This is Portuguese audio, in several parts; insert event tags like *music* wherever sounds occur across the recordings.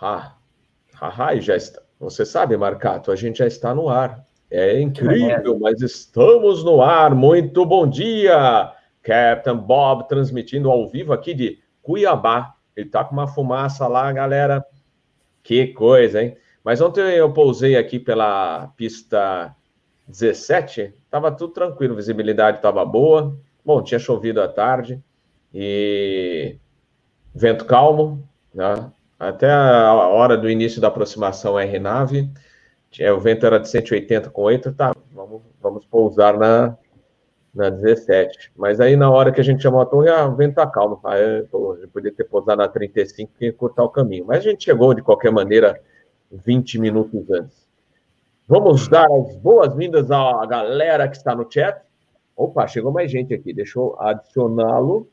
Haha. Haha, e já está. Você sabe, Marcato, a gente já está no ar. É incrível, mas estamos no ar. Muito bom dia! Captain Bob transmitindo ao vivo aqui de Cuiabá. Ele tá com uma fumaça lá, galera. Que coisa, hein? Mas ontem eu pousei aqui pela pista 17, tava tudo tranquilo, visibilidade estava boa. Bom, tinha chovido à tarde e vento calmo, né? Até a hora do início da aproximação R-Nave, o vento era de 180 com 8, tá, vamos, vamos pousar na, na 17. Mas aí na hora que a gente chamou a torre, ah, o vento tá calmo. Aí, pô, a gente podia ter pousado na 35 e cortar o caminho. Mas a gente chegou de qualquer maneira 20 minutos antes. Vamos dar as boas-vindas à galera que está no chat. Opa, chegou mais gente aqui. Deixa eu adicioná-lo.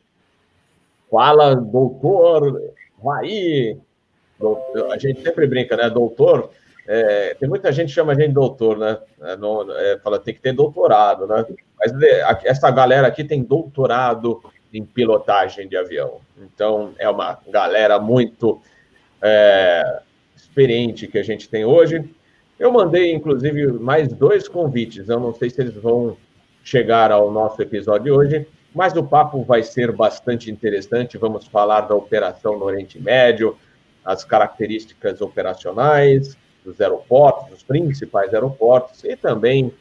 Fala, doutor Raí. A gente sempre brinca, né? Doutor. É, tem muita gente que chama a gente doutor, né? É, não, é, fala, tem que ter doutorado, né? Mas essa galera aqui tem doutorado em pilotagem de avião. Então, é uma galera muito é, experiente que a gente tem hoje. Eu mandei, inclusive, mais dois convites. Eu não sei se eles vão chegar ao nosso episódio hoje, mas o papo vai ser bastante interessante. Vamos falar da operação no Oriente Médio, as características operacionais dos aeroportos, dos principais aeroportos, e também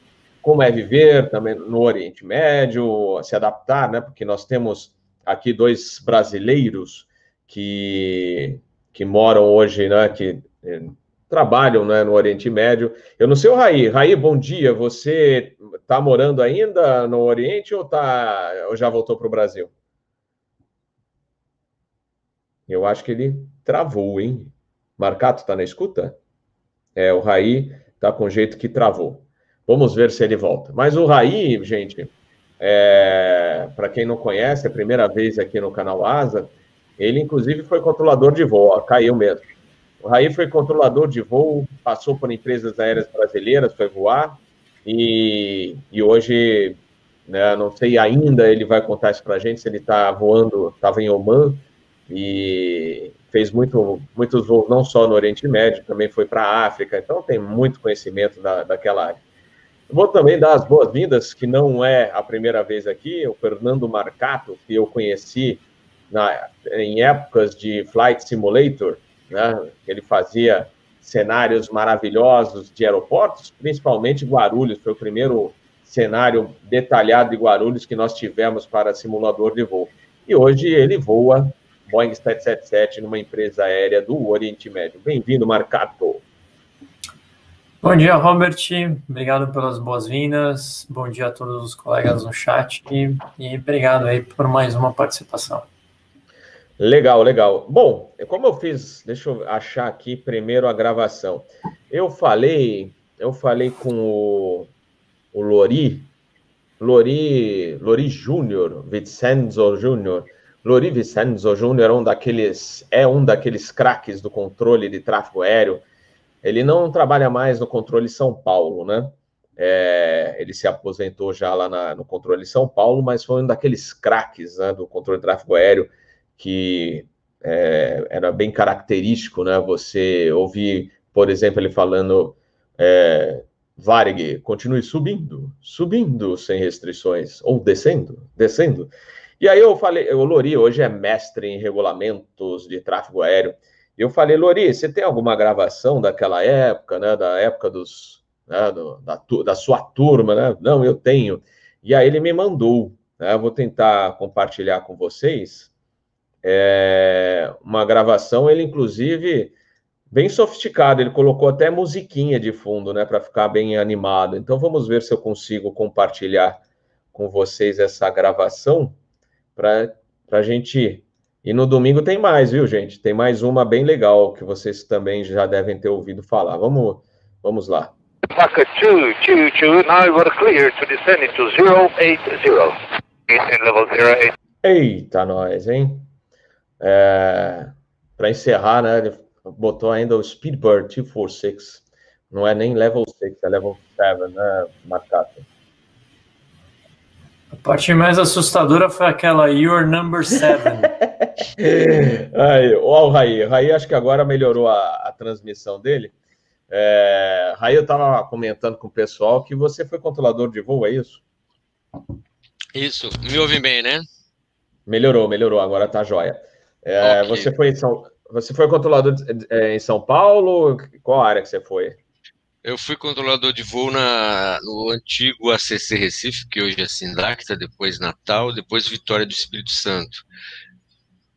como é viver também no Oriente Médio, se adaptar, né? Porque nós temos aqui dois brasileiros que, que moram hoje, né? Que eh, trabalham né, no Oriente Médio. Eu não sei o Raí. Raí, bom dia. Você está morando ainda no Oriente ou, tá, ou já voltou para o Brasil? Eu acho que ele travou, hein? Marcato está na escuta? É, o Raí está com jeito que travou. Vamos ver se ele volta. Mas o Raí, gente, é, para quem não conhece, é a primeira vez aqui no canal Asa, ele inclusive foi controlador de voo, caiu mesmo. O Raí foi controlador de voo, passou por empresas aéreas brasileiras, foi voar, e, e hoje, né, não sei ainda, ele vai contar isso para a gente, se ele está voando, estava em Oman, e fez muito, muitos voos não só no Oriente Médio, também foi para a África, então tem muito conhecimento da, daquela área. Vou também dar as boas-vindas, que não é a primeira vez aqui, o Fernando Marcato, que eu conheci na, em épocas de Flight Simulator, né? Ele fazia cenários maravilhosos de aeroportos, principalmente Guarulhos, foi o primeiro cenário detalhado de Guarulhos que nós tivemos para simulador de voo. E hoje ele voa Boeing 777 numa empresa aérea do Oriente Médio. Bem-vindo, Marcato. Bom dia, Robert. Obrigado pelas boas-vindas. Bom dia a todos os colegas no chat e obrigado aí por mais uma participação. Legal, legal. Bom, como eu fiz, deixa eu achar aqui primeiro a gravação. Eu falei, eu falei com o, o Lori, Lori, Lori Júnior, Vicenzo Júnior. Lori Vicenzo Júnior é um daqueles, é um daqueles craques do controle de tráfego aéreo. Ele não trabalha mais no controle São Paulo, né? É, ele se aposentou já lá na, no controle São Paulo, mas foi um daqueles craques né, do controle de tráfego aéreo que é, era bem característico, né? Você ouvir, por exemplo, ele falando é, Varig, continue subindo, subindo sem restrições, ou descendo, descendo. E aí eu falei, o Lori hoje é mestre em regulamentos de tráfego aéreo. Eu falei, Lori, você tem alguma gravação daquela época, né? Da época dos, né, do, da, da sua turma, né? Não, eu tenho. E aí ele me mandou, né? Eu vou tentar compartilhar com vocês é, uma gravação, ele inclusive bem sofisticado, ele colocou até musiquinha de fundo, né, para ficar bem animado. Então vamos ver se eu consigo compartilhar com vocês essa gravação para a gente. E no domingo tem mais, viu, gente? Tem mais uma bem legal que vocês também já devem ter ouvido falar. Vamos, vamos lá. Packet 222, now we're clear to descend into 080. Level 08. Eita, nós, hein? É, para encerrar, né, ele botou ainda o Speedbird 246. Não é nem level 6, é level 7, né, Marcato? Parte mais assustadora foi aquela Your Number Seven. *laughs* Aí, ó, o Raí. O Raí acho que agora melhorou a, a transmissão dele. É, Raí, eu estava comentando com o pessoal que você foi controlador de voo, é isso? Isso. Me ouvem bem, né? Melhorou, melhorou. Agora tá jóia. É, okay. Você foi em São, você foi controlador é, em São Paulo? Qual área que você foi? Eu fui controlador de voo na, no antigo ACC Recife, que hoje é Sindacta, depois Natal, depois Vitória do Espírito Santo.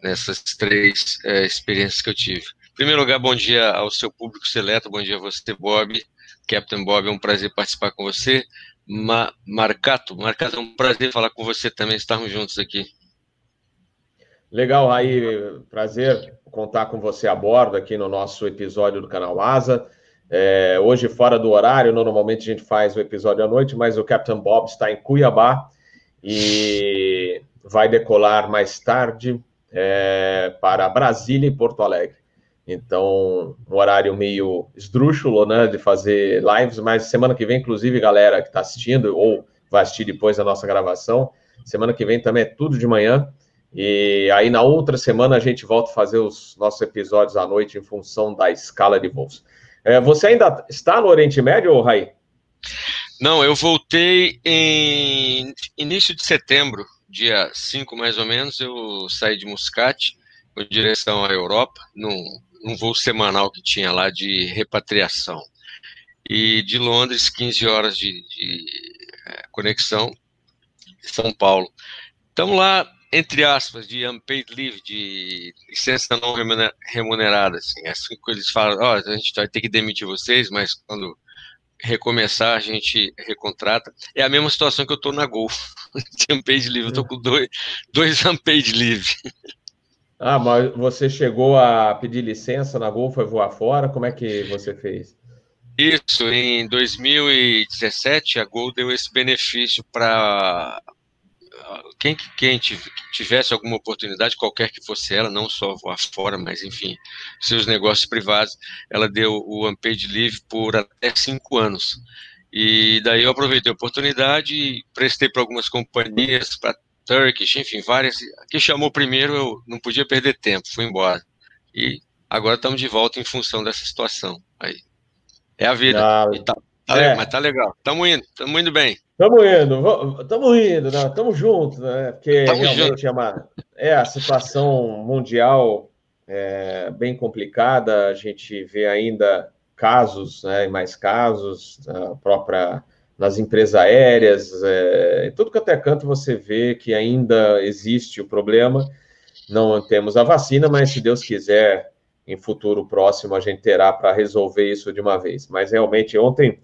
Nessas três é, experiências que eu tive. Em primeiro lugar, bom dia ao seu público seleto, bom dia a você, Bob, Captain Bob, é um prazer participar com você. Ma Marcato, Marcato, é um prazer falar com você também, estarmos juntos aqui. Legal, aí, prazer contar com você a bordo aqui no nosso episódio do canal Asa. É, hoje, fora do horário, normalmente a gente faz o episódio à noite, mas o Captain Bob está em Cuiabá e vai decolar mais tarde é, para Brasília e Porto Alegre. Então, um horário meio esdrúxulo, né, de fazer lives, mas semana que vem, inclusive, galera que está assistindo ou vai assistir depois da nossa gravação, semana que vem também é tudo de manhã. E aí, na outra semana, a gente volta a fazer os nossos episódios à noite em função da escala de voos. É, você ainda está no Oriente Médio, Raí? Não, eu voltei em início de setembro, dia 5 mais ou menos, eu saí de Muscat com direção à Europa, num, num voo semanal que tinha lá de repatriação. E de Londres, 15 horas de, de é, conexão, São Paulo. Estamos lá entre aspas, de unpaid leave, de licença não remunerada, assim, é assim que eles falam, ó, oh, a gente vai ter que demitir vocês, mas quando recomeçar a gente recontrata. É a mesma situação que eu tô na Gol, de *laughs* unpaid leave, eu tô com dois, dois unpaid leave. Ah, mas você chegou a pedir licença na Gol, foi voar fora, como é que você fez? Isso, em 2017 a Gol deu esse benefício para quem, quem tivesse alguma oportunidade, qualquer que fosse ela, não só voar fora, mas enfim, seus negócios privados, ela deu o unpaid leave por até cinco anos. E daí eu aproveitei a oportunidade e prestei para algumas companhias, para Turkish, enfim, várias. Que chamou primeiro, eu não podia perder tempo, fui embora. E agora estamos de volta em função dessa situação. Aí. É a vida. Ah, tá, tá é. mas tá legal. Estamos indo, estamos indo bem. Estamos indo, estamos indo, estamos juntos, né? Porque tamo realmente é, uma, é a situação mundial é, bem complicada. A gente vê ainda casos, né, mais casos, a própria nas empresas aéreas, é, em tudo que até canto você vê que ainda existe o problema. Não temos a vacina, mas se Deus quiser, em futuro próximo a gente terá para resolver isso de uma vez. Mas realmente ontem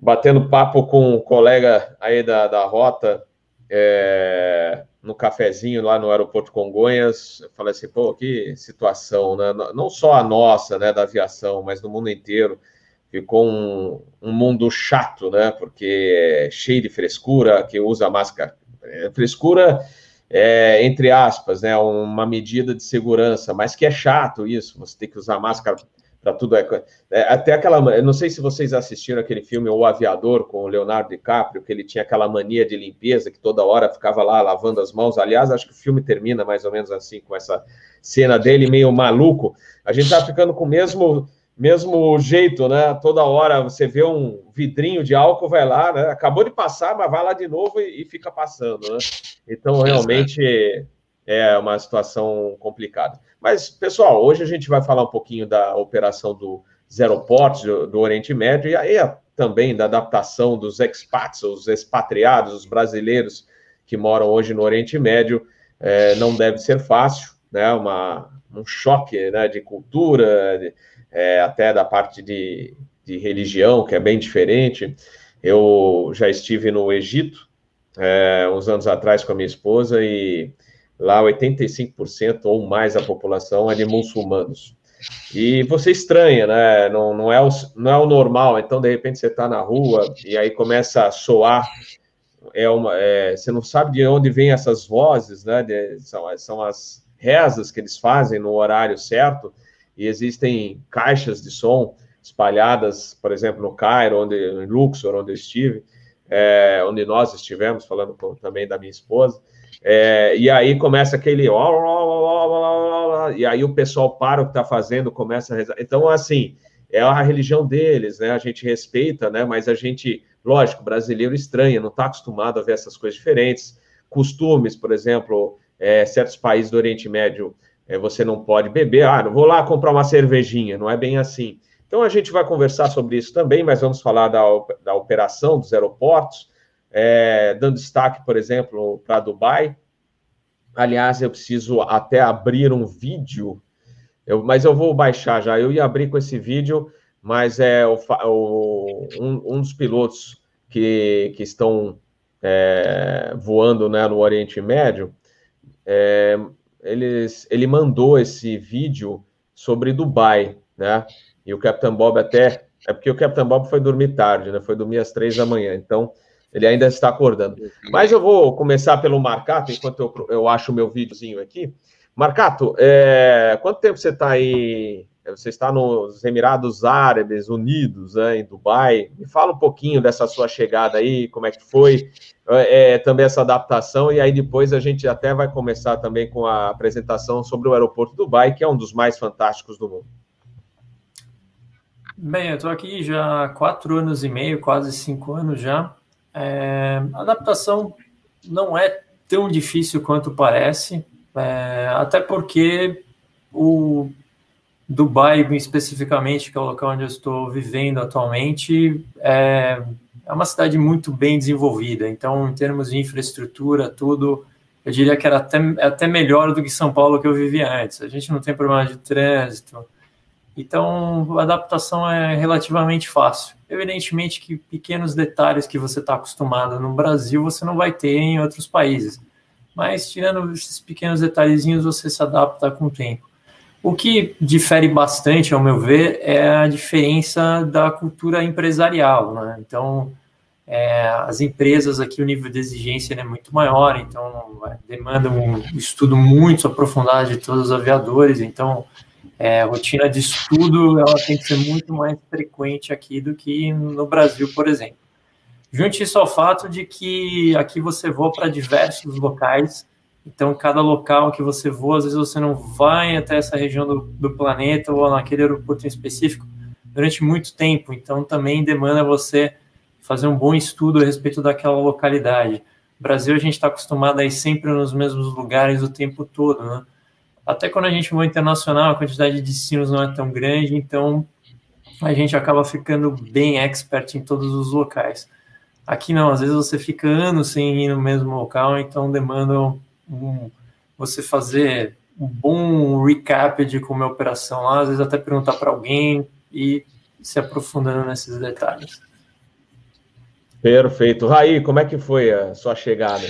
batendo papo com um colega aí da, da rota, é, no cafezinho lá no aeroporto Congonhas, eu falei assim, pô, que situação, né? Não só a nossa, né, da aviação, mas no mundo inteiro. Ficou um, um mundo chato, né? Porque é cheio de frescura, que usa máscara. É, frescura, é, entre aspas, né? Uma medida de segurança, mas que é chato isso, você tem que usar máscara para tudo. É, é, até aquela. Eu não sei se vocês assistiram aquele filme O Aviador com o Leonardo DiCaprio, que ele tinha aquela mania de limpeza, que toda hora ficava lá lavando as mãos. Aliás, acho que o filme termina mais ou menos assim, com essa cena dele meio maluco. A gente tá ficando com o mesmo. Mesmo jeito, né? Toda hora você vê um vidrinho de álcool, vai lá, né? Acabou de passar, mas vai lá de novo e, e fica passando, né? Então, realmente é uma situação complicada. Mas, pessoal, hoje a gente vai falar um pouquinho da operação do Zero Ports do, do Oriente Médio e aí também da adaptação dos expats, os expatriados, os brasileiros que moram hoje no Oriente Médio. É, não deve ser fácil, né? Uma, um choque né, de cultura, de, é, até da parte de, de religião, que é bem diferente. Eu já estive no Egito, é, uns anos atrás com a minha esposa, e Lá, 85% ou mais da população é de muçulmanos. E você estranha, né? Não, não, é, o, não é o normal. Então, de repente, você está na rua e aí começa a soar. É uma, é, você não sabe de onde vêm essas vozes, né? De, são, são as rezas que eles fazem no horário certo. E existem caixas de som espalhadas, por exemplo, no Cairo, onde, em Luxor, onde eu estive, é, onde nós estivemos, falando com, também da minha esposa. É, e aí começa aquele. E aí o pessoal para o que está fazendo, começa a rezar. Então, assim, é a religião deles, né? A gente respeita, né? Mas a gente, lógico, brasileiro estranha, não está acostumado a ver essas coisas diferentes. Costumes, por exemplo, é, certos países do Oriente Médio, é, você não pode beber. Ah, não vou lá comprar uma cervejinha, não é bem assim. Então a gente vai conversar sobre isso também, mas vamos falar da, da operação dos aeroportos, é, dando destaque, por exemplo, para Dubai. Aliás, eu preciso até abrir um vídeo eu, mas eu vou baixar já. Eu ia abrir com esse vídeo, mas é o, o um, um, dos pilotos que, que estão é, voando né, no Oriente Médio, é, eles, ele mandou esse vídeo sobre Dubai, né? E o Capitão Bob até. É porque o Capitão Bob foi dormir tarde, né? Foi dormir às três da manhã. Então, ele ainda está acordando. Mas eu vou começar pelo Marcato, enquanto eu, eu acho o meu videozinho aqui. Marcato, é, quanto tempo você está aí? Você está nos Emirados Árabes Unidos, né, em Dubai. Me fala um pouquinho dessa sua chegada aí, como é que foi, é, é, também essa adaptação, e aí depois a gente até vai começar também com a apresentação sobre o aeroporto de Dubai, que é um dos mais fantásticos do mundo. Bem, eu estou aqui já há quatro anos e meio, quase cinco anos já. É, a adaptação não é tão difícil quanto parece. É, até porque o Dubai, especificamente, que é o local onde eu estou vivendo atualmente, é, é uma cidade muito bem desenvolvida. Então, em termos de infraestrutura, tudo, eu diria que era até, até melhor do que São Paulo que eu vivia antes. A gente não tem problema de trânsito. Então, a adaptação é relativamente fácil. Evidentemente que pequenos detalhes que você está acostumado no Brasil, você não vai ter em outros países mas tirando esses pequenos detalhezinhos, você se adapta com o tempo. O que difere bastante, ao meu ver, é a diferença da cultura empresarial. Né? Então, é, as empresas aqui, o nível de exigência é muito maior, então é, demanda um estudo muito aprofundado de todos os aviadores. Então, é, rotina de estudo ela tem que ser muito mais frequente aqui do que no Brasil, por exemplo. Junte isso ao fato de que aqui você voa para diversos locais, então cada local que você voa, às vezes você não vai até essa região do, do planeta ou naquele aeroporto em específico durante muito tempo, então também demanda você fazer um bom estudo a respeito daquela localidade. No Brasil, a gente está acostumado a ir sempre nos mesmos lugares o tempo todo, né? Até quando a gente voa internacional, a quantidade de destinos não é tão grande, então a gente acaba ficando bem expert em todos os locais. Aqui não, às vezes você fica anos sem ir no mesmo local, então demanda um, você fazer um bom recap de como é a operação lá, às vezes até perguntar para alguém e se aprofundando nesses detalhes. Perfeito. Raí, como é que foi a sua chegada?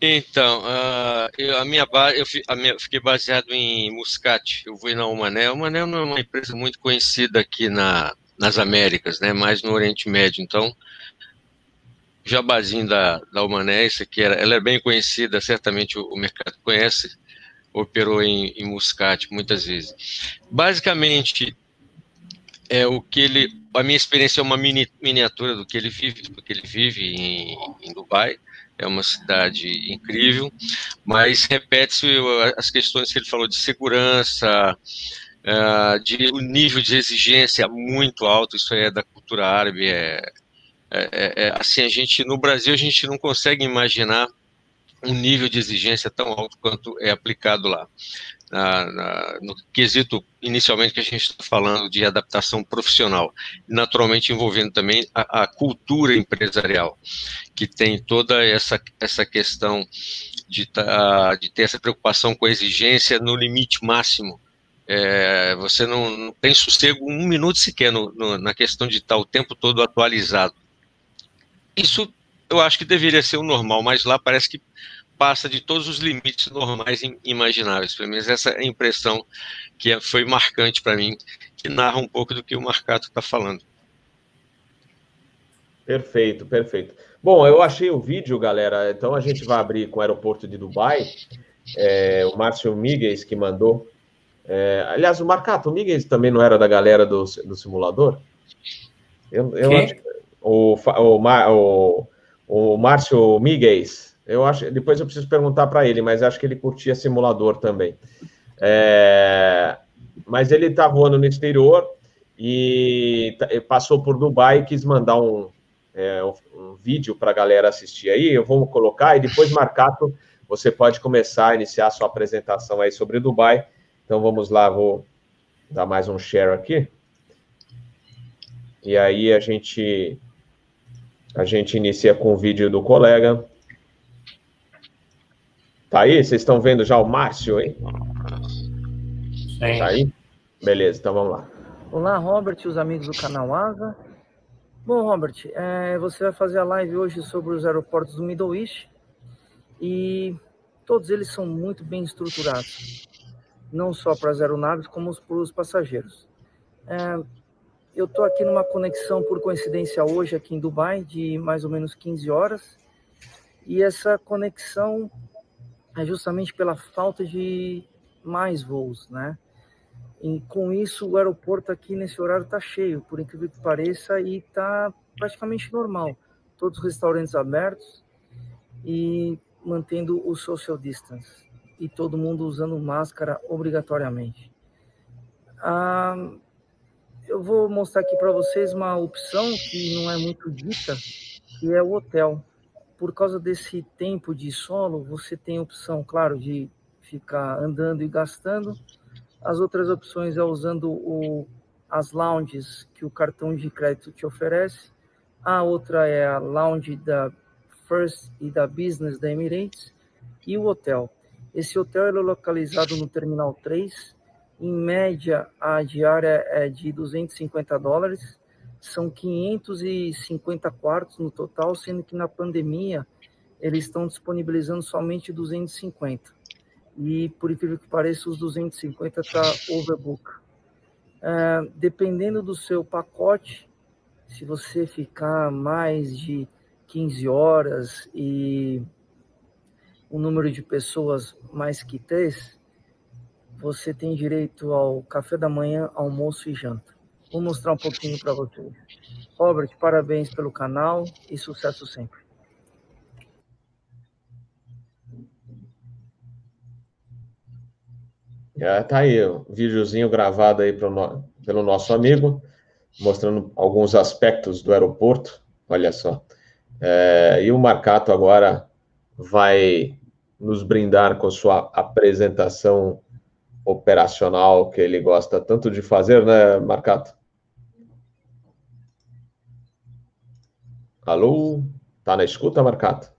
Então, uh, eu, a minha base, eu, a minha, eu fiquei baseado em Muscat. Eu fui na Humanel. A não é uma empresa muito conhecida aqui na, nas Américas, né? Mais no Oriente Médio. Então, jabazinho da, da Humanés, que era, ela é bem conhecida, certamente o, o mercado conhece, operou em, em Muscat muitas vezes. Basicamente, é o que ele, a minha experiência é uma mini, miniatura do que ele vive, do que ele vive em, em Dubai. É uma cidade incrível, mas repete-se as questões que ele falou de segurança, uh, de um nível de exigência muito alto. Isso é da cultura árabe, é, é, é, é, assim, a gente, no Brasil, a gente não consegue imaginar um nível de exigência tão alto quanto é aplicado lá. Na, na, no quesito inicialmente que a gente está falando de adaptação profissional, naturalmente envolvendo também a, a, cultura empresarial, que tem toda essa, essa questão de, tá, de ter essa preocupação com a exigência no limite máximo. É, você não, não, tem sossego um minuto sequer no, no, na questão de estar o tempo todo atualizado. Isso eu acho que deveria ser o normal, mas lá parece que passa de todos os limites normais e imagináveis. Pelo menos essa é a impressão que é, foi marcante para mim, que narra um pouco do que o Marcato está falando. Perfeito, perfeito. Bom, eu achei o vídeo, galera. Então a gente vai abrir com o aeroporto de Dubai. É, o Márcio Miguel que mandou. É, aliás, o Marcato, o Miguel também não era da galera do, do simulador? Eu, eu acho, o, o, o o Márcio Miguez. Eu acho, depois eu preciso perguntar para ele, mas acho que ele curtia simulador também. É, mas ele está voando no exterior e tá, passou por Dubai e quis mandar um, é, um vídeo para a galera assistir aí. Eu vou colocar e depois, Marcato, você pode começar a iniciar a sua apresentação aí sobre Dubai. Então vamos lá, vou dar mais um share aqui. E aí a gente a gente inicia com o vídeo do colega. Tá aí? Vocês estão vendo já o Márcio, hein? Sim. Tá aí? Beleza, então vamos lá. Olá, Robert e os amigos do canal Asa. Bom, Robert, é, você vai fazer a live hoje sobre os aeroportos do Middle East e todos eles são muito bem estruturados, não só para as aeronaves, como para os passageiros. É, eu estou aqui numa conexão, por coincidência, hoje aqui em Dubai, de mais ou menos 15 horas, e essa conexão é justamente pela falta de mais voos, né? E com isso, o aeroporto aqui nesse horário está cheio, por incrível que pareça, e está praticamente normal. Todos os restaurantes abertos e mantendo o social distance. E todo mundo usando máscara obrigatoriamente. Ah, eu vou mostrar aqui para vocês uma opção que não é muito dita, que é o hotel. Por causa desse tempo de solo, você tem opção, claro, de ficar andando e gastando. As outras opções é usando o, as lounges que o cartão de crédito te oferece. A outra é a lounge da First e da Business da Emirates. E o hotel. Esse hotel é localizado no Terminal 3, em média, a diária é de 250 dólares, são 550 quartos no total, sendo que na pandemia eles estão disponibilizando somente 250. E, por incrível que pareça, os 250 está overbook. É, dependendo do seu pacote, se você ficar mais de 15 horas e o número de pessoas mais que três, você tem direito ao café da manhã, almoço e janta. Vou mostrar um pouquinho para vocês. Robert, parabéns pelo canal e sucesso sempre. É, tá aí um videozinho gravado aí no, pelo nosso amigo, mostrando alguns aspectos do aeroporto. Olha só. É, e o Marcato agora vai nos brindar com sua apresentação operacional que ele gosta tanto de fazer, né, Marcato? Alô? Tá na escuta, Marcato?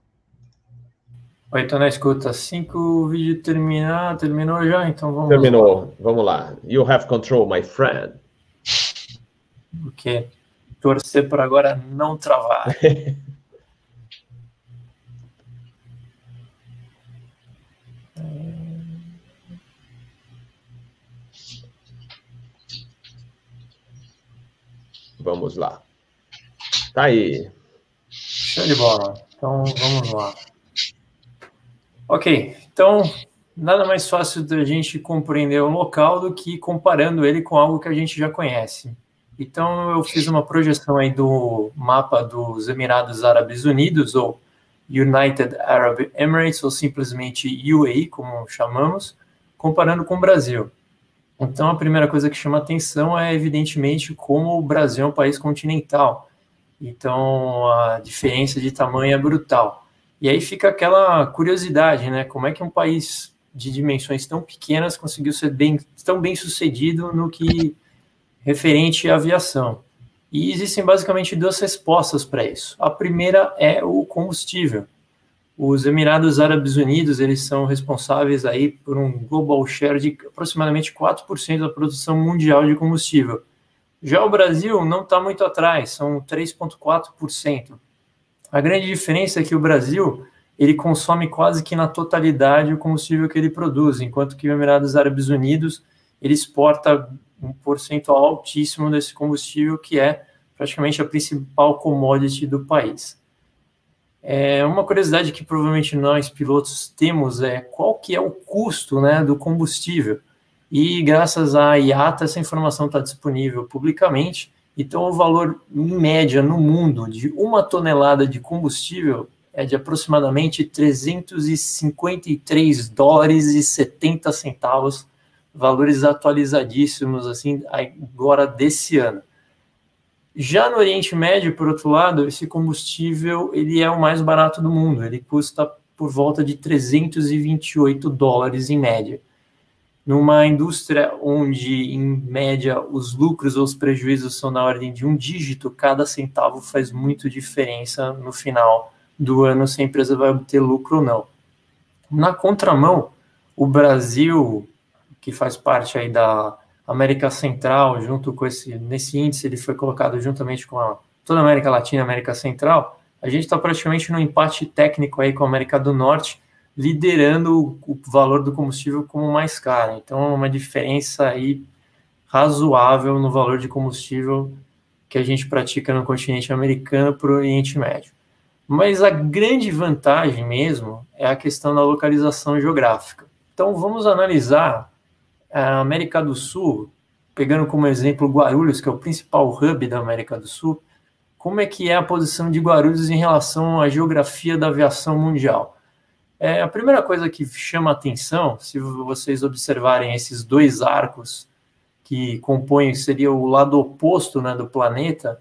Oi, tô na escuta. Assim que o vídeo terminar, terminou já, então vamos Terminou, lá. vamos lá. You have control, my friend. Ok. Torcer para agora não travar. *laughs* Vamos lá. Tá aí. Show de bola. Então vamos lá. Ok, então nada mais fácil da gente compreender o local do que comparando ele com algo que a gente já conhece. Então eu fiz uma projeção aí do mapa dos Emirados Árabes Unidos, ou United Arab Emirates, ou simplesmente UAE, como chamamos, comparando com o Brasil. Então, a primeira coisa que chama atenção é, evidentemente, como o Brasil é um país continental. Então, a diferença de tamanho é brutal. E aí fica aquela curiosidade, né? Como é que um país de dimensões tão pequenas conseguiu ser bem, tão bem sucedido no que referente à aviação? E existem basicamente duas respostas para isso. A primeira é o combustível. Os Emirados Árabes Unidos, eles são responsáveis aí por um global share de aproximadamente 4% da produção mundial de combustível. Já o Brasil não está muito atrás, são 3,4%. A grande diferença é que o Brasil ele consome quase que na totalidade o combustível que ele produz, enquanto que os Emirados Árabes Unidos ele exporta um percentual altíssimo desse combustível, que é praticamente a principal commodity do país. É, uma curiosidade que provavelmente nós pilotos temos é qual que é o custo né, do combustível. E graças à IATA essa informação está disponível publicamente Então, o valor em média no mundo de uma tonelada de combustível é de aproximadamente 353 dólares e 70 centavos, valores atualizadíssimos assim agora desse ano. Já no Oriente Médio, por outro lado, esse combustível ele é o mais barato do mundo. Ele custa por volta de 328 dólares em média. Numa indústria onde, em média, os lucros ou os prejuízos são na ordem de um dígito, cada centavo faz muito diferença no final do ano se a empresa vai obter lucro ou não. Na contramão, o Brasil, que faz parte aí da América Central, junto com esse, nesse índice, ele foi colocado juntamente com a, toda a América Latina e América Central, a gente está praticamente no empate técnico aí com a América do Norte, liderando o, valor do combustível como mais caro. Então, uma diferença aí razoável no valor de combustível que a gente pratica no continente americano para o Oriente Médio. Mas a grande vantagem mesmo é a questão da localização geográfica. Então, vamos analisar a América do Sul, pegando como exemplo Guarulhos, que é o principal hub da América do Sul, como é que é a posição de Guarulhos em relação à geografia da aviação mundial? É, a primeira coisa que chama atenção, se vocês observarem esses dois arcos que compõem, seria o lado oposto né, do planeta,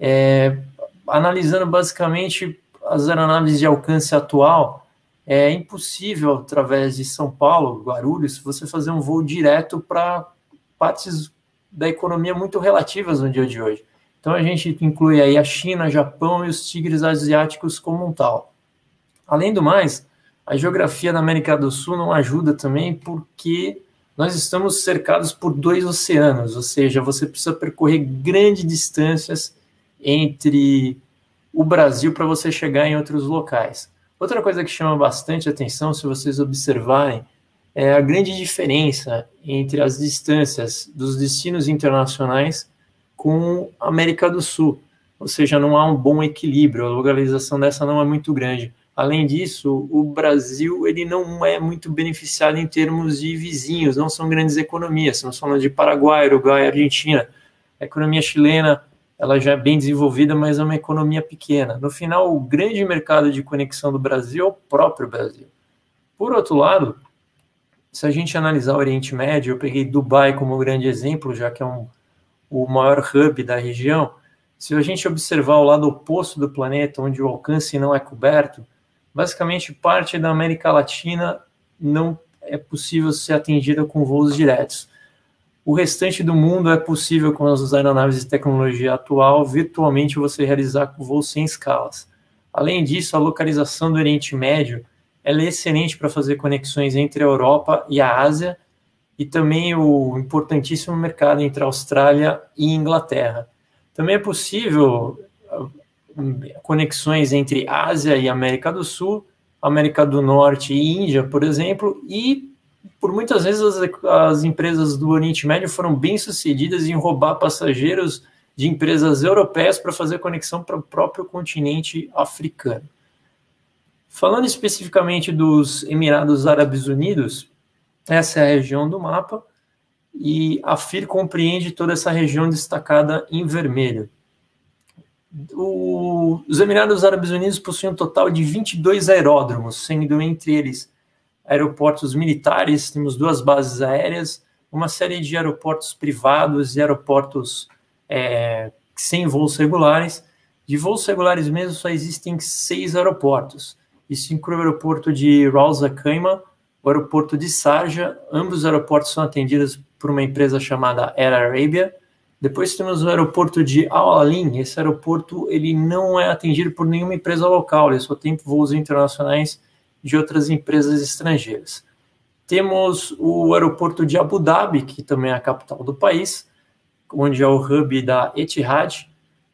é, analisando basicamente as aeronaves de alcance atual, é impossível, através de São Paulo, Guarulhos, você fazer um voo direto para partes da economia muito relativas no dia de hoje. Então a gente inclui aí a China, Japão e os tigres asiáticos como um tal. Além do mais, a geografia da América do Sul não ajuda também porque nós estamos cercados por dois oceanos, ou seja, você precisa percorrer grandes distâncias entre o Brasil para você chegar em outros locais. Outra coisa que chama bastante atenção, se vocês observarem, é a grande diferença entre as distâncias dos destinos internacionais com a América do Sul. Ou seja, não há um bom equilíbrio, a localização dessa não é muito grande. Além disso, o Brasil ele não é muito beneficiado em termos de vizinhos, não são grandes economias. Estamos falando de Paraguai, Uruguai, Argentina. A economia chilena ela já é bem desenvolvida, mas é uma economia pequena. No final, o grande mercado de conexão do Brasil é o próprio Brasil. Por outro lado, se a gente analisar o Oriente Médio, eu peguei Dubai como grande exemplo, já que é um, o maior hub da região. Se a gente observar o lado oposto do planeta, onde o alcance não é coberto, basicamente parte da América Latina não é possível ser atendida com voos diretos. O restante do mundo é possível com as aeronaves de tecnologia atual virtualmente você realizar voos sem escalas. Além disso, a localização do Oriente Médio é excelente para fazer conexões entre a Europa e a Ásia e também o importantíssimo mercado entre a Austrália e Inglaterra. Também é possível conexões entre Ásia e América do Sul, América do Norte e Índia, por exemplo, e por muitas vezes as, as empresas do Oriente Médio foram bem sucedidas em roubar passageiros de empresas europeias para fazer conexão para o próprio continente africano. Falando especificamente dos Emirados Árabes Unidos, essa é a região do mapa e a FIR compreende toda essa região destacada em vermelho. O, os Emirados Árabes Unidos possuem um total de 22 aeródromos, sendo entre eles aeroportos militares, temos duas bases aéreas, uma série de aeroportos privados e aeroportos é, sem voos regulares. De voos regulares mesmo, só existem seis aeroportos. Isso inclui o aeroporto de Ras Al Khaimah, o aeroporto de Sarja. Ambos os aeroportos são atendidos por uma empresa chamada Air Arabia. Depois temos o aeroporto de Al Alin. Esse aeroporto ele não é atendido por nenhuma empresa local, ele só tem voos internacionais de outras empresas estrangeiras. Temos o aeroporto de Abu Dhabi, que também é a capital do país, onde é o hub da Etihad,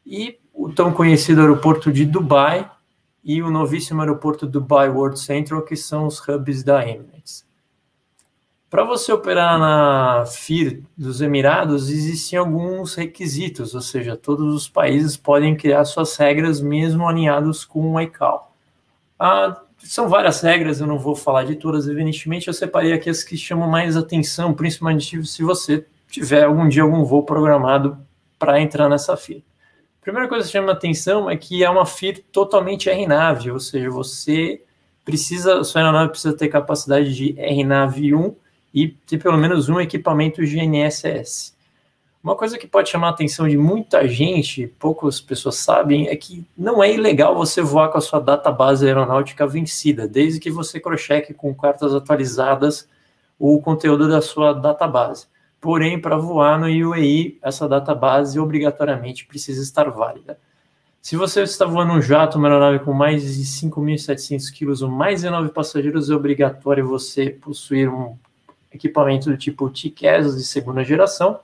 e o tão conhecido aeroporto de Dubai e o novíssimo aeroporto Dubai World Central, que são os hubs da Emirates. Para você operar na FIR dos Emirados, existem alguns requisitos, ou seja, todos os países podem criar suas regras mesmo alinhados com o ICAO. A são várias regras, eu não vou falar de todas, evidentemente. Eu separei aqui as que chamam mais atenção, principalmente se você tiver algum dia algum voo programado para entrar nessa FIR. A primeira coisa que chama atenção é que é uma FIR totalmente RNAV, ou seja, você precisa, sua aeronave precisa ter capacidade de RNAV 1 e ter pelo menos um equipamento GNSS. Uma coisa que pode chamar a atenção de muita gente, poucas pessoas sabem, é que não é ilegal você voar com a sua database aeronáutica vencida, desde que você crocheque com cartas atualizadas o conteúdo da sua database. Porém, para voar no UAE, essa database obrigatoriamente precisa estar válida. Se você está voando um jato, uma aeronave com mais de 5.700 quilos ou mais de 9 passageiros, é obrigatório você possuir um equipamento do tipo TCAS de segunda geração.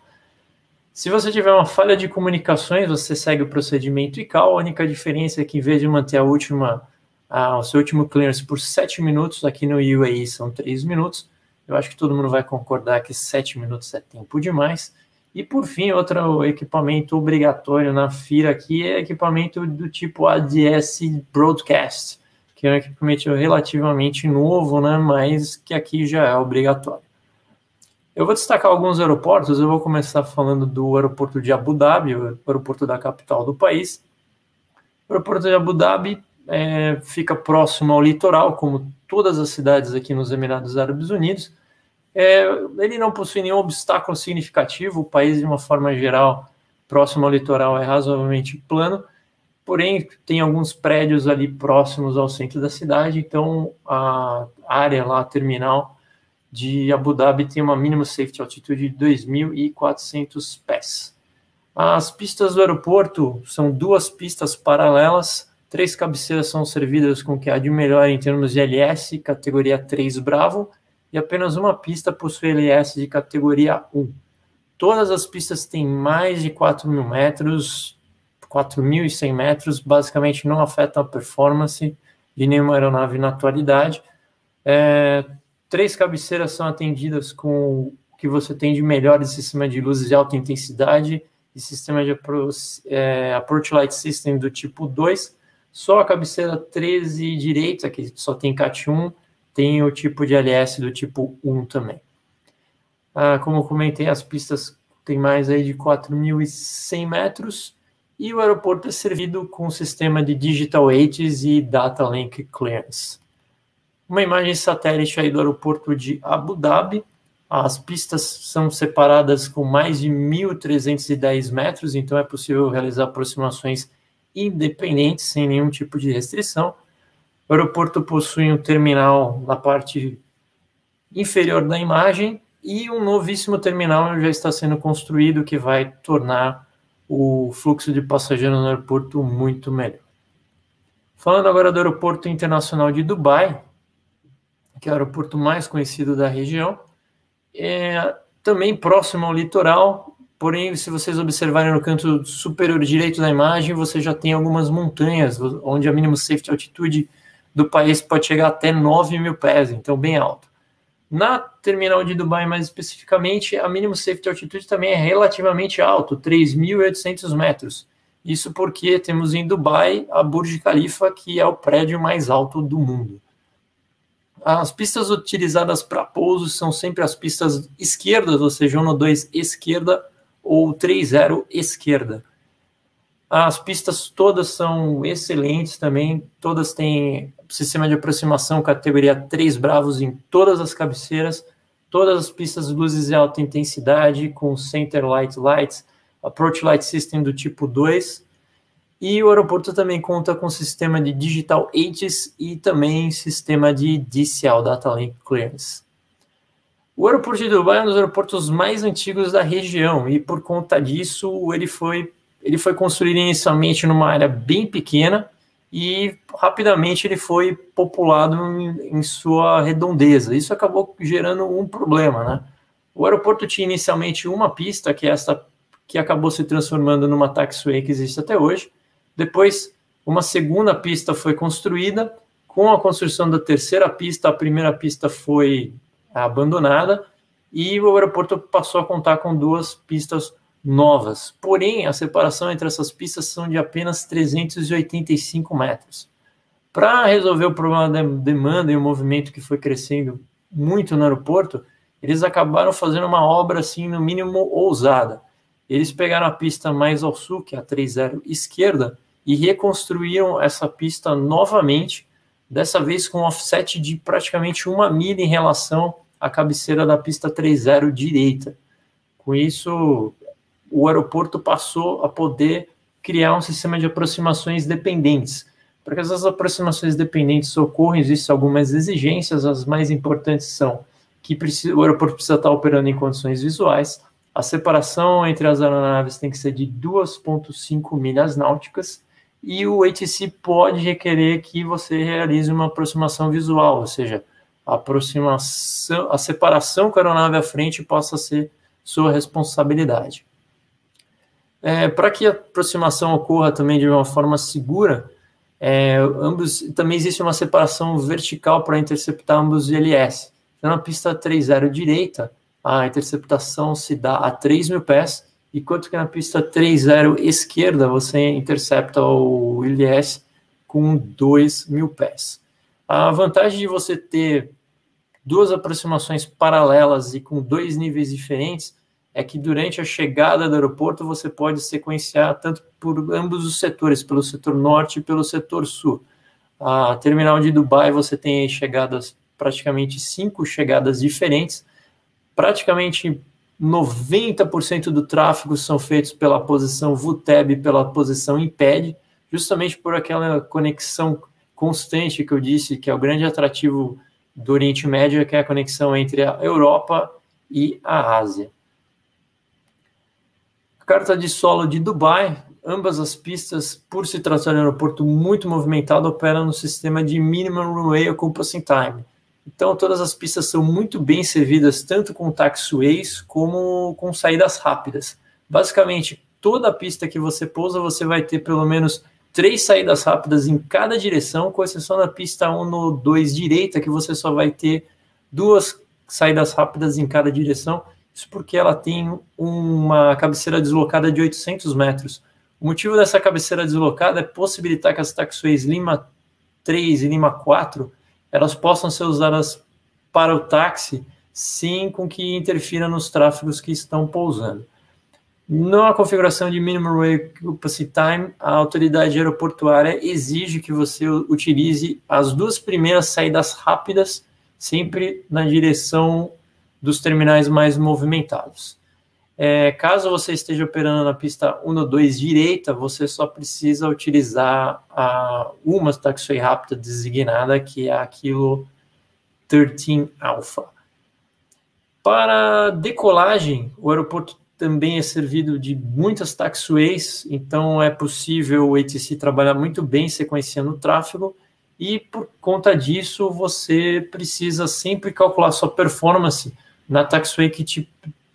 Se você tiver uma falha de comunicações, você segue o procedimento ICAO. A única diferença é que, em vez de manter a última, a, o seu último clearance por 7 minutos, aqui no UAE são 3 minutos, eu acho que todo mundo vai concordar que 7 minutos é tempo demais. E por fim, outro equipamento obrigatório na FIRA aqui é equipamento do tipo ADS Broadcast, que é um equipamento relativamente novo, né, mas que aqui já é obrigatório. Eu vou destacar alguns aeroportos, eu vou começar falando do aeroporto de Abu Dhabi, o aeroporto da capital do país. O aeroporto de Abu Dhabi é, fica próximo ao litoral, como todas as cidades aqui nos Emirados Árabes Unidos. É, ele não possui nenhum obstáculo significativo, o país, de uma forma geral, próximo ao litoral, é razoavelmente plano, porém, tem alguns prédios ali próximos ao centro da cidade, então a área lá, terminal de Abu Dhabi, tem uma mínima safety altitude de 2.400 pés. As pistas do aeroporto são duas pistas paralelas, três cabeceiras são servidas com o que há de melhor em termos de LS, categoria 3 Bravo, e apenas uma pista possui LS de categoria 1. Todas as pistas têm mais de 4 mil metros, 4.100 metros, basicamente não afetam a performance de nenhuma aeronave na atualidade. É, três cabeceiras são atendidas com o que você tem de melhor de sistema de luzes de alta intensidade e sistema de approach, é, approach Light System do tipo 2. Só a cabeceira 13 direita, que só tem CAT 1, tem o tipo de LS do tipo 1 também. Ah, como eu comentei, as pistas têm mais aí de 4.100 metros e o aeroporto é servido com um sistema de Digital Aids e Data Link Clearance. Uma imagem satélite aí do aeroporto de Abu Dhabi. As pistas são separadas com mais de 1.310 metros, então é possível realizar aproximações independentes sem nenhum tipo de restrição. O aeroporto possui um terminal na parte inferior da imagem e um novíssimo terminal já está sendo construído que vai tornar o fluxo de passageiros no aeroporto muito melhor. Falando agora do aeroporto internacional de Dubai, que é o aeroporto mais conhecido da região, é também próximo ao litoral, porém, se vocês observarem no canto superior direito da imagem, você já tem algumas montanhas, onde a mínimo safety altitude do país pode chegar até 9 mil pés, então bem alto. Na terminal de Dubai, mais especificamente, a mínimo safety altitude também é relativamente alto, 3.800 metros. Isso porque temos em Dubai a Burj Khalifa, que é o prédio mais alto do mundo. As pistas utilizadas para pouso são sempre as pistas esquerdas, ou seja, 1 2 esquerda ou 3-0 esquerda. As pistas todas são excelentes também, todas têm sistema de aproximação categoria 3 Bravos em todas as cabeceiras, todas as pistas luzes de alta intensidade com Center Light Lights, Approach Light System do tipo 2, e o aeroporto também conta com sistema de Digital ATIS e também sistema de DCL, Data Link Clearance. O aeroporto de Dubai é um dos aeroportos mais antigos da região e por conta disso ele foi, ele foi construído inicialmente numa área bem pequena e rapidamente ele foi populado em, em, sua redondeza. Isso acabou gerando um problema, né? O aeroporto tinha inicialmente uma pista, que é essa que acabou se transformando numa taxiway que existe até hoje. Depois, uma segunda pista foi construída. Com a construção da terceira pista, a primeira pista foi abandonada e o aeroporto passou a contar com duas pistas novas. Porém, a separação entre essas pistas são de apenas 385 metros. Para resolver o problema da demanda e o movimento que foi crescendo muito no aeroporto, eles acabaram fazendo uma obra assim, no mínimo ousada. eles pegaram a pista mais ao sul, que é a 30 esquerda, e reconstruíram essa pista novamente, dessa vez com um offset de praticamente uma milha em relação à cabeceira da pista 30 direita. Com isso, o aeroporto passou a poder criar um sistema de aproximações dependentes. Para que essas aproximações dependentes ocorram, existem algumas exigências, as mais importantes são que o aeroporto precisa estar operando em condições visuais, a separação entre as aeronaves tem que ser de 2,5 milhas náuticas, e o ATC pode requerer que você realize uma aproximação visual, ou seja, a aproximação, a separação com a aeronave à frente possa ser sua responsabilidade. É, Para que a aproximação ocorra também de uma forma segura, é, ambos também existe uma separação vertical para interceptar ambos os ILS. Então, na pista 30 direita, a interceptação se dá a 3 mil pés, enquanto que na pista 30 esquerda você intercepta o ILS com 2 mil pés. A vantagem de você ter duas aproximações paralelas e com dois níveis diferentes é que durante a chegada do aeroporto você pode sequenciar tanto por ambos os setores, pelo setor norte e pelo setor sul. A terminal de Dubai você tem chegadas, praticamente cinco chegadas diferentes, praticamente 90% do tráfego são feitos pela posição VUTEB, pela posição IMPED, justamente por aquela conexão constante que eu disse, que é o grande atrativo do Oriente Médio, que é a conexão entre a Europa e a Ásia. Carta de solo de Dubai, ambas as pistas, por se tratar de um aeroporto muito movimentado, operam no sistema de Minimum Runway Occupancy Time. Então, todas as pistas são muito bem servidas, tanto com taxiways como com saídas rápidas. Basicamente, toda pista que você pousa, você vai ter pelo menos três saídas rápidas em cada direção, com exceção da pista 1 no 2 direita, que você só vai ter duas saídas rápidas em cada direção isso porque ela tem uma cabeceira deslocada de 800 metros. O motivo dessa cabeceira deslocada é possibilitar que as taxiways Lima 3 e Lima 4 elas possam ser usadas para o táxi sem com que interfira nos tráfegos que estão pousando. Na configuração de Minimum Occupancy Time, a autoridade aeroportuária exige que você utilize as duas primeiras saídas rápidas sempre na direção dos terminais mais movimentados. É, caso você esteja operando na pista 1 ou 2 direita, você só precisa utilizar a, uma taxiway rápida designada, que é a Kilo 13 Alpha. Para decolagem, o aeroporto também é servido de muitas taxiways, então é possível o ATC trabalhar muito bem sequenciando o tráfego, e por conta disso você precisa sempre calcular sua performance na taxiway que te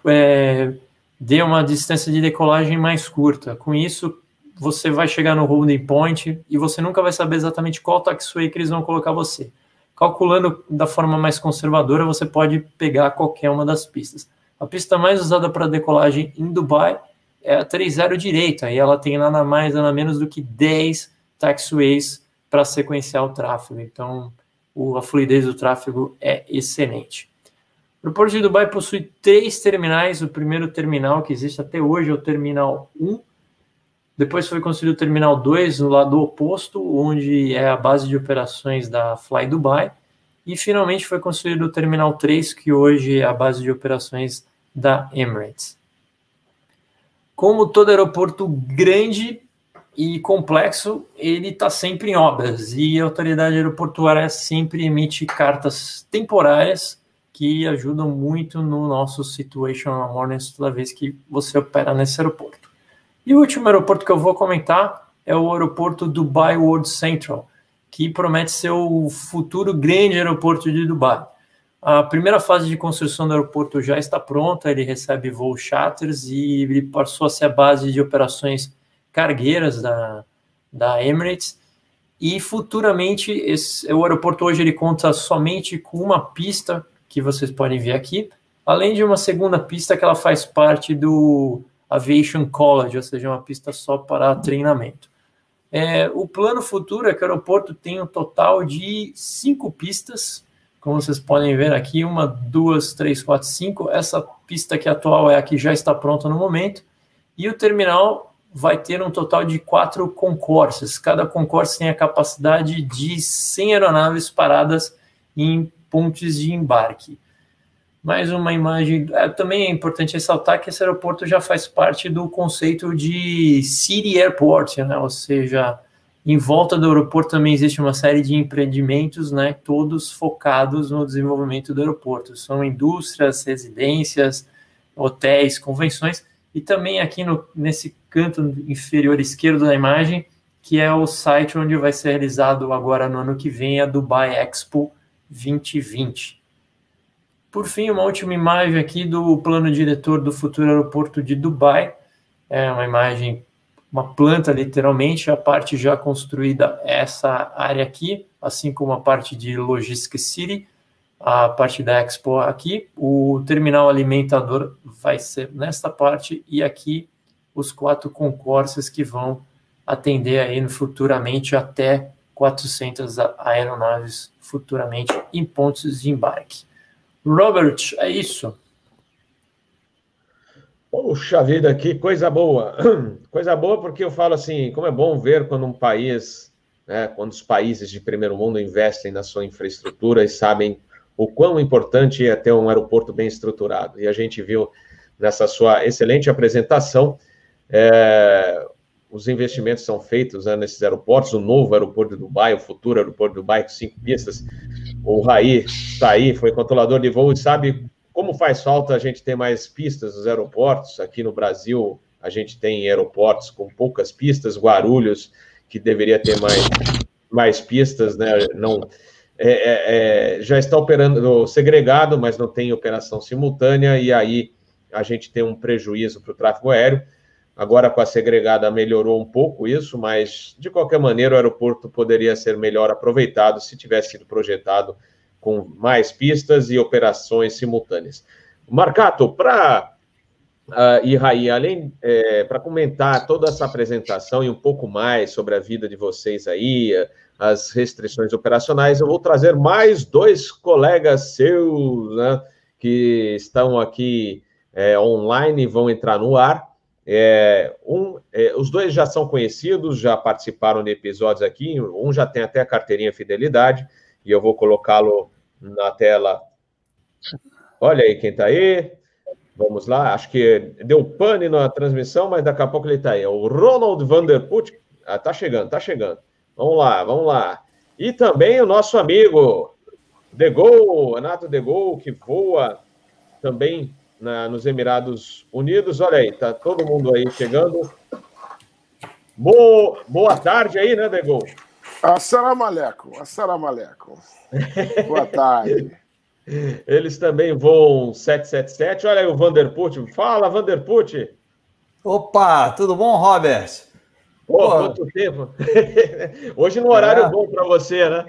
é, dê uma distância de decolagem mais curta. Com isso, você vai chegar no holding point e você nunca vai saber exatamente qual taxiway que eles vão colocar você. Calculando da forma mais conservadora, você pode pegar qualquer uma das pistas. A pista mais usada para decolagem em Dubai é a 30 direita, e ela tem nada mais, nada menos do que 10 taxiways para sequenciar o tráfego. Então, a fluidez do tráfego é excelente. O aeroporto de Dubai possui três terminais. O primeiro terminal que existe até hoje é o Terminal 1. Depois foi construído o Terminal 2 no lado oposto, onde é a base de operações da Fly Dubai. E finalmente foi construído o Terminal 3, que hoje é a base de operações da Emirates. Como todo aeroporto grande e complexo, ele está sempre em obras e a autoridade aeroportuária sempre emite cartas temporárias que ajudam muito no nosso Situational Awareness toda vez que você opera nesse aeroporto. E o último aeroporto que eu vou comentar é o aeroporto Dubai World Central, que promete ser o futuro grande aeroporto de Dubai. A primeira fase de construção do aeroporto já está pronta, ele recebe voos charters e ele passou a ser a base de operações cargueiras da, da Emirates. E futuramente, esse, o aeroporto hoje ele conta somente com uma pista que vocês podem ver aqui, além de uma segunda pista que ela faz parte do Aviation College, ou seja, uma pista só para treinamento. É, o plano futuro é que o aeroporto tenha um total de cinco pistas, como vocês podem ver aqui, uma, duas, três, quatro, cinco. Essa pista que atual é a que já está pronta no momento, E o terminal vai ter um total de quatro concourses. Cada concourse tem a capacidade de 100 aeronaves paradas em pontes de embarque. Mais uma imagem. É, também é importante ressaltar que esse aeroporto já faz parte do conceito de City Airport, né? ou seja, em volta do aeroporto também existe uma série de empreendimentos, né, todos focados no desenvolvimento do aeroporto. São indústrias, residências, hotéis, convenções, e também aqui no, nesse canto inferior esquerdo da imagem, que é o site onde vai ser realizado agora no ano que vem a Dubai Expo 2020. Por fim, uma última imagem aqui do plano diretor do futuro aeroporto de Dubai. É uma imagem uma planta, literalmente, a parte já construída, essa área aqui, assim como a parte de Logistics City, a parte da Expo aqui, o terminal alimentador vai ser nesta parte, e aqui os quatro concourses que vão atender aí futuramente até 400 aeronaves futuramente em pontos de embarque. Robert, é isso. Puxa vida, que coisa boa. *clears throat* Coisa boa porque eu falo assim, como é bom ver quando um país, né, quando os países de primeiro mundo investem na sua infraestrutura e sabem o quão importante é ter um aeroporto bem estruturado. E a gente viu nessa sua excelente apresentação, é, os investimentos são feitos né, nesses aeroportos, o novo aeroporto de Dubai, o futuro aeroporto de Dubai com cinco pistas. O Raí está aí, foi controlador de voo e sabe como faz falta a gente ter mais pistas nos aeroportos, aqui no Brasil a gente tem aeroportos com poucas pistas, Guarulhos, que deveria ter mais, mais pistas, né? Não, é, é, é já está operando segregado, mas não tem operação simultânea, e aí a gente tem um prejuízo para o tráfego aéreo. Agora, com a segregada, melhorou um pouco isso, mas de qualquer maneira, o aeroporto poderia ser melhor aproveitado se tivesse sido projetado com mais pistas e operações simultâneas. Marcato, para uh, ah, e Raí, além é, para comentar toda essa apresentação e um pouco mais sobre a vida de vocês aí, as restrições operacionais, eu vou trazer mais dois colegas seus, né, que estão aqui é, online e vão entrar no ar. É, um, é, os dois já são conhecidos, já participaram de episódios aqui, um já tem até a carteirinha fidelidade, e eu vou colocá-lo na tela. Olha aí quem está aí. Vamos lá, acho que deu pane na transmissão, mas daqui a pouco ele está aí. É o Ronald Vanderput. Ah, tá chegando, tá chegando. Vamos lá, vamos lá. E também o nosso amigo De Gaulle, Renato De Gaulle, que voa também na, nos Emirados Unidos. Olha aí, tá todo mundo aí chegando. Boa, boa tarde aí, né, De Gaulle? Assalamu alaikum, assalamu alaikum. Boa tarde. *laughs* Eles também voam 777. Olha aí o Vanderput. Fala, Vanderput. Opa, tudo bom, Robert? Pô, Pô. quanto tempo. *laughs* Hoje no horário é. bom para você, né?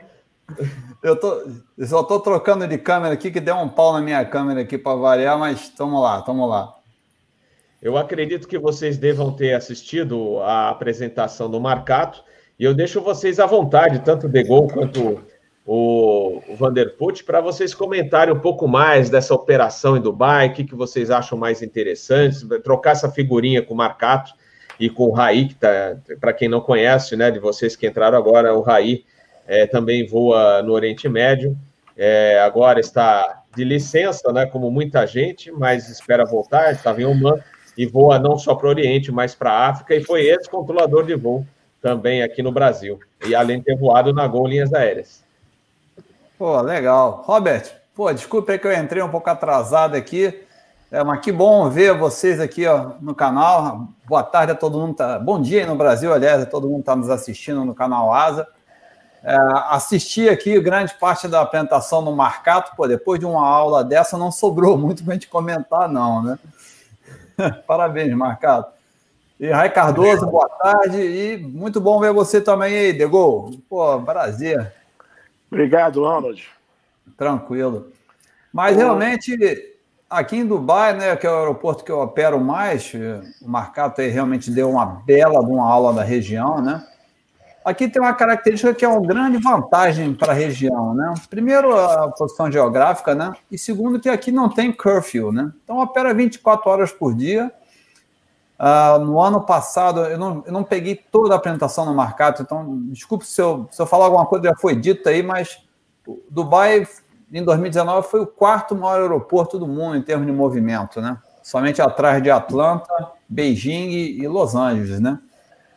Eu, tô, eu só estou trocando de câmera aqui, que deu um pau na minha câmera aqui para variar, mas vamos lá, vamos lá. Eu acredito que vocês devam ter assistido a apresentação do Marcato, e eu deixo vocês à vontade, tanto o De Gaulle quanto o, Vanderput, para vocês comentarem um pouco mais dessa operação em Dubai, o que, que vocês acham mais interessante, trocar essa figurinha com o Marcato e com o Raí, que tá, para quem não conhece, né, de vocês que entraram agora, o Raí é, também voa no Oriente Médio, é, agora está de licença, né, como muita gente, mas espera voltar, estava em Oman, e voa não só para o Oriente, mas para a África, e foi esse controlador de voo também aqui no Brasil, e além de ter voado na Gol Linhas Aéreas. Pô, legal. Robert, pô, desculpa que eu entrei um pouco atrasado aqui. É, mas que bom ver vocês aqui ó, no canal. Boa tarde a todo mundo. Tá... Bom dia aí no Brasil, aliás, a todo mundo está nos assistindo no canal Asa. É, assisti aqui grande parte da apresentação no Marcato. Pô, depois de uma aula dessa, não sobrou muito para a gente comentar, não, né? *laughs* Parabéns, Marcato. E Rai Cardoso, boa tarde. E muito bom ver você também aí, Degol. Pô, prazer. Obrigado, Ronald. Tranquilo. Mas realmente, aqui em Dubai, né, que é o aeroporto que eu opero mais, o Marcato aí realmente deu uma bela de uma aula da região, né? Aqui tem uma característica que é uma grande vantagem para a região, né? Primeiro, a posição geográfica, né? E segundo, que aqui não tem curfew, né? Então, opera 24 horas por dia. Uh, no ano passado, eu não, eu não peguei toda a apresentação no Marcato, então desculpe se eu, se eu falar alguma coisa já foi dita aí, mas Dubai, em 2019, foi o quarto maior aeroporto do mundo em termos de movimento, né? Somente atrás de Atlanta, Beijing e Los Angeles, né?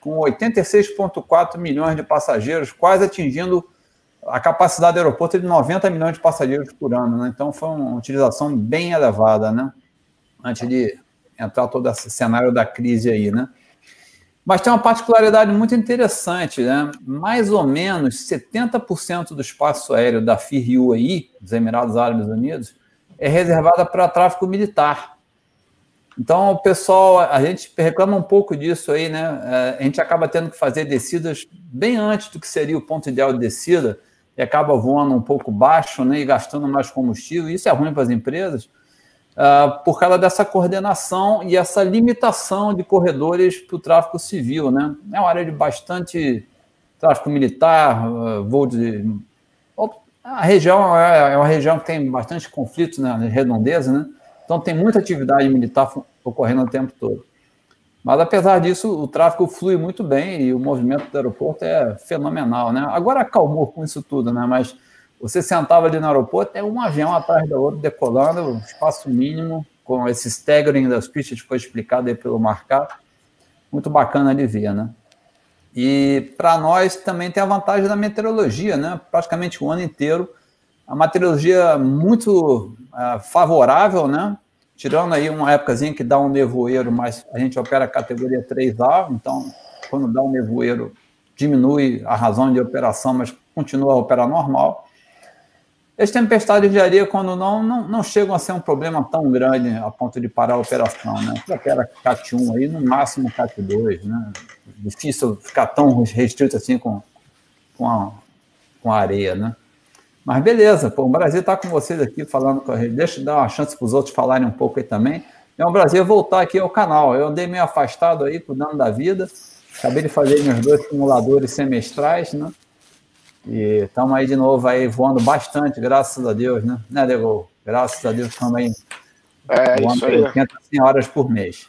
Com 86,4 milhões de passageiros, quase atingindo a capacidade do aeroporto de 90 milhões de passageiros por ano, né? Então foi uma utilização bem elevada, né? Antes de entrar todo esse cenário da crise aí, né? Mas tem uma particularidade muito interessante, né? Mais ou menos 70% do espaço aéreo da FIR UAE, dos Emirados Árabes Unidos, é reservada para tráfego militar. Então, pessoal, a gente reclama um pouco disso aí, né? É, a gente acaba tendo que fazer descidas bem antes do que seria o ponto ideal de descida, e acaba voando um pouco baixo, né? E gastando mais combustível. Isso é ruim para as empresas uh, por causa dessa coordenação e essa limitação de corredores para o tráfego civil. Né? É uma área de bastante tráfego militar, uh, voo de. A região é, é uma região que tem bastante conflitos na né, redondeza, né? Então tem muita atividade militar ocorrendo o tempo todo. Mas apesar disso, o tráfego flui muito bem e o movimento do aeroporto é fenomenal, né? Agora acalmou com isso tudo, né? Mas você sentava ali no aeroporto, é um avião atrás do outro decolando, espaço mínimo, com esse staggering das pistas que foi explicado aí pelo Marcar. Muito bacana de ver, né? E para nós também tem a vantagem da meteorologia, né? Praticamente o ano inteiro. A meteorologia muito uh, favorável, né? Tirando aí uma épocazinha que dá um nevoeiro, mas a gente opera a categoria 3A, então quando dá um nevoeiro diminui a razão de operação, mas continua a operar normal. As tempestades de areia, quando não, não, não chegam a ser um problema tão grande a ponto de parar a operação, né? Aquela CAT 1 aí, no máximo CAT 2, né? Difícil ficar tão restrito assim com, com, a, com a areia, né? Mas beleza, pô, o Brasil está com vocês aqui falando com a gente. Deixa eu dar uma chance para os outros falarem um pouco aí também. É um prazer voltar aqui ao canal. Eu andei meio afastado aí, cuidando da vida. Acabei de fazer meus dois simuladores semestrais, né? E estamos aí de novo aí voando bastante, graças a Deus, né? Né, Dego? Graças a Deus estamos aí é, voando 80 horas por mês.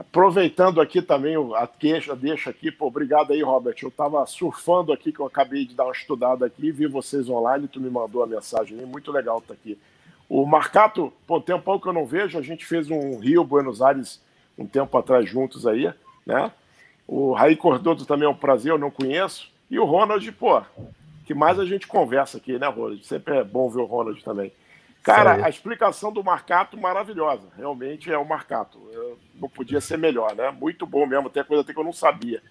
Aproveitando aqui também a queixa, deixa aqui, pô, obrigado aí, Robert. Eu estava surfando aqui, que eu acabei de dar uma estudada aqui, vi vocês online, tu me mandou a mensagem muito legal estar tá aqui. O Marcato, pô, tem um pouco que eu não vejo, a gente fez um Rio, Buenos Aires, um tempo atrás juntos aí, né? O Raí Cordoto também é um prazer, eu não conheço. E o Ronald, pô, que mais a gente conversa aqui, né, Ronald? Sempre é bom ver o Ronald também. Cara, a explicação do Marcato maravilhosa. Realmente é o Marcato. Eu não podia ser melhor, né? Muito bom mesmo. Tem coisa até que eu não sabia.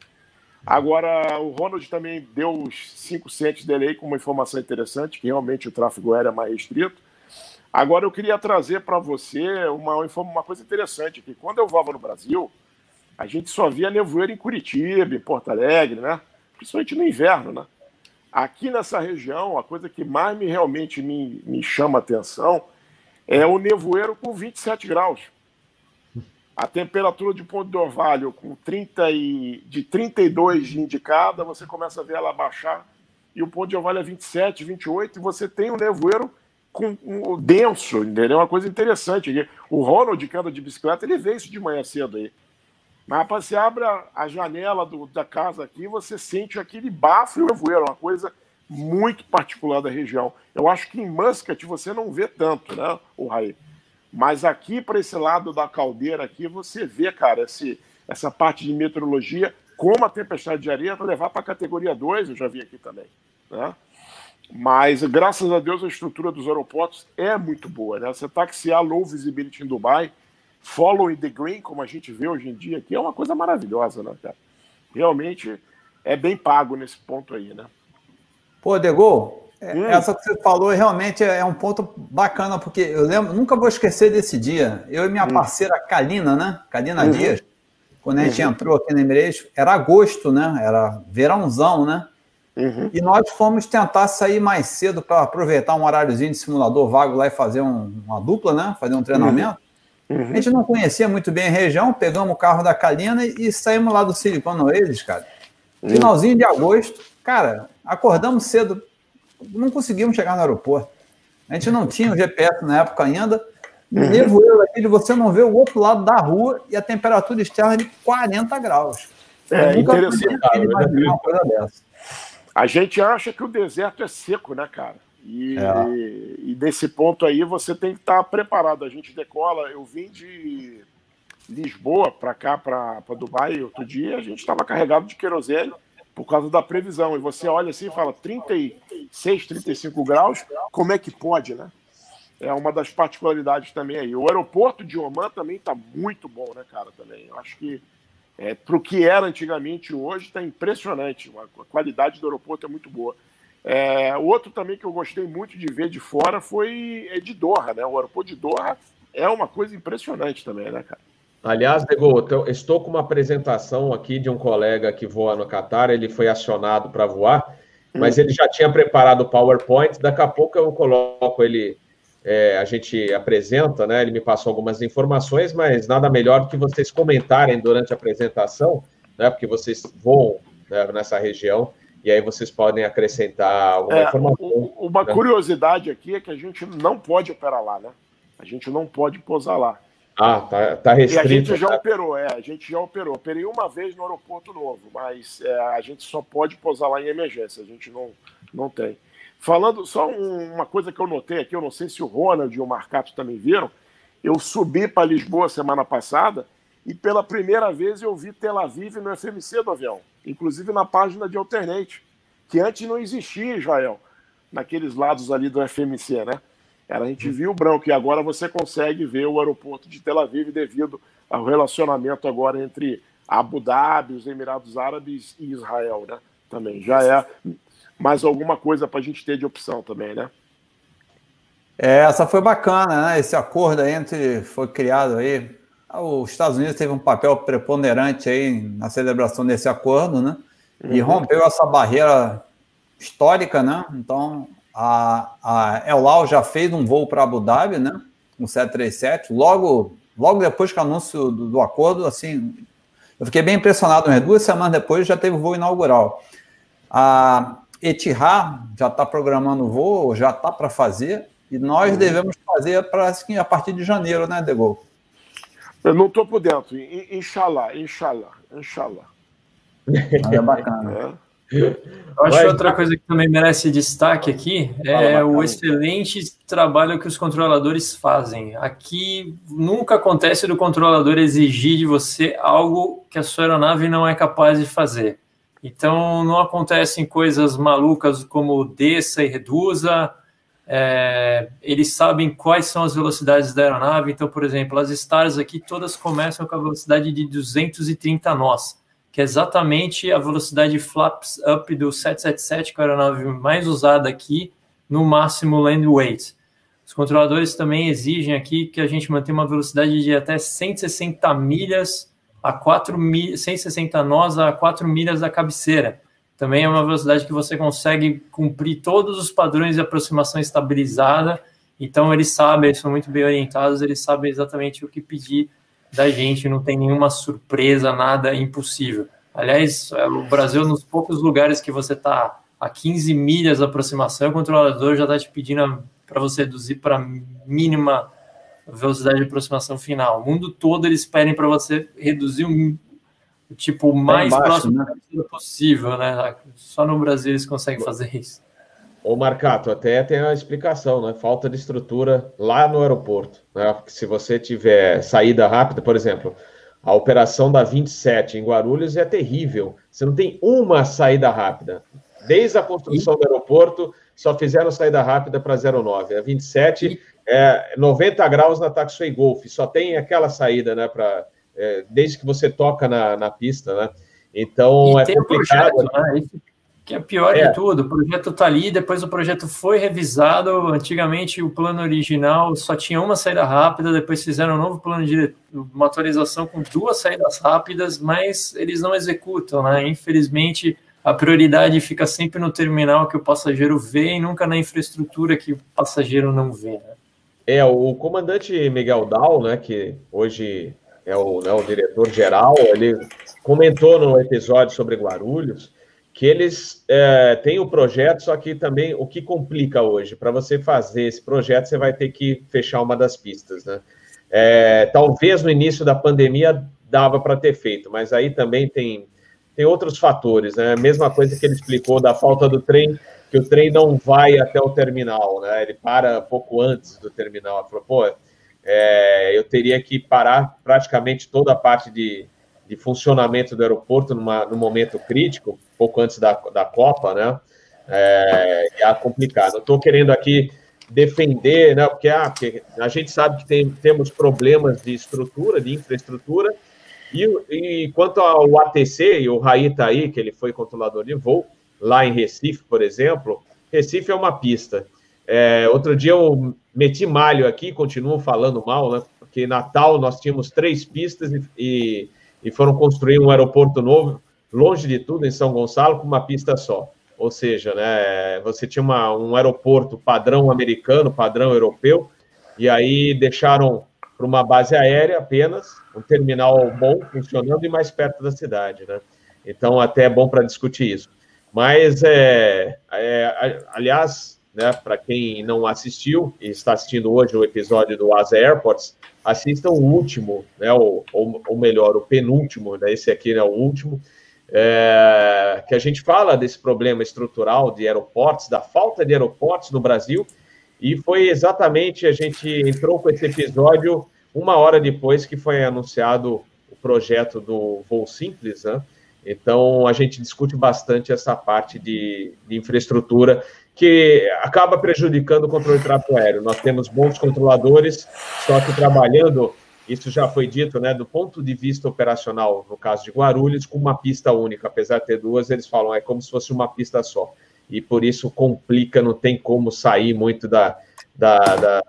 Agora, o Ronald também deu os 5 centos dele aí com uma informação interessante, que realmente o tráfego aéreo é mais restrito. Agora, eu queria trazer para você uma, uma coisa interessante, que quando eu voava no Brasil, a gente só via nevoeiro em Curitiba, em Porto Alegre, né? principalmente no inverno, né? Aqui nessa região, a coisa que mais me realmente me, me chama atenção é o nevoeiro com 27 graus. A temperatura de Ponto do Orvalho com 30 e, de 32 de indicada, você começa a ver ela baixar, e o Ponto de Orvalho é 27, 28, e você tem um nevoeiro com um, denso, entendeu? Uma coisa interessante. O Ronald, que anda de bicicleta, ele vê isso de manhã cedo aí. Mas, rapaz, você abre a, janela do, da casa aqui, você sente aquele bafo e o nevoeiro, uma coisa muito particular da região. Eu acho que em Muscat você não vê tanto, né, o Raí? Mas aqui, para esse lado da caldeira aqui, você vê, cara, esse, essa parte de meteorologia, como a tempestade de areia, levar para a categoria 2, eu já vi aqui também, né? Mas, graças a Deus, a estrutura dos aeroportos é muito boa, né? Você taxiar low visibility em Dubai, Following the Green, como a gente vê hoje em dia, que é uma coisa maravilhosa, né, cara? Realmente é bem pago nesse ponto aí, né? Pô, Degol, é, hum. essa que você falou realmente é um ponto bacana, porque eu lembro, nunca vou esquecer desse dia. Eu e minha hum. parceira Kalina, né? Kalina uhum. Dias, quando a gente uhum. entrou aqui na Emirates, era agosto, né? Era verãozão, né? Uhum. E nós fomos tentar sair mais cedo para aproveitar um horáriozinho de simulador vago lá e fazer um, uma dupla, né? Fazer um treinamento. Uhum. A gente não conhecia muito bem a região, pegamos o carro da Calina e saímos lá do Silicon Oasis, cara. Uhum. Finalzinho de agosto, cara, acordamos cedo, não conseguimos chegar no aeroporto. A gente não tinha o GPS na época ainda, Uhum. Nevoeiro aquele, você não vê o outro lado da rua e a temperatura externa de 40 graus. É, é interessante. Uma coisa dessa. A gente acha que o deserto é seco, né, cara? E, é. e, desse ponto aí você tem que estar preparado. A gente decola. Eu vim de Lisboa para cá, para Dubai, outro dia, a gente estava carregado de querosene por causa da previsão. E você olha assim e fala 36, 35 graus, como é que pode, né? É uma das particularidades também aí. O aeroporto de Oman também está muito bom, né, cara? Também. Eu acho que é, para o que era antigamente hoje está impressionante. A qualidade do aeroporto é muito boa. É, outro também que eu gostei muito de ver de fora foi é de Doha, né? O aeroporto de Doha é uma coisa impressionante também, né, cara? Aliás, Dego, estou com uma apresentação aqui de um colega que voa no Qatar, ele foi acionado para voar, mas hum. ele já tinha preparado o PowerPoint, daqui a pouco eu coloco ele, é, a gente apresenta, né? Ele me passou algumas informações, mas nada melhor do que vocês comentarem durante a apresentação, né? Porque vocês voam né, nessa região, e aí vocês podem acrescentar alguma é, informação. Uma né? curiosidade aqui é que a gente não pode operar lá, né? A gente não pode posar lá. Ah, tá, tá restrito. E a gente já tá? operou, é, a gente já operou. Operei uma vez no aeroporto novo, mas é, a gente só pode pousar lá em emergência, a gente não, não tem. Falando, só um, uma coisa que eu notei aqui, eu não sei se o Ronald e o Marcato também viram, eu subi para Lisboa semana passada e pela primeira vez eu vi Tel Aviv no FMC do avião, inclusive na página de Alternate, que antes não existia Israel, naqueles lados ali do FMC, né? Era, a gente viu o branco e agora você consegue ver o aeroporto de Tel Aviv devido ao relacionamento agora entre Abu Dhabi, os Emirados Árabes e Israel, né? Também já é mais alguma coisa para a gente ter de opção também, né? É, essa foi bacana, né? Esse acordo entre foi criado aí. Os Estados Unidos teve um papel preponderante aí na celebração desse acordo, né? E uhum. rompeu essa barreira histórica, né? Então a, a El Al já fez um voo para Abu Dhabi, né? Um 737. Logo, logo depois que o anúncio do, do, acordo, assim, eu fiquei bem impressionado. Né? Duas semanas depois já teve o voo inaugural. A Etihad já está programando o voo, já está para fazer, e nós uhum. devemos fazer para assim, a partir de janeiro, né, Degol? Eu não estou por dentro. Inshallah, inshallah, inshallah. É bacana. É. Eu acho Vai, outra coisa que também merece destaque aqui é o excelente trabalho que os controladores fazem. Aqui nunca acontece do controlador exigir de você algo que a sua aeronave não é capaz de fazer. Então não acontecem coisas malucas como desça e reduza. É, eles sabem quais são as velocidades da aeronave. Então, por exemplo, as stars aqui todas começam com a velocidade de 230 nós que é exatamente a velocidade flaps up do 777, que é a aeronave mais usada aqui, no máximo land weight. Os controladores também exigem aqui que a gente mantenha uma velocidade de até 160 milhas a 4 mil, 160 nós a 4 milhas da cabeceira. Também é uma velocidade que você consegue cumprir todos os padrões de aproximação estabilizada. Então eles sabem, eles são muito bem orientados, eles sabem exatamente o que pedir da gente, não tem nenhuma surpresa, nada impossível. Aliás, é, o Brasil, nos poucos lugares que você está a 15 milhas de aproximação, o controlador já está te pedindo para você reduzir para a mínima velocidade de aproximação final. O mundo todo eles pedem para você reduzir o, o tipo mais baixo, próximo né? possível, né? Só no Brasil eles conseguem fazer isso. Ô Marcato, até tem a explicação, né? Falta de estrutura lá no aeroporto. Né? Porque se você tiver saída rápida, por exemplo, a operação da 27 em Guarulhos é terrível. Você não tem uma saída rápida. Desde a construção do aeroporto, só fizeram saída rápida para 09. A 27 é 90 graus na Taxway Golf, só tem aquela saída, né? Pra, é, desde que você toca na, na pista, né? Então e é complicado. Projeto, né? Que é pior é. de tudo, o projeto está ali, depois o projeto foi revisado. Antigamente o plano original só tinha uma saída rápida, depois fizeram um novo plano de uma atualização com duas saídas rápidas, mas eles não executam, né? Infelizmente, a prioridade fica sempre no terminal que o passageiro vê e nunca na infraestrutura que o passageiro não vê. Né? É, o comandante Miguel Dal, né, que hoje é o, né, o diretor geral, ele comentou no episódio sobre Guarulhos que eles é, têm o projeto, só que também o que complica hoje, para você fazer esse projeto, você vai ter que fechar uma das pistas, né? É, talvez no início da pandemia dava para ter feito, mas aí também tem, tem outros fatores, né? Mesma coisa que ele explicou da falta do trem, que o trem não vai até o terminal, né? Ele para pouco antes do terminal. Ele falou, pô, é, eu teria que parar praticamente toda a parte de, de funcionamento do aeroporto numa, num momento crítico, pouco antes da, da Copa, né? É, é complicado. Não estou querendo aqui defender, né? Porque, ah, porque a gente sabe que tem, temos problemas de estrutura, de infraestrutura, e, e quanto ao ATC, e o Raí está aí, que ele foi controlador de voo, lá em Recife, por exemplo, Recife é uma pista. É, outro dia eu meti malho aqui, continuo falando mal, né? Porque Natal nós tínhamos três pistas e, e, e foram construir um aeroporto novo, longe de tudo, em São Gonçalo, com uma pista só. Ou seja, né, você tinha uma, um aeroporto padrão americano, padrão europeu, e aí deixaram para uma base aérea apenas, um terminal bom, funcionando e mais perto da cidade. Né? Então, até é bom para discutir isso. Mas, é, é aliás, né, para quem não assistiu e está assistindo hoje o episódio do Asa Airports, assistam o último, né, ou, ou, ou melhor, o penúltimo, né, esse aqui é né, o último, é, que a gente fala desse problema estrutural de aeroportos, da falta de aeroportos no Brasil, e foi exatamente, a gente entrou com esse episódio uma hora depois que foi anunciado o projeto do Voo Simples, né? Então, a gente discute bastante essa parte de, de infraestrutura que acaba prejudicando o controle de tráfego aéreo. Nós temos bons controladores, só que trabalhando isso já foi dito, né, do ponto de vista operacional, no caso de Guarulhos, com uma pista única, apesar de ter duas, eles falam é como se fosse uma pista só. E por isso complica, não tem como sair muito da, da, da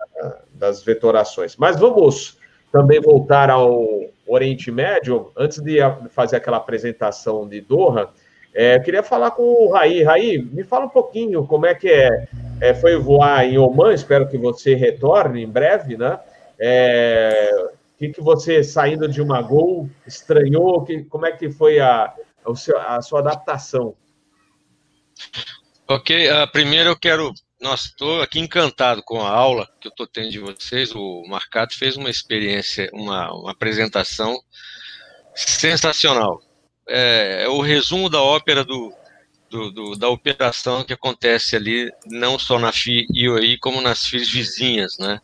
das vetorações. Mas vamos também voltar ao Oriente Médio. Antes de fazer aquela apresentação de Doha, é, queria falar com o Raí. Raí, me fala um pouquinho como é que é, é foi voar em Oman, espero que você retorne em breve, né? É, que, que você, saindo de uma Gol, estranhou? Que, como é que foi a, a, seu, a sua adaptação? Ok, uh, primeiro eu quero. Nossa, estou aqui encantado com a aula que eu estou tendo de vocês. O Marcato fez uma experiência, uma, uma apresentação sensacional. É, é, o resumo da ópera do, do, do, da operação que acontece ali, não só na FI IOI, como nas FIs vizinhas, né?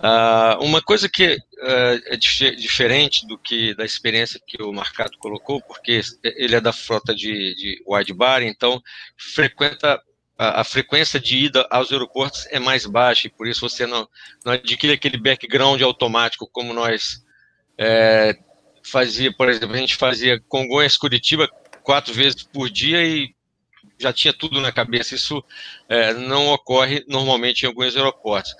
Uh, uma coisa que uh, é dif diferente do que da experiência que o Marcado colocou, porque ele é da frota de, de wide bar, então frequenta a, a, frequência de ida aos aeroportos é mais baixa e por isso você não, não adquire aquele background automático como nós é, fazia, por exemplo, a gente fazia Congonhas Curitiba quatro vezes por dia e já tinha tudo na cabeça. Isso é, não ocorre normalmente em alguns aeroportos.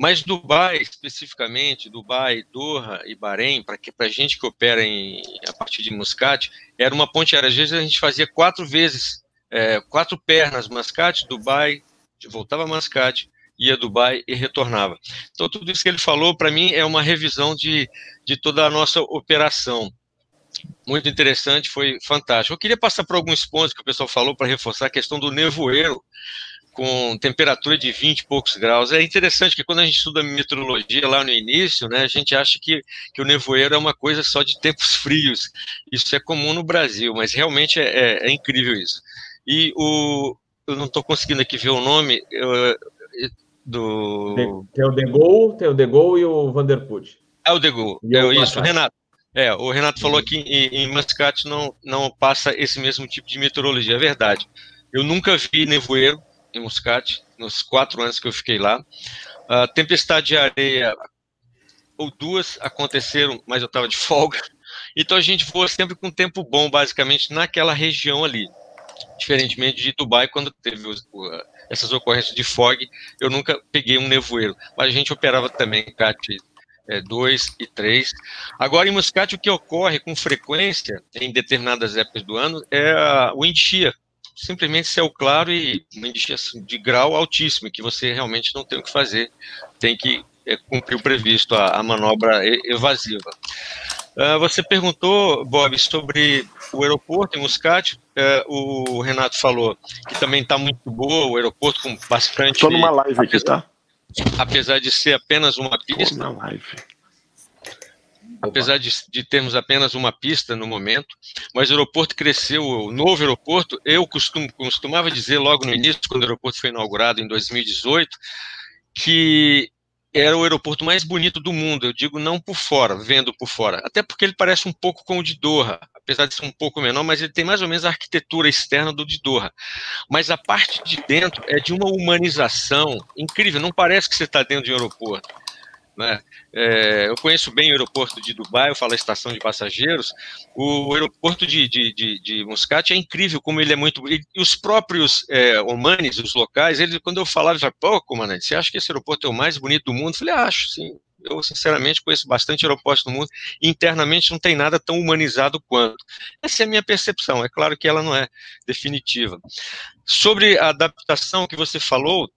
Mas Dubai, especificamente, Dubai, Doha e Bahrein, para a gente que opera em, a partir de Muscat, era uma ponte aérea. Às vezes a gente fazia quatro vezes, é, quatro pernas, Muscat, Dubai, voltava a Muscat, ia a Dubai e retornava. Então, tudo isso que ele falou, para mim, é uma revisão de, de toda a nossa operação. Muito interessante, foi fantástico. Eu queria passar por alguns pontos que o pessoal falou para reforçar a questão do nevoeiro com temperatura de 20 e poucos graus. É interessante que quando a gente estuda meteorologia lá no início, né, a gente acha que, que o nevoeiro é uma coisa só de tempos *laughs* frios. Isso é comum no Brasil, mas realmente é, é, é incrível isso. E o, eu não estou conseguindo aqui ver o nome eu, do. Tem o De Gaulle, tem o De Gaulle e o Vanderput. É o De Gaulle, é isso, Renato. É, o Renato falou que em, em Muscat não, não passa esse mesmo tipo de meteorologia, é verdade. Eu nunca vi nevoeiro, em Muscat, nos quatro anos que eu fiquei lá. A tempestade de areia, ou duas aconteceram, mas eu estava de folga. Então a gente voa sempre com tempo bom, basicamente, naquela região ali. Diferentemente de Dubai, quando teve essas ocorrências de fog, eu nunca peguei um nevoeiro. Mas a gente operava também CAT 2 é, e 3. Agora, em Muscat, o que ocorre com frequência, em determinadas épocas do ano, é o wind shear, simplesmente céu claro e uma indicação de grau altíssimo, que você realmente não tem o que fazer, tem que é, cumprir o previsto, a, a manobra evasiva. Uh, você perguntou, Bob, sobre o aeroporto em Muscat. Uh, o Renato falou que também está muito boa, o aeroporto com bastante. Estou numa live aqui, tá? Apesar de ser apenas uma pista. Tô na live. Apesar de, de, termos apenas uma pista no momento, mas o aeroporto cresceu, o novo aeroporto, eu costum, costumava dizer logo no início, quando o aeroporto foi inaugurado em 2018, que era o aeroporto mais bonito do mundo, eu digo não por fora, vendo por fora, até porque ele parece um pouco com o de Doha, apesar de ser um pouco menor, mas ele tem mais ou menos a arquitetura externa do de Doha. Mas a parte de dentro é de uma humanização incrível, não parece que você está dentro de um aeroporto. Né? É, eu conheço bem o aeroporto de Dubai, eu falo a estação de passageiros. O aeroporto de, de, de, de Muscat é incrível, como ele é muito. E os próprios é, Omanes, os locais, eles, quando eu falava, eles falavam, pô, comandante, você acha que esse aeroporto é o mais bonito do mundo? Eu falei, acho, sim. Eu, sinceramente, conheço bastante aeroportos no mundo internamente não tem nada tão humanizado quanto. Essa é a minha percepção, é claro que ela não é definitiva. Sobre a adaptação que você falou,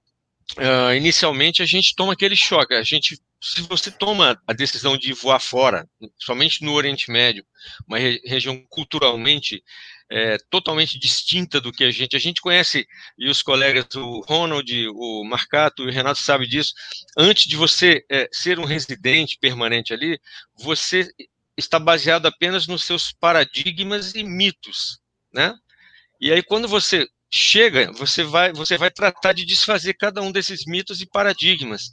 uh, inicialmente a gente toma aquele choque, a gente se você toma a decisão de voar fora, somente no Oriente Médio, uma re região culturalmente é, totalmente distinta do que a gente. A gente conhece, e os colegas, o Ronald, o Marcato e o Renato sabem disso. Antes de você é, ser um residente permanente ali, você está baseado apenas nos seus paradigmas e mitos, né? E aí, quando você chega, você vai, você vai tratar de desfazer cada um desses mitos e paradigmas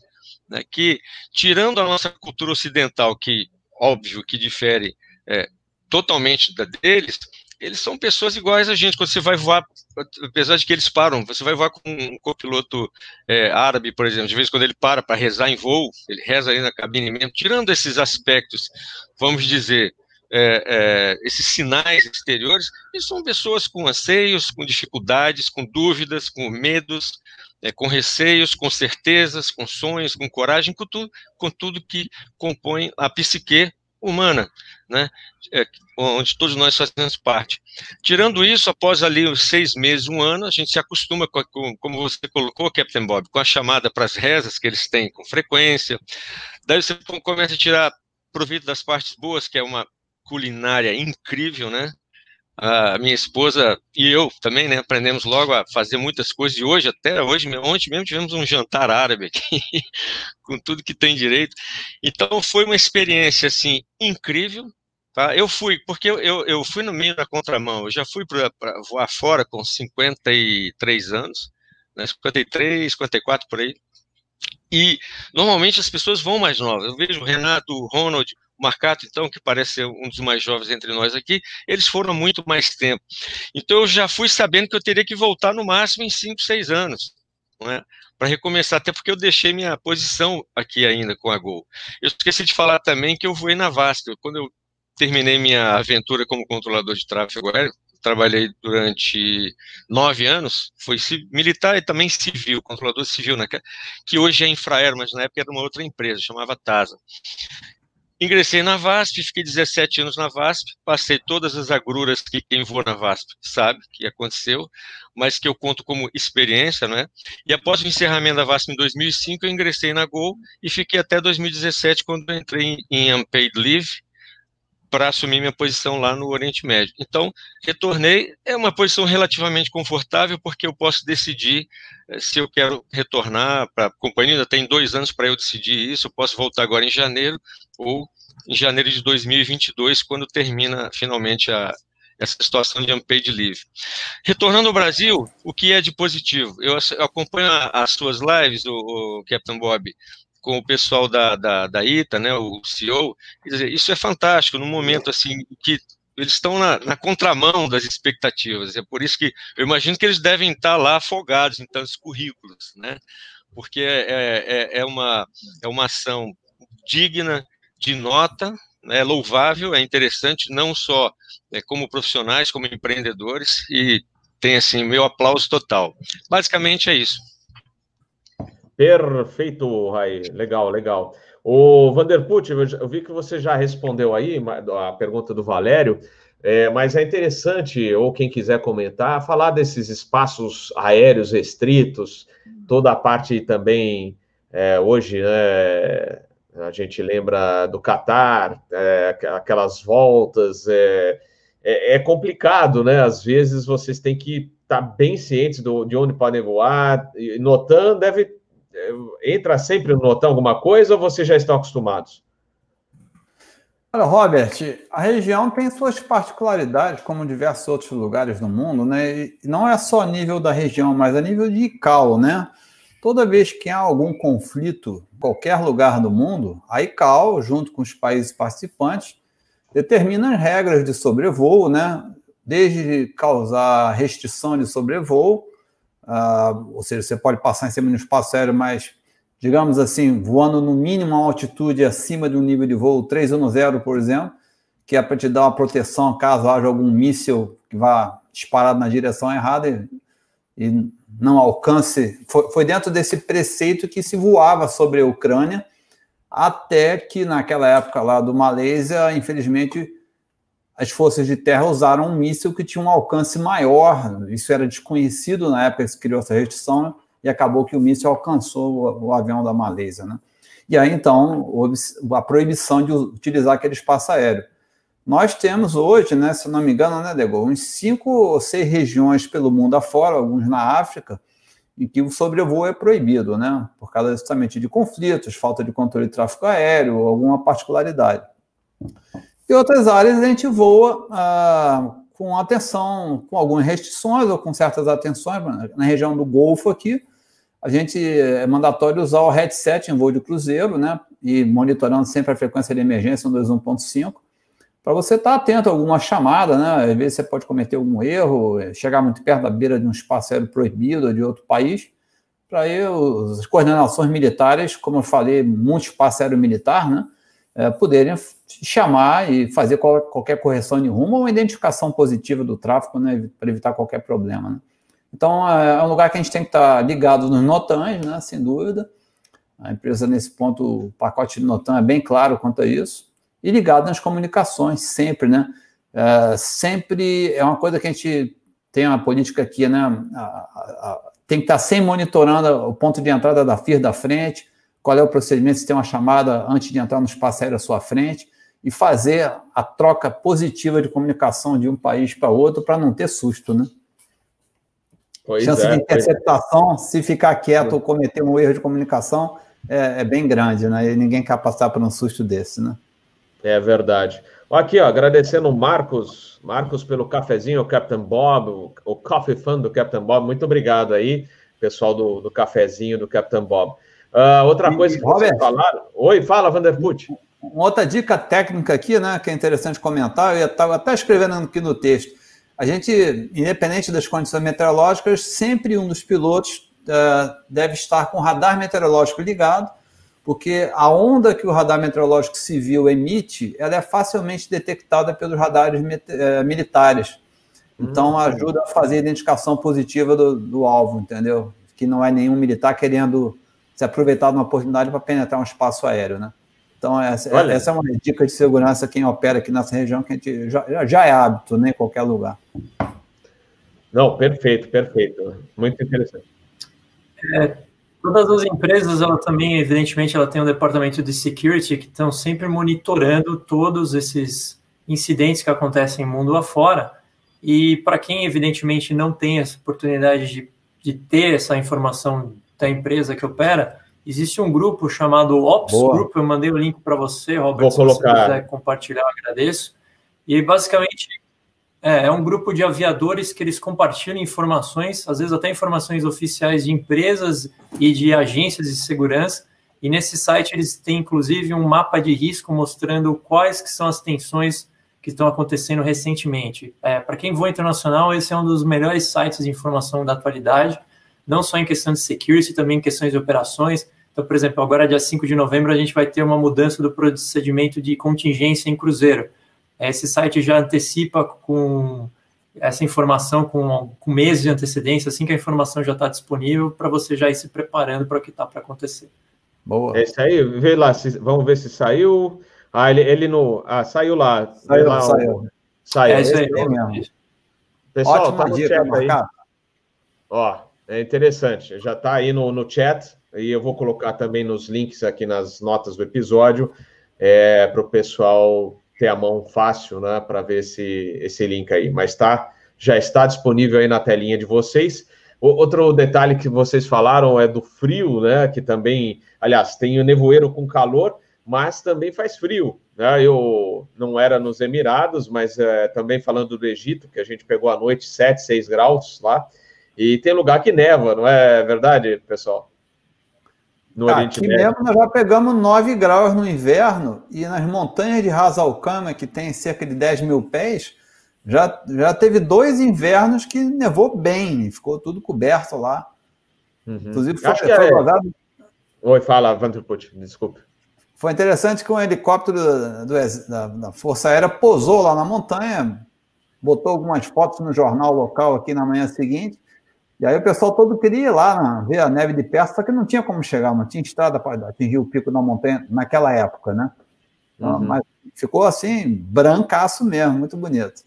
né, que, tirando a nossa cultura ocidental, que, óbvio, que difere é, totalmente da deles, eles são pessoas iguais a gente. Quando você vai voar, apesar de que eles param, você vai voar com um copiloto é, árabe, por exemplo, de vez em quando ele para para rezar em voo, ele reza ali na cabine mesmo, tirando esses aspectos, vamos dizer, é, é, esses sinais exteriores, eles são pessoas com anseios, com dificuldades, com dúvidas, com medos, é, com receios, com certezas, com sonhos, com coragem, com tudo, com tudo que compõe a psique humana, né, é, onde todos nós fazemos parte. Tirando isso, após ali os seis meses, um ano, a gente se acostuma, com, com como você colocou, Captain Bob, com a chamada para as rezas que eles têm com frequência. Daí você começa a tirar proveito das partes boas, que é uma culinária incrível, né? A minha esposa e eu também, né, aprendemos logo a fazer muitas coisas, e hoje, até hoje, ontem mesmo tivemos um jantar árabe aqui, *laughs* com tudo que tem direito, então foi uma experiência, assim, incrível, tá, eu fui, porque eu, eu, fui no meio da contramão, eu já fui para voar fora com 53 anos, né, 53, 54 por aí, e normalmente as pessoas vão mais novas, eu vejo o Renato, o Ronald, Marcato, então, que parece ser um dos mais jovens entre nós aqui, eles foram muito mais tempo. Então, eu já fui sabendo que eu teria que voltar no máximo em 5, 6 anos, é? para recomeçar, até porque eu deixei minha posição aqui ainda com a Gol. Eu esqueci de falar também que eu voei na Vasco. Quando eu terminei minha aventura como controlador de tráfego aéreo, trabalhei durante nove anos, foi militar e também civil, controlador civil, né, que hoje é Infraero, mas na época era uma outra empresa, chamava TASA. Ingressei na VASP, fiquei 17 anos na VASP, passei todas as agruras que quem voa na VASP sabe que aconteceu, mas que eu conto como experiência, né? E após o encerramento da VASP em 2005, eu ingressei na Gol e fiquei até 2017, quando entrei em Unpaid Leave, para assumir minha posição lá no Oriente Médio. Então, retornei, é uma posição relativamente confortável, porque eu posso decidir eh, se eu quero retornar para a companhia, ainda tem dois anos para eu decidir isso, eu posso voltar agora em janeiro, ou em janeiro de 2022, quando termina finalmente a, essa situação de unpaid leave. Retornando ao Brasil, o que é de positivo? Eu acompanho as suas lives, o, o Captain Bob, com o pessoal da, da, da ITA, né, o CEO, dizer, isso é fantástico, num momento assim que eles estão na, na, contramão das expectativas, é por isso que eu imagino que eles devem estar lá afogados em tantos currículos, né, porque é, é, é, é uma, é uma ação digna de nota, é louvável, é interessante, não só é, como profissionais, como empreendedores, e tem assim meu aplauso total. Basicamente é isso. Perfeito, Rai. Legal, legal. O Vanderput, eu vi que você já respondeu aí a pergunta do Valério, é, mas é interessante, ou quem quiser comentar, falar desses espaços aéreos restritos, toda a parte também, é, hoje, né, A gente lembra do Catar, é, aquelas voltas. É, é, é, complicado, né? Às vezes vocês têm que estar tá bem cientes do, de onde podem voar. Notan deve. Entra sempre no Notan alguma coisa ou vocês já estão acostumados? Olha, Robert, a região tem suas particularidades, como diversos outros lugares do mundo, né? E não é só a nível da região, mas a nível de ICAO, né? Toda vez que há algum conflito em qualquer lugar do mundo, a ICAO, junto com os países participantes, determina as regras de sobrevoo, né? Desde causar restrição de sobrevoo, uh, ou seja, você pode passar em cima de um espaço aéreo, mas, digamos assim, voando no mínimo a altitude acima de um nível de voo 310, por exemplo, que é para te dar uma proteção caso haja algum míssil que vá disparado na direção errada e, e não alcance. Foi, foi dentro desse preceito que se voava sobre a Ucrânia, até que naquela época lá do Malásia, infelizmente, as forças de terra usaram um míssil que tinha um alcance maior. Isso era desconhecido na época que se criou essa restrição e acabou que o míssil alcançou o, avião da Malásia, né? E aí então houve a proibição de utilizar aquele espaço aéreo. Nós temos hoje, né, se não me engano, né, Dego, uns cinco ou seis regiões pelo mundo afora, alguns na África, em que o sobrevoo é proibido, né, por causa justamente de conflitos, falta de controle de tráfego aéreo, alguma particularidade. E outras áreas a gente voa ah, com atenção, com algumas restrições ou com certas atenções. Na região do Golfo aqui, a gente é mandatório usar o headset em voo de cruzeiro, né, e monitorando sempre a frequência de emergência no 21.5 para você estar tá atento a alguma chamada, né? Às vezes você pode cometer algum erro, chegar muito perto da beira de um espaço aéreo proibido de outro país, para aí as coordenações militares, como eu falei, muito espaço aéreo militar, né? É, poderem chamar e fazer qual, qualquer correção de rumo ou identificação positiva do tráfego, né? Para evitar qualquer problema, né? Então, é, é um lugar que a gente tem que estar tá ligado nos NOTANs, né? Sem dúvida. A empresa, nesse ponto, o pacote de NOTAN é bem claro quanto a isso e ligado nas comunicações, sempre, né? É, sempre é uma coisa que a gente tem uma política aqui, né? A, a, a, tem que estar sempre monitorando o ponto de entrada da FIR da frente, qual é o procedimento, se tem uma chamada antes de entrar no espaço aéreo à sua frente, e fazer a troca positiva de comunicação de um país para outro para não ter susto, né? Pois Chance é, de interceptação, é. se ficar quieto ou cometer um erro de comunicação, é, é bem grande, né? E ninguém quer passar por um susto desse, né? É verdade. Aqui, ó, agradecendo o Marcos, Marcos pelo cafezinho, o Captain Bob, o, o Coffee Fan do Captain Bob. Muito obrigado aí, pessoal do, do cafezinho do Captain Bob. Uh, outra coisa que Robert, vocês falaram. Oi, fala, Vanderput. Uma outra dica técnica aqui, né, que é interessante comentar, eu estava até escrevendo aqui no texto. A gente, independente das condições meteorológicas, sempre um dos pilotos uh, deve estar com o radar meteorológico ligado porque a onda que o radar meteorológico civil emite, ela é facilmente detectada pelos radares é, militares. Então, hum. ajuda a fazer a identificação positiva do, do, alvo, entendeu? Que não é nenhum militar querendo se aproveitar de uma oportunidade para penetrar um espaço aéreo, né? Então, essa, essa, é uma dica de segurança quem opera aqui nessa região, que a gente já, já é hábito, né, em qualquer lugar. Não, perfeito, perfeito. Muito interessante. É, Todas as empresas, ela também, evidentemente, ela tem um departamento de security que estão sempre monitorando todos esses incidentes que acontecem no mundo afora. E para quem, evidentemente, não tem essa oportunidade de, de ter essa informação da empresa que opera, existe um grupo chamado Ops Boa. Group. Eu mandei o link para você, Robert. Vou se colocar. você quiser compartilhar, eu agradeço. E basicamente é, é um grupo de aviadores que eles compartilham informações, às vezes até informações oficiais de empresas e de agências de segurança. E nesse site eles têm inclusive um mapa de risco mostrando quais que são as tensões que estão acontecendo recentemente. É, Para quem voa internacional, esse é um dos melhores sites de informação da atualidade, não só em questão de security, também em questões de operações. Então, por exemplo, agora dia 5 de novembro a gente vai ter uma mudança do procedimento de contingência em cruzeiro. Esse site já antecipa com essa informação com, com meses de antecedência, assim que a informação já está disponível, para você já ir se preparando para o que está para acontecer. Boa. É isso aí, vê lá, se, vamos ver se saiu. Ah, ele, ele no. Ah, saiu lá. Saiu, lá, saiu. Saiu. É isso aí, é mesmo. Pessoal, Ótima tá no chat aí. Ó, é interessante, já está aí no, no chat. e eu vou colocar também nos links aqui nas notas do episódio, é, para o pessoal ter a mão fácil, né, para ver esse, esse link aí. Mas tá, já está disponível aí na telinha de vocês. O, outro detalhe que vocês falaram é do frio, né, que também, aliás, tem o nevoeiro com calor, mas também faz frio. Né? Eu não era nos Emirados, mas é, também falando do Egito, que a gente pegou à noite 7, 6 graus lá, e tem lugar que neva, não é verdade, pessoal? No ah, Oriente aqui Médio. mesmo nós já pegamos 9 graus no inverno, e nas montanhas de Ras Al Khaimah, que tem cerca de 10 mil pés, já, já teve dois invernos que nevou bem, ficou tudo coberto lá. Uhum. Inclusive foi, foi é... Rodado... Oi, fala, Vanderput, desculpe. Foi interessante que um helicóptero do, do, da, da, Força Aérea pousou lá na montanha, botou algumas fotos no jornal local aqui na manhã seguinte, e aí o pessoal todo queria ir lá ver a neve de perto, só que não tinha como chegar, não tinha estrada para atingir o pico da montanha naquela época, né? Então, uhum. Mas ficou assim, brancaço mesmo, muito bonito.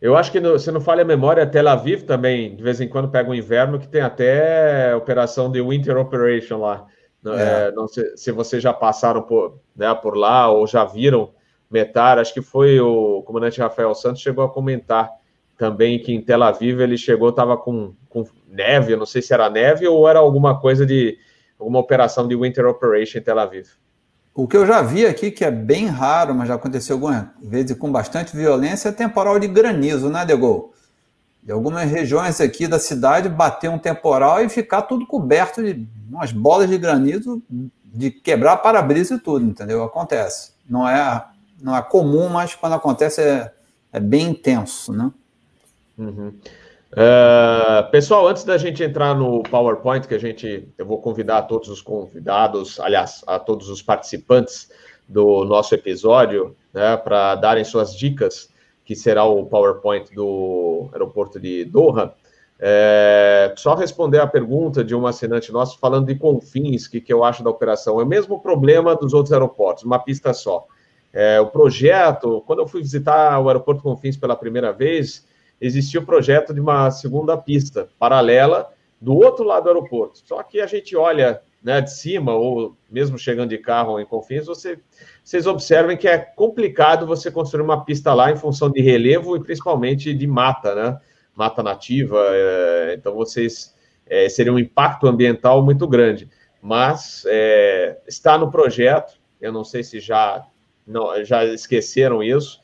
Eu acho que, no, se não falha a memória, Tel Aviv também, de vez em quando, pega o um inverno, que tem até operação de Winter Operation lá. É. É, não sei se vocês já passaram por, né, por lá ou já viram Metar, acho que foi o comandante Rafael Santos chegou a comentar também que em Tel Aviv ele chegou, estava com, com neve, eu não sei se era neve ou era alguma coisa de alguma operação de Winter Operation em Tel Aviv. O que eu já vi aqui, que é bem raro, mas já aconteceu algumas vezes com bastante violência, é temporal de granizo, né, Degol? de algumas regiões aqui da cidade bater um temporal e ficar tudo coberto de umas bolas de granizo, de quebrar para-brisa e tudo, entendeu? Acontece. Não é, não é comum, mas quando acontece é, é bem intenso, né? Uh, pessoal, antes da gente entrar no PowerPoint, que a gente, eu vou convidar a todos os convidados, aliás, a todos os participantes do nosso episódio, né, para darem suas dicas que será o PowerPoint do aeroporto de Doha. É, só responder a pergunta de um assinante nosso falando de confins, que, que eu acho da operação. É o mesmo problema dos outros aeroportos, uma pista só. É, o projeto, quando eu fui visitar o aeroporto Confins pela primeira vez, existia o projeto de uma segunda pista paralela do outro lado do aeroporto. Só que a gente olha né, de cima, ou mesmo chegando de carro em Confins, você, vocês observem que é complicado você construir uma pista lá em função de relevo e principalmente de mata, né? Mata nativa. É, então, vocês é, seria um impacto ambiental muito grande. Mas é, está no projeto, eu não sei se já, não, já esqueceram isso.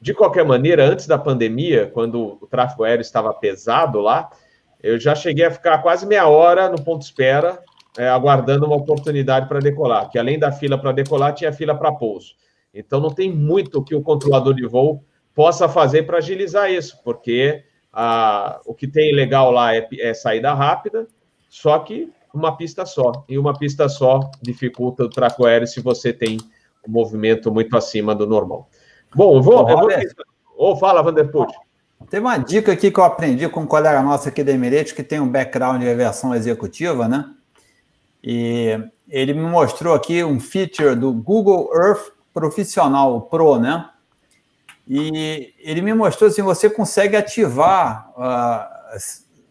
De qualquer maneira, antes da pandemia, quando o tráfego aéreo estava pesado lá, eu já cheguei a ficar quase meia hora no ponto espera é, aguardando uma oportunidade para decolar, que além da fila para decolar, tinha fila para pouso. Então, não tem muito que o controlador de voo possa fazer para agilizar isso, porque a, o que tem legal lá é, é saída rápida, só que uma pista só. E uma pista só dificulta o tráfego aéreo se você tem um movimento muito acima do normal. Bom, vou. Ô, vou... fala, Vanderput. Tem uma dica aqui que eu aprendi com um colega nosso aqui da Emirates, que tem um background de aviação executiva, né? E ele me mostrou aqui um feature do Google Earth Profissional Pro, né? E ele me mostrou assim, você consegue ativar uh,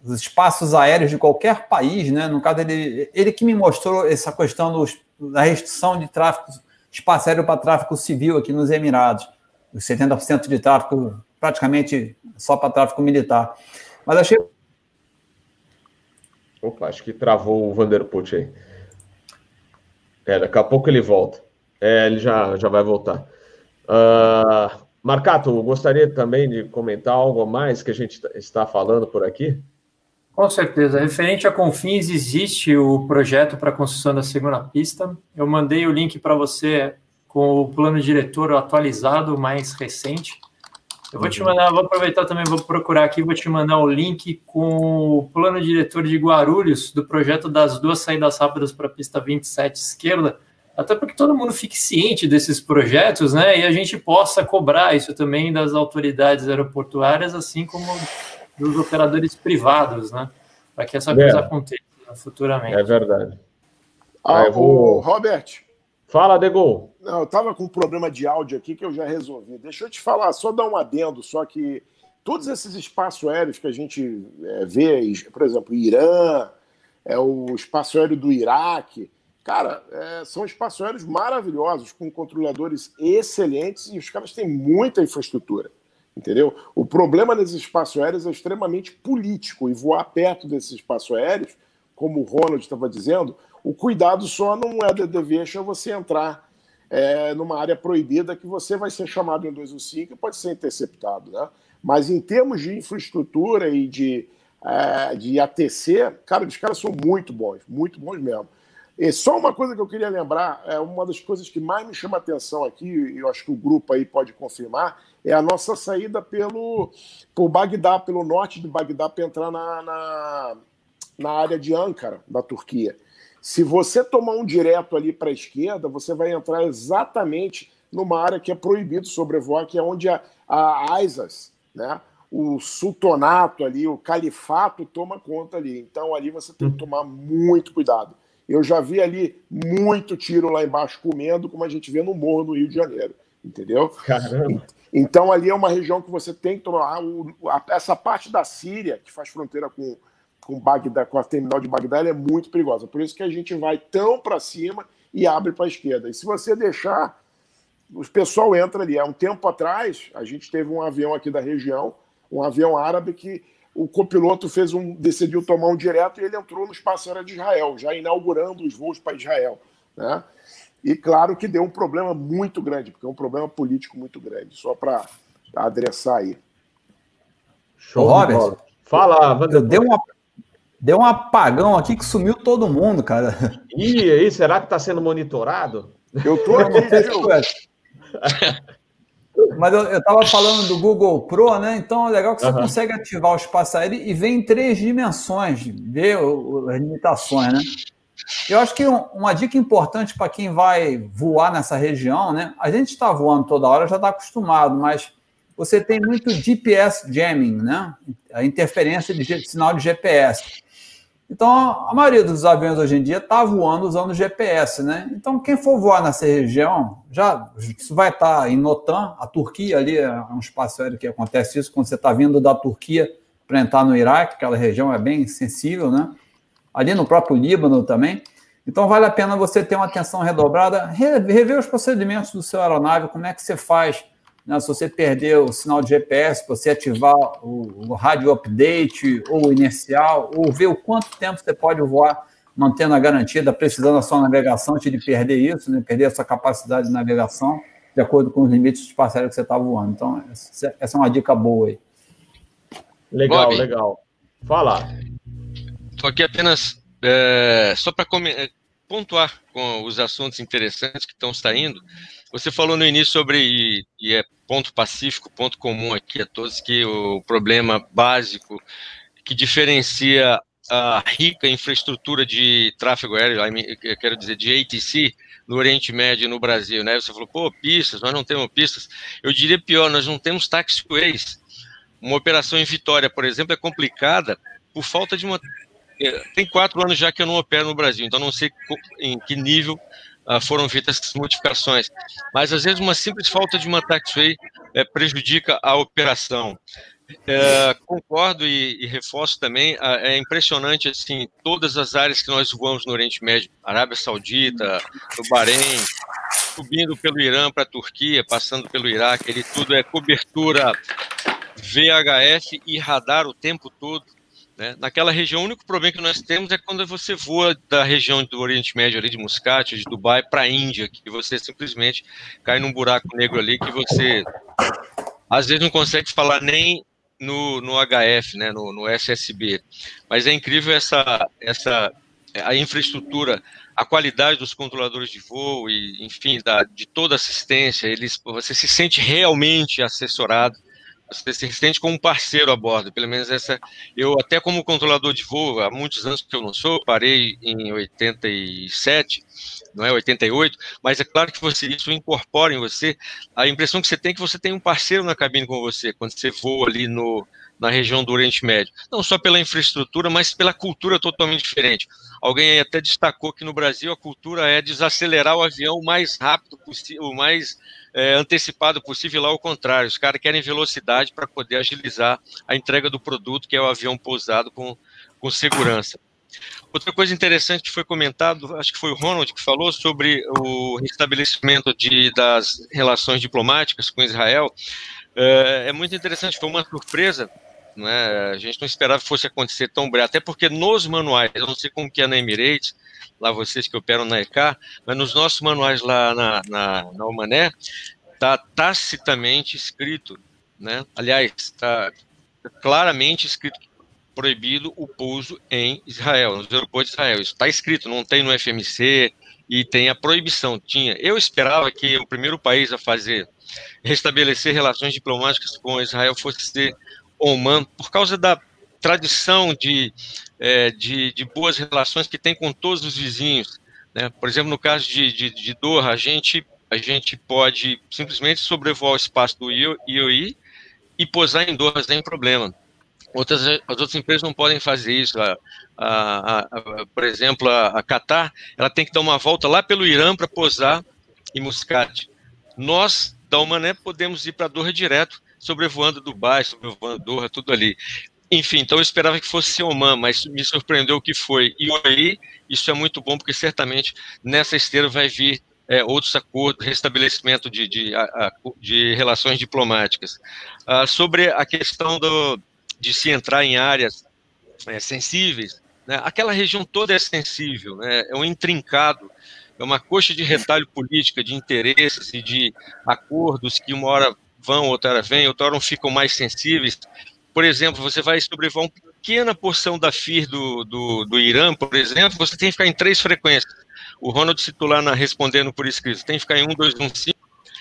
os espaços aéreos de qualquer país, né? No caso ele, ele que me mostrou essa questão dos, da restrição de tráfego espaço aéreo para tráfego civil aqui nos Emirados, os 70% de tráfego praticamente só para tráfego militar. Mas achei Opa, acho que travou o Vanderput aí. É, daqui a pouco ele volta. É, ele já, já vai voltar. Uh, Marcato, gostaria também de comentar algo a mais que a gente está falando por aqui? Com certeza. Referente a Confins, existe o projeto para a construção da segunda pista. Eu mandei o link para você com o plano diretor atualizado, mais recente. Eu vou te uhum. mandar, vou aproveitar também, vou procurar aqui, vou te mandar o link com o plano diretor de Guarulhos do projeto das duas saídas rápidas para a pista 27 esquerda, até porque todo mundo fique ciente desses projetos, né? E a gente possa cobrar isso também das autoridades aeroportuárias, assim como dos operadores privados, né? Para que essa coisa é. aconteça futuramente. É verdade. Ah, ah vou... Robert, Fala, Degol. Não, eu estava com um problema de áudio aqui que eu já resolvi. Deixa eu te falar, só dar um adendo, só que todos esses espaços aéreos que a gente é, vê, por exemplo, Irã, é o espaço aéreo do Iraque. Cara, é, são espaços aéreos maravilhosos, com controladores excelentes e os caras têm muita infraestrutura. Entendeu? O problema nesses espaços aéreos é extremamente político e voar perto desses espaços aéreos, como o Ronald estava dizendo, o cuidado só não é de deviation você entrar é, numa área proibida que você vai ser chamado em 215 e pode ser interceptado. Né? Mas em termos de infraestrutura e de, é, de ATC, cara, os caras são muito bons, muito bons mesmo. E só uma coisa que eu queria lembrar, é uma das coisas que mais me chama atenção aqui, e eu acho que o grupo aí pode confirmar, é a nossa saída pelo por Bagdá, pelo norte de Bagdá, para entrar na, na, na área de Ankara, da Turquia. Se você tomar um direto ali para a esquerda, você vai entrar exatamente numa área que é proibido sobrevoar, que é onde a, a ISIS, né, o sultanato ali, o califato toma conta ali. Então ali você tem que hum. tomar muito cuidado. Eu já vi ali muito tiro lá embaixo comendo, como a gente vê no morro no Rio de Janeiro, entendeu? Caramba. Então ali é uma região que você tem que tomar. essa parte da Síria, que faz fronteira com, com Bagdá, com a terminal de Bagdá, é muito perigosa. Por isso que a gente vai tão para cima e abre para a esquerda. E se você deixar, o pessoal entra ali. Há um tempo atrás, a gente teve um avião aqui da região, um avião árabe que o copiloto fez um, decidiu tomar um direto e ele entrou no espaço aéreo de Israel, já inaugurando os voos para Israel. Né? E claro que deu um problema muito grande, porque é um problema político muito grande, só para adressar aí. Show, Robert. Fala, Wander. Deu, uma, deu um apagão aqui que sumiu todo mundo, cara. Ih, aí, será que está sendo monitorado? Eu tô aqui, viu? Mas eu estava falando do Google Pro, né? Então é legal que você uhum. consegue ativar o espaço aéreo e ver em três dimensões, ver as limitações, né? Eu acho que uma dica importante para quem vai voar nessa região, né? A gente está voando toda hora, já está acostumado, mas você tem muito GPS jamming, né? A interferência de sinal de GPS. Então, a maioria dos aviões hoje em dia está voando usando GPS, né? Então, quem for voar nessa região, já isso vai estar tá em Notan, a Turquia ali é um espaço aéreo que acontece isso quando você está vindo da Turquia para entrar no Iraque, aquela região é bem sensível, né? Ali no próprio Líbano também. Então, vale a pena você ter uma atenção redobrada, rever os procedimentos do seu aeronave, como é que você faz né? Se você perder o sinal de GPS, você ativar o, o rádio update ou o inercial, ou ver o quanto tempo você pode voar mantendo a garantia da precisão da sua navegação antes de perder isso, né? perder a sua capacidade de navegação de acordo com os limites espaciais que você está voando. Então, essa é uma dica boa aí. Legal, Bob, legal. Fala. Estou aqui apenas é, só para é, pontuar com os assuntos interessantes que estão saindo. Você falou no início sobre, e, é ponto pacífico, ponto comum aqui a todos, que o problema básico que diferencia a rica infraestrutura de tráfego aéreo, eu quero dizer, de ATC, no Oriente Médio e no Brasil, né? Você falou, pô, pistas, nós não temos pistas. Eu diria pior, nós não temos taxiways. Uma operação em Vitória, por exemplo, é complicada por falta de uma. É, tem quatro anos já que eu não opero no Brasil, então não sei em que nível foram feitas modificações. Mas às vezes uma simples falta de uma taxway é, prejudica a operação. É, concordo e, e, reforço também, é impressionante assim, todas as áreas que nós voamos no Oriente Médio, Arábia Saudita, no Bahrein, subindo pelo Irã para a Turquia, passando pelo Iraque, ele tudo é cobertura VHF e radar o tempo todo. Né? Naquela região, o único problema que nós temos é quando você voa da região do Oriente Médio, ali de Muscat, de Dubai, para a Índia, que você simplesmente cai num buraco negro ali que você às vezes não consegue falar nem no, no HF, né, no, no SSB. Mas é incrível essa, essa a infraestrutura, a qualidade dos controladores de voo e, enfim, da, de toda assistência. Eles, você se sente realmente assessorado você se sente como um parceiro a bordo, pelo menos essa. Eu, até como controlador de voo, há muitos anos que eu não sou, parei em 87, não é 88, mas é claro que você isso incorpora em você a impressão que você tem que você tem um parceiro na cabine com você, quando você voa ali no, na região do Oriente Médio. Não só pela infraestrutura, mas pela cultura totalmente diferente. Alguém até destacou que no Brasil a cultura é desacelerar o avião o mais rápido possível, o mais é, antecipado possível, lá ao contrário. Os caras querem velocidade para poder agilizar a entrega do produto, que é o avião pousado com, com segurança. Outra coisa interessante que foi comentado, acho que foi o Ronald que falou sobre o restabelecimento de, das relações diplomáticas com Israel. É, é muito interessante, foi uma surpresa né? A gente não esperava que fosse acontecer tão breve, até porque nos manuais, eu não sei como que é na Emirates, lá vocês que operam na EK, mas nos nossos manuais lá na, na, na Omané, está tacitamente escrito, né? aliás, está claramente escrito proibido o pouso em Israel, nos aeroportos de Israel. Isso está escrito, não tem no FMC e tem a proibição. Tinha. Eu esperava que o primeiro país a fazer restabelecer relações diplomáticas com Israel fosse ser Oman, por causa da tradição de, é, de, de, boas relações que tem com todos os vizinhos. Né? Por exemplo, no caso de, de, de Doha, a gente, a gente pode simplesmente sobrevoar o espaço do IOI e posar em Doha sem problema. Outras, as outras empresas não podem fazer isso. A, a, a, por exemplo, a, Qatar, ela tem que dar uma volta lá pelo Irã para posar em Muscat. Nós, da Omané, podemos ir para Doha direto sobrevoando Dubai, sobrevoando Doha, tudo ali. Enfim, então eu esperava que fosse Oman, mas me surpreendeu que foi. E aí, isso é muito bom, porque certamente nessa esteira vai vir é, outros acordos, restabelecimento de, de, de relações diplomáticas. Ah, sobre a questão do, de se entrar em áreas é, sensíveis, né, aquela região toda é sensível, né, é um intrincado, é uma coxa de retalho política, de interesses e de acordos que uma hora vão, outra hora vêm, outra hora ficam mais sensíveis. Por exemplo, você vai sobrevoar uma pequena porção da FIR do, do, do Irã, por exemplo, você tem que ficar em três frequências. O Ronald citou lá na, respondendo por escrito, tem que ficar em 1, 2, 1, 5,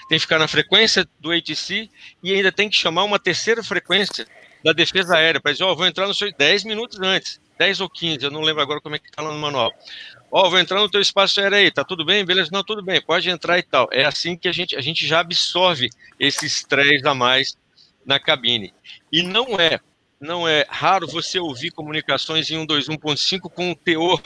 tem que ficar na frequência do ATC e ainda tem que chamar uma terceira frequência da defesa aérea, para dizer, ó, oh, vou entrar no seu 10 minutos antes, 10 ou 15, eu não lembro agora como é que está lá no manual. Ó, oh, vou entrar no teu espaço aéreo aí, tá tudo bem? Beleza? Não, tudo bem, pode entrar e tal. É assim que a gente, a gente já absorve esse estresse a mais na cabine. E não é, não é raro você ouvir comunicações em 121.5 com um teor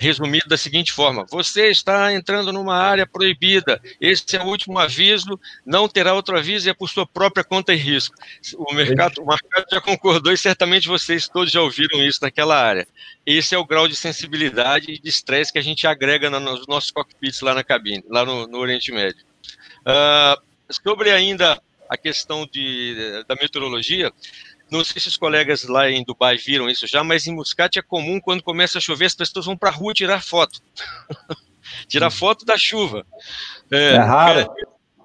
resumido da seguinte forma: você está entrando numa área proibida. Esse é o último aviso, não terá outro aviso e é por sua própria conta e risco. O mercado, o mercado já concordou e certamente vocês todos já ouviram isso naquela área. Esse é o grau de sensibilidade e de estresse que a gente agrega nos nossos cockpits lá na cabine, lá no, no Oriente Médio. Uh, sobre ainda a questão de, da meteorologia, não sei se os colegas lá em Dubai viram isso já, mas em Muscat é comum quando começa a chover, as pessoas vão para a rua tirar foto. *laughs* tirar hum. foto da chuva. É, é raro.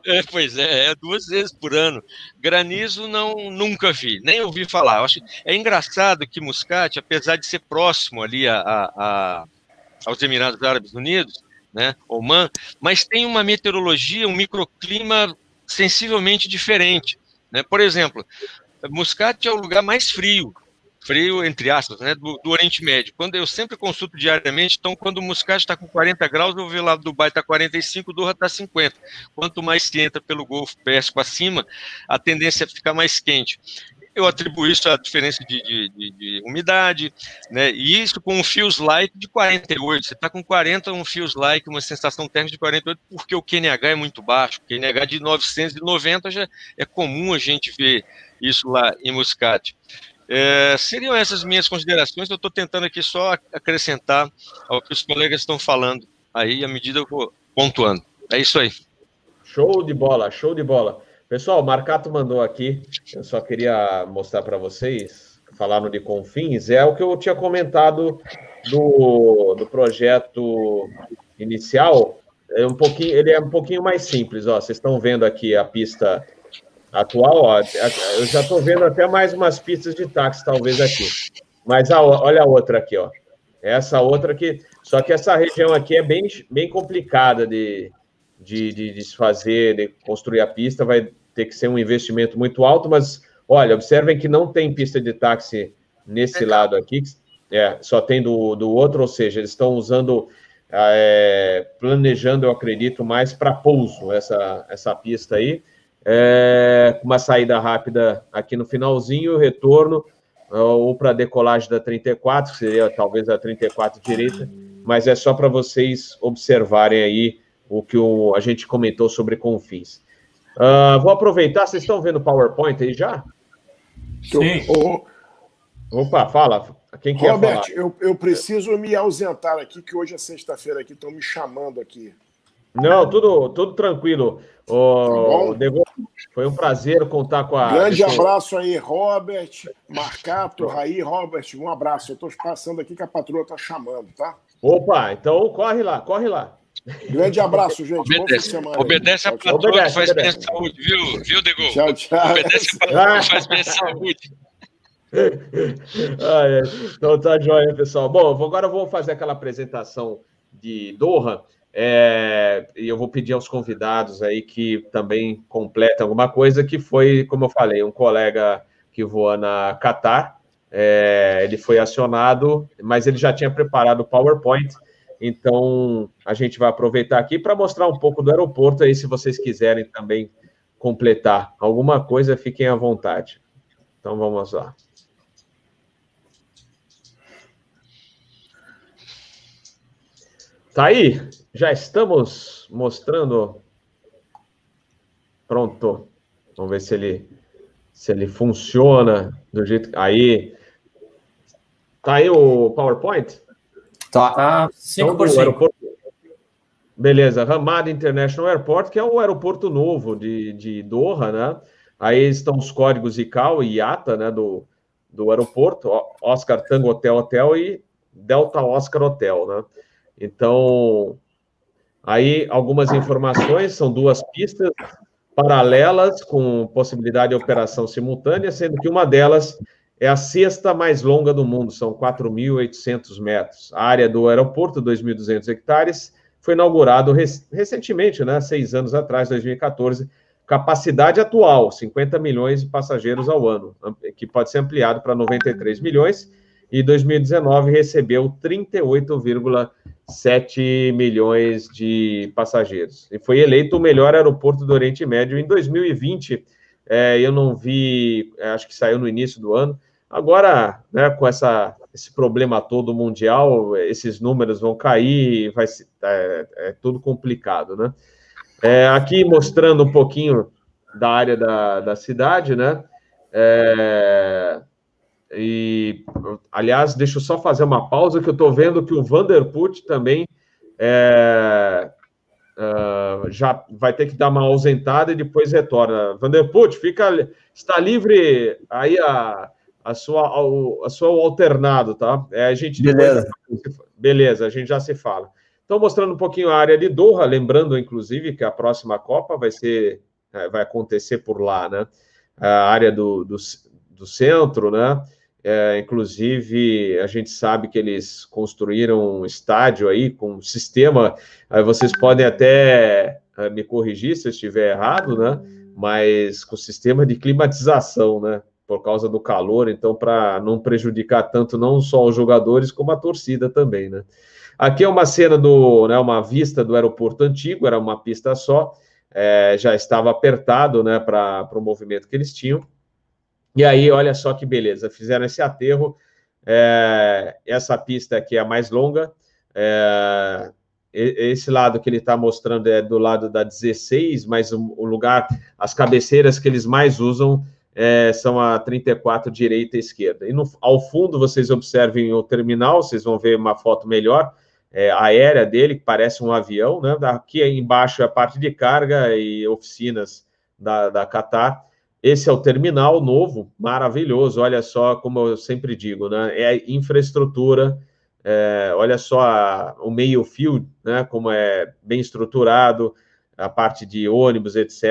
É, pois é, é duas vezes por ano. Granizo não nunca vi, nem ouvi falar. acho, é engraçado que Muscat, apesar de ser próximo ali a, a, a, aos Emirados Árabes Unidos, né, Oman, mas tem uma meteorologia, um microclima sensivelmente diferente. Né? Por exemplo, Muscat é o lugar mais frio, frio entre aspas, né, do, do, Oriente Médio. Quando eu sempre consulto diariamente, então quando o Muscat está com 40 graus, eu vejo lá Dubai está 45, Doha está 50. Quanto mais se entra pelo Golfo Pérsico acima, a tendência é ficar mais quente. Eu atribuo isso à diferença de, de, de, de umidade, né? E isso com um feels like de 48. Você está com 40, um feels like, uma sensação térmica de 48, porque o QNH é muito baixo. O QNH de 990 já é comum a gente ver isso lá em Muscat. É, seriam essas minhas considerações, eu estou tentando aqui só acrescentar ao que os colegas estão falando aí, à medida eu vou pontuando. É isso aí. Show de bola, show de bola. Pessoal, o Marcato mandou aqui, eu só queria mostrar para vocês, falaram de Confins, é o que eu tinha comentado do, do projeto inicial, é um pouquinho, ele é um pouquinho mais simples, ó, vocês estão vendo aqui a pista atual, ó, eu já estou vendo até mais umas pistas de táxi, talvez aqui. Mas a, olha a outra aqui, ó. Essa outra aqui. Só que essa região aqui é bem, bem complicada de, de, de, de se fazer, de construir a pista. Vai ter que ser um investimento muito alto, mas olha, observem que não tem pista de táxi nesse é lado aqui. É, só tem do, do outro, ou seja, eles estão usando, é, planejando, eu acredito, mais para pouso essa, essa pista aí é, uma saída rápida aqui no finalzinho, o retorno, ou para decolagem da 34, que seria talvez a 34 direita, mas é só para vocês observarem aí o que o, a gente comentou sobre confins. Uh, vou aproveitar, vocês estão vendo o PowerPoint aí já? Sim. O, Opa, fala. Quem quer Robert, falar? Eu, eu preciso me ausentar aqui, que hoje é sexta-feira aqui, estão me chamando aqui. Não, tudo, tudo tranquilo. O, Dego, foi um prazer contar com a. Grande abraço aí, Robert, Marcato, Raí, Robert, um abraço. Eu estou passando aqui que a patroa está chamando, tá? Opa, então corre lá, corre lá. Grande abraço, gente. Obedece, obedece a patroa que faz bem a saúde, viu, viu, Dego? Tchau, tchau. Obedece a patroa que faz bem a saúde. *laughs* ah, é. Então tá joia, pessoal. Bom, agora eu vou fazer aquela apresentação de Doha. É, e eu vou pedir aos convidados aí que também completem alguma coisa, que foi, como eu falei, um colega que voa na Qatar. É, ele foi acionado, mas ele já tinha preparado o PowerPoint. Então, a gente vai aproveitar aqui para mostrar um pouco do aeroporto aí, se vocês quiserem também completar alguma coisa, fiquem à vontade. Então, vamos lá. Tá aí, já estamos mostrando. Pronto. Vamos ver se ele se ele funciona do jeito aí. Tá aí o PowerPoint? Tá. Tá 5 então, Aeroporto... Beleza, Ramada International Airport, que é o aeroporto novo de, de Doha, né? Aí estão os códigos ICAO e IATA, né, do, do aeroporto, Oscar Tango Hotel Hotel e Delta Oscar Hotel, né? Então, aí algumas informações, são duas pistas paralelas com possibilidade de operação simultânea, sendo que uma delas é a sexta mais longa do mundo, são 4.800 metros. A área do aeroporto, 2.200 hectares, foi inaugurado recentemente, né, seis anos atrás, 2014. Capacidade atual, 50 milhões de passageiros ao ano, que pode ser ampliado para 93 milhões e 2019 recebeu 38,7 milhões de passageiros. E foi eleito o melhor aeroporto do Oriente Médio em 2020. É, eu não vi, é, acho que saiu no início do ano. Agora, né, com essa, esse problema todo mundial, esses números vão cair, vai é, é tudo complicado, né? É, aqui mostrando um pouquinho da área da, da cidade, né? É, e, aliás, deixa eu só fazer uma pausa, que eu estou vendo que o Vanderput também é, é, já vai ter que dar uma ausentada e depois retorna. Vanderput, fica, está livre aí a, a, sua, a, a sua alternado, tá? É, a gente beleza. Depois, beleza, a gente já se fala. Então, mostrando um pouquinho a área de Doha, lembrando, inclusive, que a próxima Copa vai ser, é, vai acontecer por lá, né? A área do, do, do centro, né? É, inclusive, a gente sabe que eles construíram um estádio aí com um sistema. Aí vocês podem até é, me corrigir se eu estiver errado, né? Mas com sistema de climatização, né? Por causa do calor, então, para não prejudicar tanto não só os jogadores, como a torcida também, né? Aqui é uma cena do, né, uma vista do aeroporto antigo, era uma pista só, é, já estava apertado, né, para o movimento que eles tinham. E aí, olha só que beleza, fizeram esse aterro. É, essa pista aqui é a mais longa. É, esse lado que ele está mostrando é do lado da 16, mas o, lugar, as cabeceiras que eles mais usam é, são a 34 direita e esquerda. E no, ao fundo, vocês observem o terminal, vocês vão ver uma foto melhor, é, aérea dele, que parece um avião, né? Aqui embaixo é a parte de carga e oficinas da, da Qatar. Esse é o terminal novo, maravilhoso. Olha só, como eu sempre digo, né? É infraestrutura. É, olha só a, o meio-fio, né? Como é bem estruturado, a parte de ônibus, etc.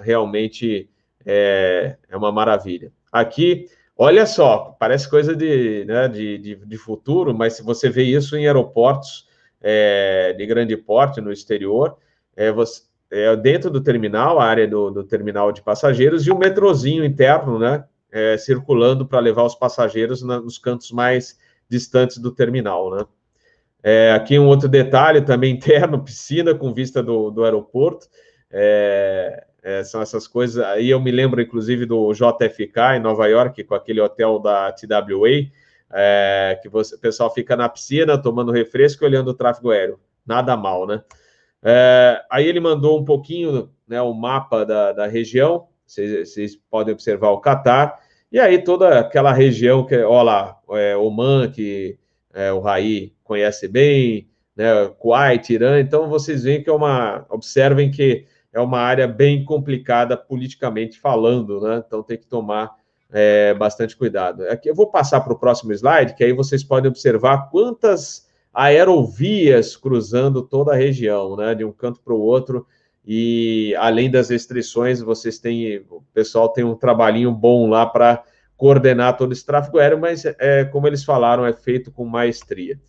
Realmente é, é uma maravilha. Aqui, olha só, parece coisa de, né, de, de, de futuro, mas se você vê isso em aeroportos é, de grande porte no exterior, é, você, é, dentro do terminal, a área do, do, terminal de passageiros, e um metrozinho interno, né, é, circulando para levar os passageiros na, nos cantos mais distantes do terminal, né. É, aqui um outro detalhe também *laughs* interno, piscina com vista do, do aeroporto, é, é, são essas coisas, aí eu me lembro inclusive do JFK em Nova York, com aquele hotel da TWA, é, que você, o pessoal fica na piscina tomando refresco e olhando o tráfego aéreo, nada mal, né. É, aí ele mandou um pouquinho, né, o mapa da, da região, vocês, vocês podem observar o Catar, E aí toda aquela região que, olha lá, é, Oman, que é, o Raí conhece bem, né, Kuwait, Irã, então vocês veem que é uma, observem que é uma área bem complicada politicamente falando, né, então tem que tomar é, bastante cuidado. Aqui eu vou passar para o próximo slide, que aí vocês podem observar quantas aerovias cruzando toda a região, né, de um canto para o outro, e além das restrições, vocês têm, o pessoal tem um trabalhinho bom lá para coordenar todo esse tráfego aéreo, mas é, como eles falaram, é feito com maestria.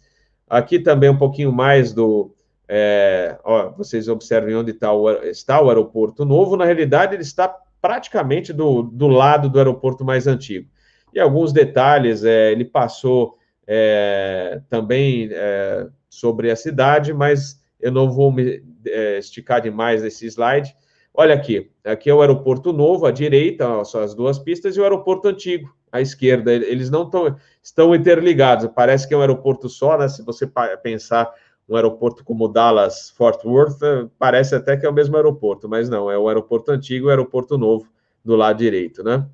Aqui também um pouquinho mais do, é, ó, vocês observem onde tá o, está o aeroporto novo, na realidade ele está praticamente do, do lado do aeroporto mais antigo. E alguns detalhes, é, ele passou é, também é, sobre a cidade, mas eu não vou me é, esticar demais esse slide. Olha aqui, aqui é o aeroporto novo, à direita, são as duas pistas, e o aeroporto antigo, à esquerda. Eles não tão, estão interligados, parece que é um aeroporto só, né? Se você pensar um aeroporto como Dallas, Fort Worth, é, parece até que é o mesmo aeroporto, mas não, é o aeroporto antigo e o aeroporto novo do lado direito, né?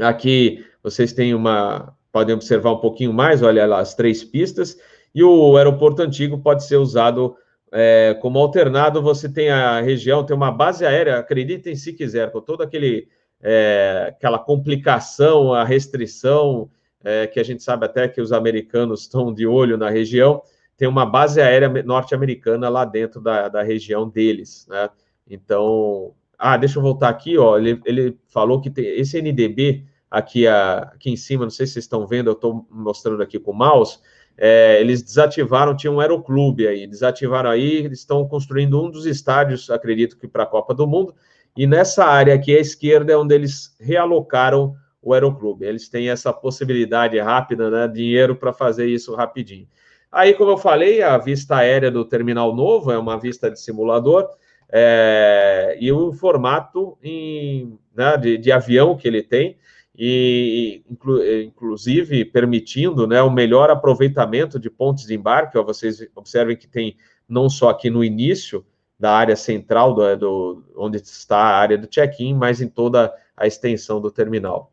Aqui vocês têm uma, podem observar um pouquinho mais, olha lá, as três pistas, e o aeroporto antigo pode ser usado é, como alternado, você tem a região, tem uma base aérea, acreditem se quiser, com toda aquele, é, aquela complicação, a restrição, é, que a gente sabe até que os americanos *laughs* estão de olho na região, tem uma base aérea norte-americana lá dentro da, da região deles, né? Então, ah, deixa eu voltar aqui, ó, ele, ele falou que tem esse NDB aqui, a, aqui em cima, não sei se vocês estão vendo, eu estou mostrando aqui com o mouse, é, eles desativaram, tinha um aeroclube aí, desativaram aí, eles estão construindo um dos estádios, acredito que para a Copa do Mundo, e nessa área aqui à esquerda é onde eles realocaram o aeroclube. Eles têm essa possibilidade rápida, né, dinheiro para fazer isso rapidinho. Aí, como eu falei, a vista aérea do terminal novo é uma vista de simulador, é, e o formato em, né, de, de avião que ele tem, e inclu, inclusive permitindo né, o melhor aproveitamento de pontos de embarque. Ó, vocês observem que tem não só aqui no início da área central, do, do onde está a área do check-in, mas em toda a extensão do terminal.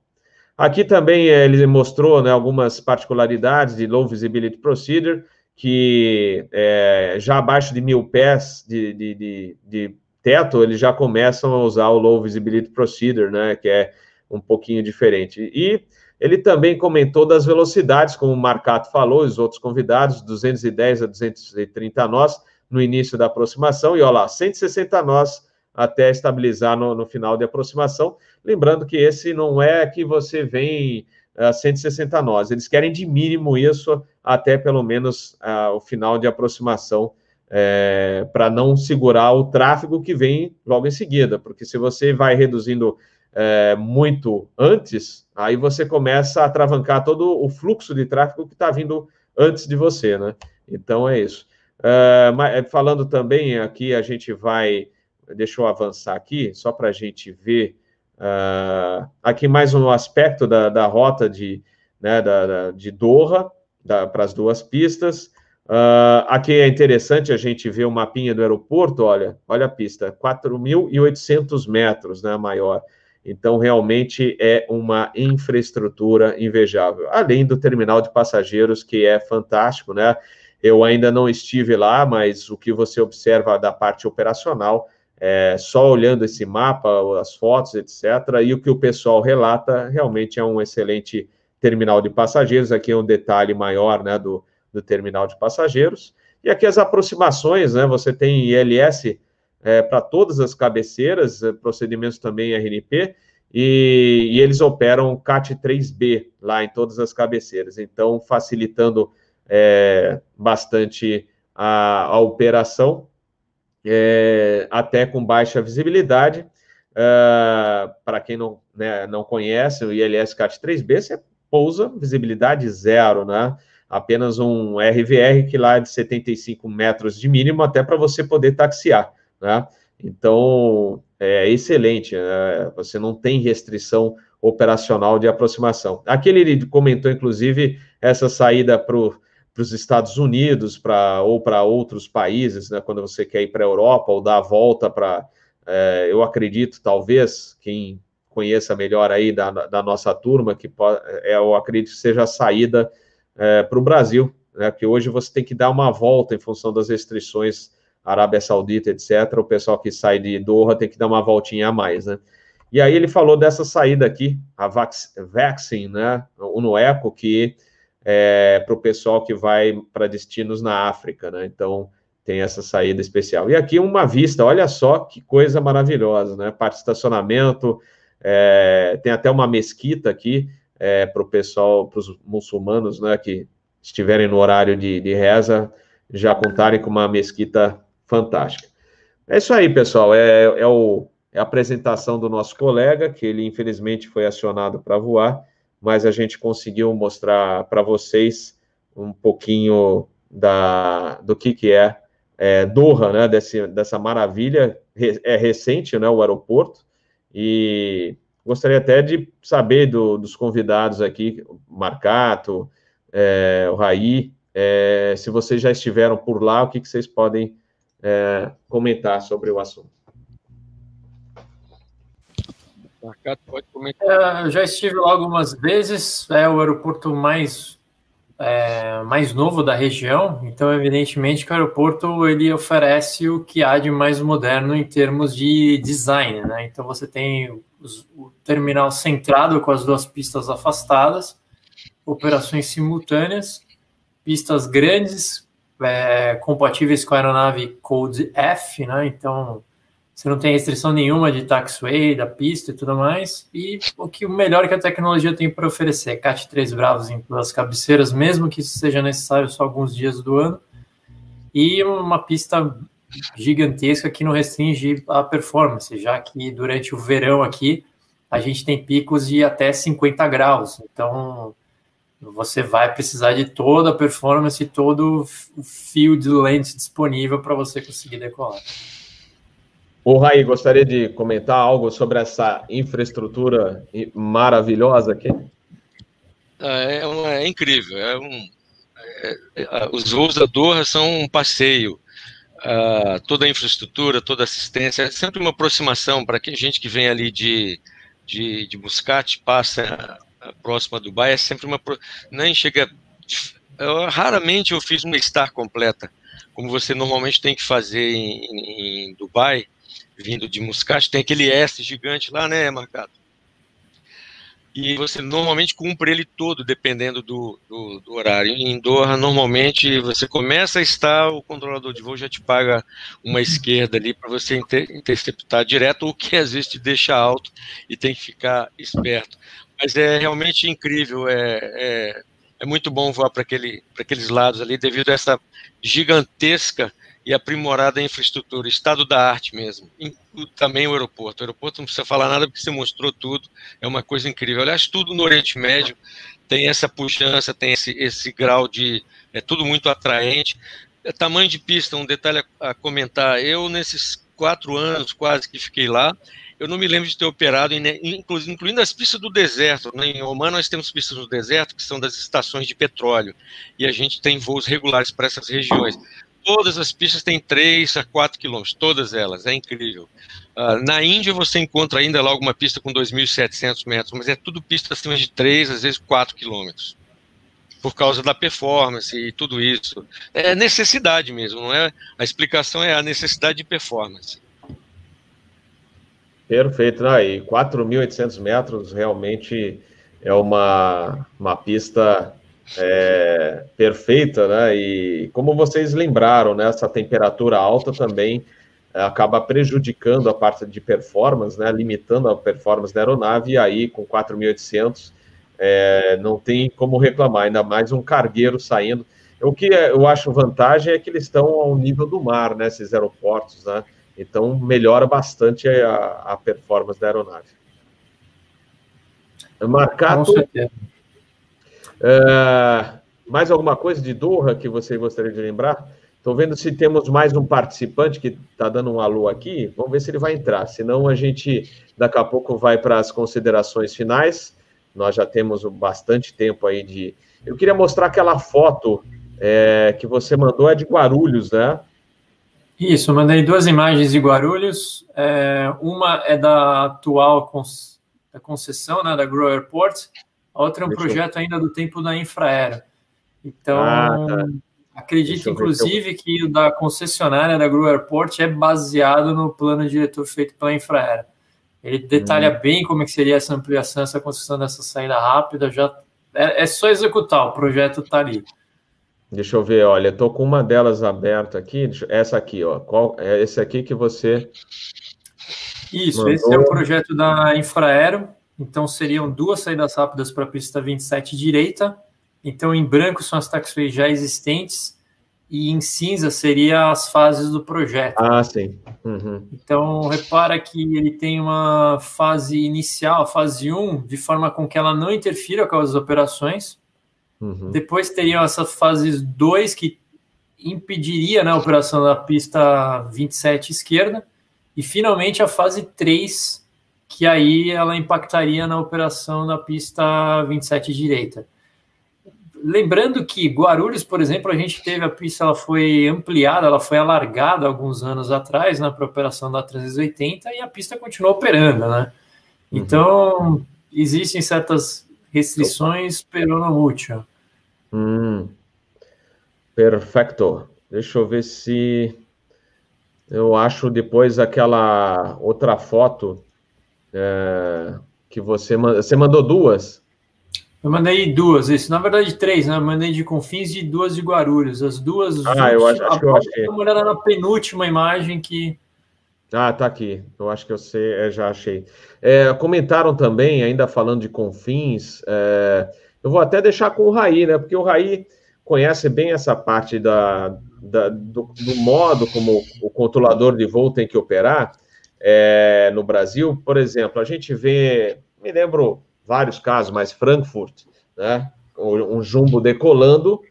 Aqui também eh, ele mostrou né, algumas particularidades de Low Visibility Procedure, que é, já abaixo de mil pés de, de, de, de teto, eles já começam a usar o Low Visibility Procedure, né, que é um pouquinho diferente. E ele também comentou das velocidades, como o Marcato falou, os outros convidados, 210 a 230 nós no início da aproximação, e olha lá, 160 nós até estabilizar no, no final de aproximação. Lembrando que esse não é que você vem a 160 nós, eles querem de mínimo isso até pelo menos uh, o final de aproximação, é, para não segurar o tráfego que vem logo em seguida, porque se você vai reduzindo é, muito antes, aí você começa a atravancar todo o fluxo de tráfego que está vindo antes de você, né? Então é isso. Mas, falando também aqui, a gente vai. Deixa eu avançar aqui, só para a gente ver. Uh, aqui mais um aspecto da, da rota de, né, da, da de Doha para as duas pistas. Uh, aqui é interessante a gente ver o mapinha do aeroporto, olha, olha a pista, 4.800 metros, né, maior. Então, realmente é uma infraestrutura invejável. Além do terminal de passageiros, que é fantástico, né? Eu ainda não estive lá, mas o que você observa da parte operacional, é, só olhando esse mapa, as fotos, etc., e o que o pessoal relata, realmente é um excelente terminal de passageiros. Aqui é um detalhe maior né, do, do terminal de passageiros. E aqui as aproximações, né? Você tem ILS é, para todas as cabeceiras, é, procedimentos também RNP, e, e, eles operam CAT3B lá em todas as cabeceiras, então facilitando é, bastante a, a operação, é, até com baixa visibilidade. Uh, para quem não, né, não conhece, o ILS CAT3B, você pousa visibilidade zero, né? Apenas um RVR que lá é de 75 metros de mínimo, até para você poder taxiar né? Então, é excelente, né? você não tem restrição operacional de aproximação. Aqui ele comentou, inclusive, essa saída para os Estados Unidos pra, ou para outros países, né? quando você quer ir para a Europa ou dar a volta para, é, eu acredito, talvez, quem conheça melhor aí da, da nossa turma, que é, eu acredito que seja a saída é, para o Brasil, né, que hoje você tem que dar uma volta em função das restrições Arábia Saudita, etc. O pessoal que sai de Doha tem que dar uma voltinha a mais, né? E aí ele falou dessa saída aqui, a Vaccine, né, o Nueco, que é para o pessoal que vai para destinos na África, né? Então tem essa saída especial. E aqui uma vista, olha só que coisa maravilhosa, né? Parte de estacionamento, é, tem até uma mesquita aqui é, para o pessoal, para os muçulmanos, né, que estiverem no horário de, de reza, já contarem com uma mesquita fantástica. É isso aí, pessoal. É, é, o, é a apresentação do nosso colega, que ele infelizmente foi acionado para voar, mas a gente conseguiu mostrar para vocês um pouquinho da, do que, que é, é Doha, né, desse, dessa maravilha. É recente, né, o aeroporto, e gostaria até de saber do, dos convidados aqui, Marcato, é, o Raí, é, se vocês já estiveram por lá, o que, que vocês podem é, comentar sobre o assunto. Marcato, pode comentar. É, já estive lá algumas vezes, é o aeroporto mais é, mais novo da região, então evidentemente que o aeroporto ele oferece o que há de mais moderno em termos de design, né? Então você tem os, o terminal centrado com as duas pistas afastadas, operações simultâneas, pistas grandes é, compatíveis com a aeronave Code F, né? Então você não tem restrição nenhuma de taxiway, da pista e tudo mais. E o que o melhor que a tecnologia tem para oferecer, CAT 3 Bravos em todas as cabeceiras, mesmo que isso seja necessário só alguns dias do ano. E uma pista gigantesca que não restringe a performance, já que durante o verão aqui a gente tem picos de até 50 graus. Então você vai precisar de toda a performance, todo o fio de lente disponível para você conseguir decolar. O Raí, gostaria de comentar algo sobre essa infraestrutura maravilhosa aqui? É, é, uma, é incrível. É um, é, é, os voos da Doha são um passeio. Uh, toda a infraestrutura, toda a assistência, é sempre uma aproximação para que gente que vem ali de, de, de Muscat passa próxima a Dubai, é sempre uma. Nem chega. Eu, raramente eu fiz uma estar completa, como você normalmente tem que fazer em, em Dubai, vindo de Muscat, tem aquele S gigante lá, né, Marcado? E você normalmente cumpre ele todo, dependendo do, do, do, horário. Em Doha, normalmente, você começa a estar, o controlador de voo já te paga uma esquerda ali para você inter, interceptar direto, o que às vezes te deixa alto e tem que ficar esperto. Mas é realmente incrível, é, é, é muito bom voar para aquele, aqueles lados ali, devido a essa gigantesca e aprimorada infraestrutura, estado da arte mesmo. E também o aeroporto. O aeroporto não precisa falar nada porque você mostrou tudo, é uma coisa incrível. Aliás, tudo no Oriente Médio tem essa puxança, tem esse, esse grau de. É tudo muito atraente. É, tamanho de pista, um detalhe a comentar. Eu, nesses quatro anos quase que fiquei lá, eu não me lembro de ter operado, incluindo, as pistas do deserto. Né? Em Oman nós temos pistas do deserto, que são das estações de petróleo, e a gente tem voos regulares para essas regiões. Todas as pistas têm 3 a 4 quilômetros, todas elas, é incrível. Uh, na Índia você encontra ainda lá alguma pista com 2.700 metros, mas é tudo pista acima de 3, às vezes 4 quilômetros. Por causa da performance e tudo isso. É necessidade mesmo, não é? A explicação é a necessidade de performance. Perfeito, aí. 4.800 metros realmente é uma, uma pista é, perfeita, né? E como vocês lembraram, né, essa temperatura alta também é, acaba prejudicando a parte de performance, né? Limitando a performance da aeronave, e aí com 4.800 é, não tem como reclamar, ainda mais um cargueiro saindo. O que eu acho vantagem é que eles estão ao nível do mar, né? Esses aeroportos, né? Então, melhora bastante a, a performance da aeronave. Marcato. É, mais alguma coisa de Doha que você gostaria de lembrar? Estou vendo se temos mais um participante que está dando um alô aqui. Vamos ver se ele vai entrar. Senão, a gente daqui a pouco vai para as considerações finais. Nós já temos bastante tempo aí de. Eu queria mostrar aquela foto é, que você mandou, é de Guarulhos, né? Isso, eu mandei duas imagens de Guarulhos. É, uma é da atual da concessão, né, da Grow Airport, a outra é um Deixa projeto eu... ainda do tempo da Infraero. Então, ah, tá. acredito, inclusive, que o da concessionária da Grow Airport é baseado no plano diretor feito pela Infraero. Ele detalha hum. bem como é que seria essa ampliação, essa construção dessa saída rápida. Já é, é só executar, o projeto está ali. Deixa eu ver, olha, estou com uma delas aberta aqui. Essa aqui, ó. Qual é esse aqui que você? Isso, mandou... esse é o projeto da Infraero. Então seriam duas saídas rápidas para a pista 27 direita. Então em branco são as taxiways já existentes e em cinza seria as fases do projeto. Ah, sim. Uhum. Então, repara que ele tem uma fase inicial, a fase 1, de forma com que ela não interfira com as operações. Uhum. Depois teriam essa fase 2, que impediria né, a operação da pista 27 esquerda. E, finalmente, a fase 3, que aí ela impactaria na operação da pista 27 direita. Lembrando que Guarulhos, por exemplo, a gente teve a pista, ela foi ampliada, ela foi alargada alguns anos atrás, né, para a operação da 380 e a pista continuou operando, né? Uhum. Então, existem certas restrições peronomútil. Hum, perfeito. Deixa eu ver se eu acho depois aquela outra foto é, que você, você mandou duas. Eu mandei duas, isso. Na verdade, três, né? Eu mandei de Confins e duas de Guarulhos. As duas. Ah, eu acho, acho que eu achei. olhada na penúltima imagem que. Ah, tá aqui. Eu acho que eu sei, eu já achei. É, comentaram também, ainda falando de Confins, é, eu vou até deixar com o Raí, né? Porque o Raí conhece bem essa parte da, da do, do, modo como o controlador de voo tem que operar é, no Brasil. Por exemplo, a gente vê, me lembro vários casos, mas Frankfurt, né? Um jumbo decolando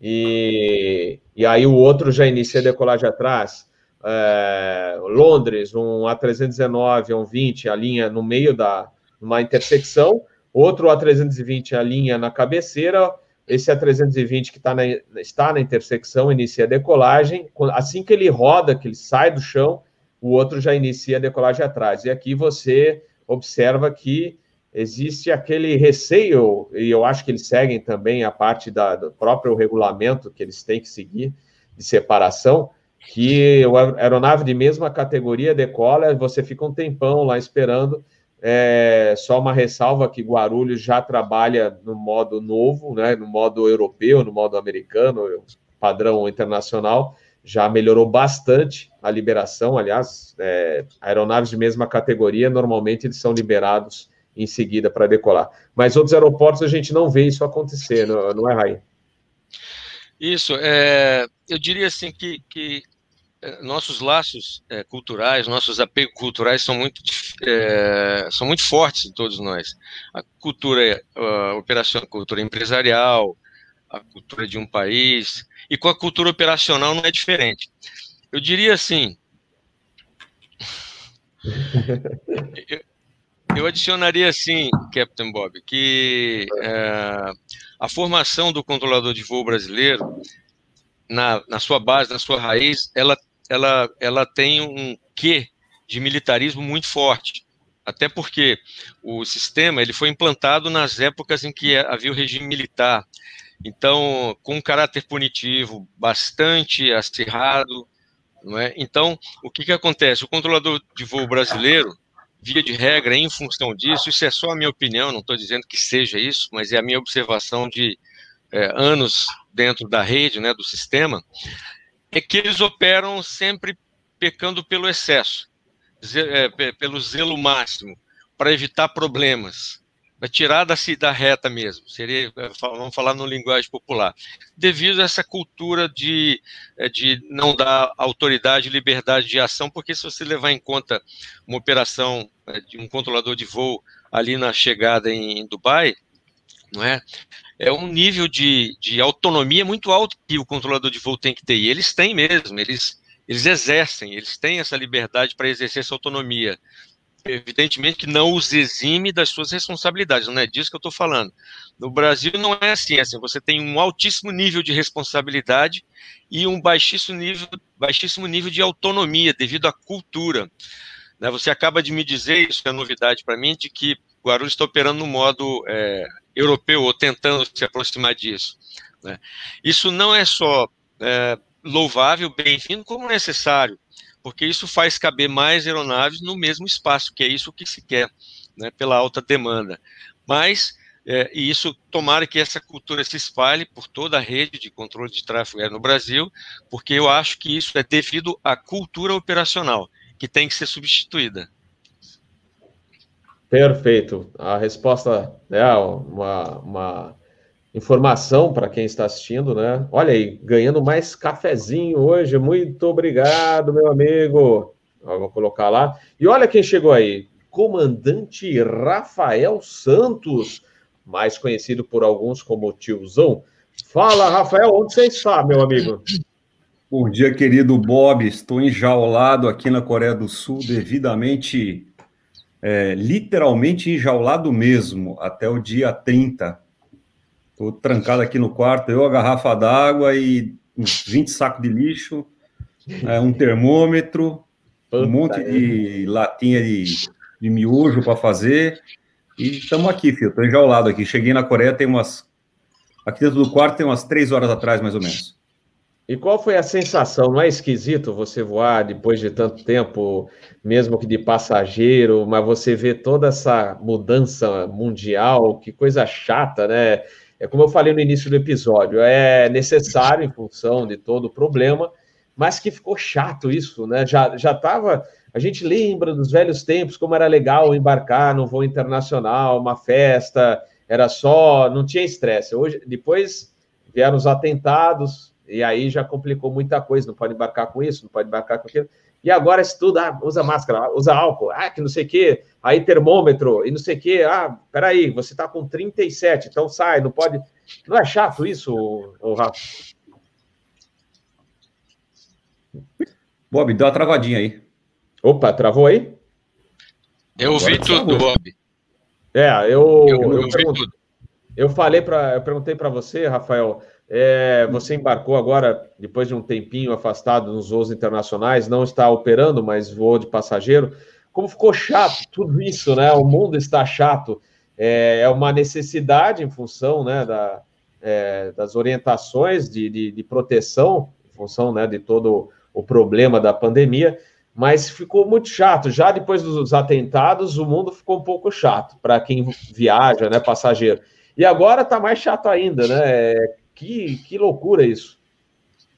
e, e aí o outro já inicia a decolagem atrás. É, Londres, um A319, um 20, a linha no meio da uma intersecção, outro A320 a linha na cabeceira, esse A320 que tá na, está na intersecção inicia a decolagem, assim que ele roda, que ele sai do chão, o outro já inicia a decolagem atrás. E aqui você observa que existe aquele receio, e eu acho que eles seguem também a parte da, do próprio regulamento que eles têm que seguir de separação, que a aeronave de mesma categoria decola, você fica um tempão lá esperando. É, só uma ressalva que Guarulhos já trabalha no modo novo, né, no modo europeu, no modo americano, padrão internacional, já melhorou bastante a liberação. Aliás, é, aeronaves de mesma categoria, normalmente eles são liberados em seguida para decolar. Mas outros aeroportos a gente não vê isso acontecer, não, não é, Raí? Isso, é, eu diria assim que, que nossos laços é, culturais, nossos apegos culturais são muito, é, são muito fortes em todos nós. A cultura a operacional, a cultura empresarial, a cultura de um país, e com a cultura operacional não é diferente. Eu diria assim, *laughs* Eu adicionaria assim, Captain Bob, que é, a formação do controlador de voo brasileiro, na, na sua base, na sua raiz, ela, ela, ela tem um quê de militarismo muito forte. Até porque o sistema ele foi implantado nas épocas em que havia o regime militar. Então, com um caráter punitivo bastante acirrado. Não é? Então, o que, que acontece? O controlador de voo brasileiro, via de regra, em função disso, isso é só a minha opinião, não estou dizendo que seja isso, mas é a minha observação de é, anos dentro da rede, né, do sistema, é que eles operam sempre pecando pelo excesso, é, pelo zelo máximo, para evitar problemas vai tirar da, da reta mesmo, seria, é, vamos falar no linguagem popular, devido a essa cultura de, é, de não dar autoridade e liberdade de ação, porque se você levar em conta uma operação de um controlador de voo ali na chegada em Dubai, não é? É um nível de, de autonomia muito alto que o controlador de voo tem que ter, e eles têm mesmo, eles, eles exercem, eles têm essa liberdade para exercer essa autonomia evidentemente que não os exime das suas responsabilidades, não é disso que eu estou falando. No Brasil não é assim, é assim, você tem um altíssimo nível de responsabilidade e um baixíssimo nível, baixíssimo nível de autonomia devido à cultura. Né? Você acaba de me dizer, isso é novidade para mim, de que Guarulhos está operando no modo é, europeu, ou tentando se aproximar disso. Né? Isso não é só é, louvável, bem-vindo, como necessário, porque isso faz caber mais aeronaves no mesmo espaço, que é isso que se quer, né, pela alta demanda. Mas, é, e isso, tomara que essa cultura se espalhe por toda a rede de controle de tráfego aéreo no Brasil, porque eu acho que isso é devido à cultura operacional, que tem que ser substituída. Perfeito. A resposta é uma, uma informação para quem está assistindo, né? Olha aí, ganhando mais cafezinho hoje. Muito obrigado, meu amigo. vou colocar lá. E olha quem chegou aí. Comandante Rafael Santos, mais conhecido por alguns como tiozão. Fala, Rafael, onde você está, meu amigo? Bom dia, querido Bob. Estou enjaulado aqui na Coreia do Sul, devidamente é, literalmente enjaulado mesmo, até o dia 30. Estou trancado aqui no quarto, eu, a garrafa d'água e uns 20 sacos de lixo, é, um termômetro, um monte de latinha de, de miojo para fazer. E estamos aqui, filho. Estou enjaulado aqui. Cheguei na Coreia tem umas. Aqui dentro do quarto tem umas três horas atrás, mais ou menos. E qual foi a sensação? Não é esquisito você voar depois de tanto tempo, mesmo que de passageiro, mas você vê toda essa mudança mundial, que coisa chata, né? É como eu falei no início do episódio, é necessário em função de todo o problema, mas que ficou chato isso, né? Já já estava. A gente lembra dos velhos tempos, como era legal embarcar no voo internacional, uma festa, era só, não tinha estresse. Hoje, depois vieram os atentados, e aí já complicou muita coisa, não pode embarcar com isso, não pode embarcar com aquilo. E agora se tudo, ah, usa máscara, usa álcool, ah, que não sei o quê, aí termômetro, e não sei o quê, ah, peraí, você tá com 37, então sai, não pode. Não é chato isso, o Rafa? Bob, dá uma travadinha aí. Opa, travou aí? Eu ouvi tudo, Bob. É, eu. Eu, eu, eu, tudo. eu falei para. Eu perguntei para você, Rafael, é, você embarcou agora, depois de um tempinho afastado nos voos internacionais, não está operando, mas voou de passageiro. Como ficou chato tudo isso, né? O mundo está chato. É, é uma necessidade em função né, da, é, das orientações de, de, de, proteção, em função né, de todo o problema da pandemia, mas ficou muito chato. Já depois dos atentados, o mundo ficou um pouco chato para quem viaja, né, passageiro. E agora está mais chato ainda, né? Que, que loucura isso.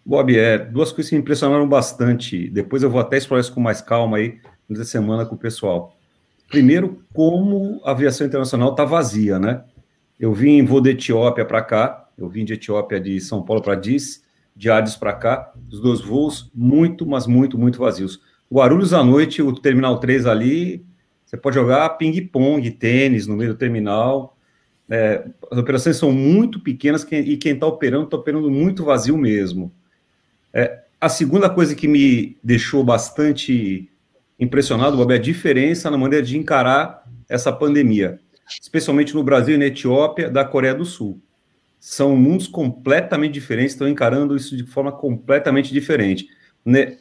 Bob, é, duas coisas que me impressionaram bastante. Depois eu vou até explorar isso com mais calma aí, nessa semana com o pessoal. Primeiro, como a aviação internacional está vazia, né? Eu vim voo da Etiópia para cá, eu vim de Etiópia de São Paulo para Addis, de Addis para cá, os dois voos muito, mas muito, muito vazios. Guarulhos à noite, o Terminal 3 ali, você pode jogar ping-pong, tênis no meio do terminal, é, as operações são muito pequenas e quem está operando está operando muito vazio mesmo. É, a segunda coisa que me deixou bastante impressionado, Bob, é a diferença na maneira de encarar essa pandemia, especialmente no Brasil e na Etiópia, da Coreia do Sul. São mundos completamente diferentes, estão encarando isso de forma completamente diferente.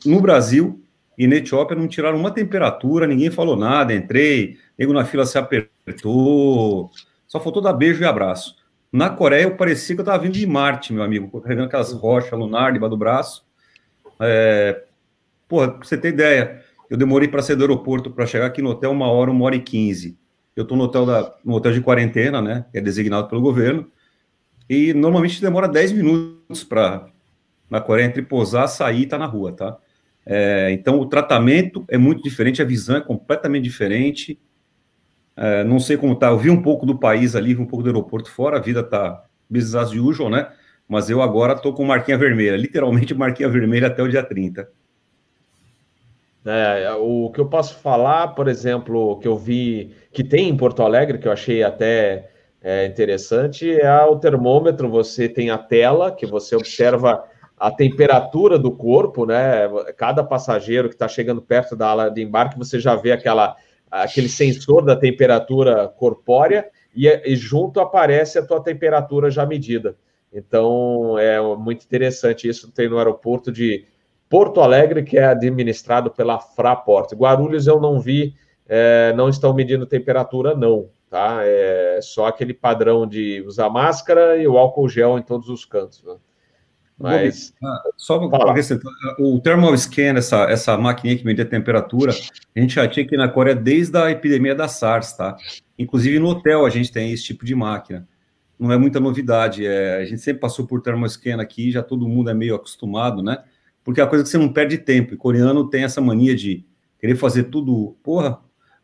No Brasil e na Etiópia não tiraram uma temperatura, ninguém falou nada, entrei, nego na fila se apertou, só faltou dar beijo e abraço. Na Coreia, eu parecia que eu estava vindo de Marte, meu amigo, carregando aquelas rochas lunar debaixo do braço. É... Porra, pra você ter ideia, eu demorei para sair do aeroporto para chegar aqui no hotel uma hora, uma hora e quinze. Eu estou no hotel da, no hotel de quarentena, né? Que é designado pelo governo. E normalmente demora 10 minutos para na Coreia entre posar, sair e tá na rua, tá? É, então o tratamento é muito diferente, a visão é completamente diferente. É, não sei como tá. Eu vi um pouco do país ali, vi um pouco do aeroporto fora. A vida tá business as usual, né? Mas eu agora tô com marquinha vermelha, literalmente marquinha vermelha até o dia 30. É, o que eu posso falar, por exemplo, que eu vi que tem em Porto Alegre, que eu achei até é, interessante, é o termômetro. Você tem a tela que você observa a temperatura do corpo, né? Cada passageiro que está chegando perto da ala de embarque, você já vê aquela aquele sensor da temperatura corpórea e, e, junto aparece a tua temperatura já medida. Então é muito interessante isso. Tem no aeroporto de Porto Alegre, que é administrado pela Fraport. Guarulhos eu não vi, é, não estão medindo temperatura, não. tá? É só aquele padrão de usar máscara e o álcool gel em todos os cantos. Né? Mas. Ah, só para acrescentar, o thermal scan, essa, essa maquininha que mede a temperatura, a gente já tinha aqui na Coreia desde a epidemia da SARS, tá? Inclusive no hotel a gente tem esse tipo de máquina. Não é muita novidade. É, a gente sempre passou por thermal scan aqui, já todo mundo é meio acostumado, né? Porque é a coisa que você não perde tempo. E coreano tem essa mania de querer fazer tudo, porra,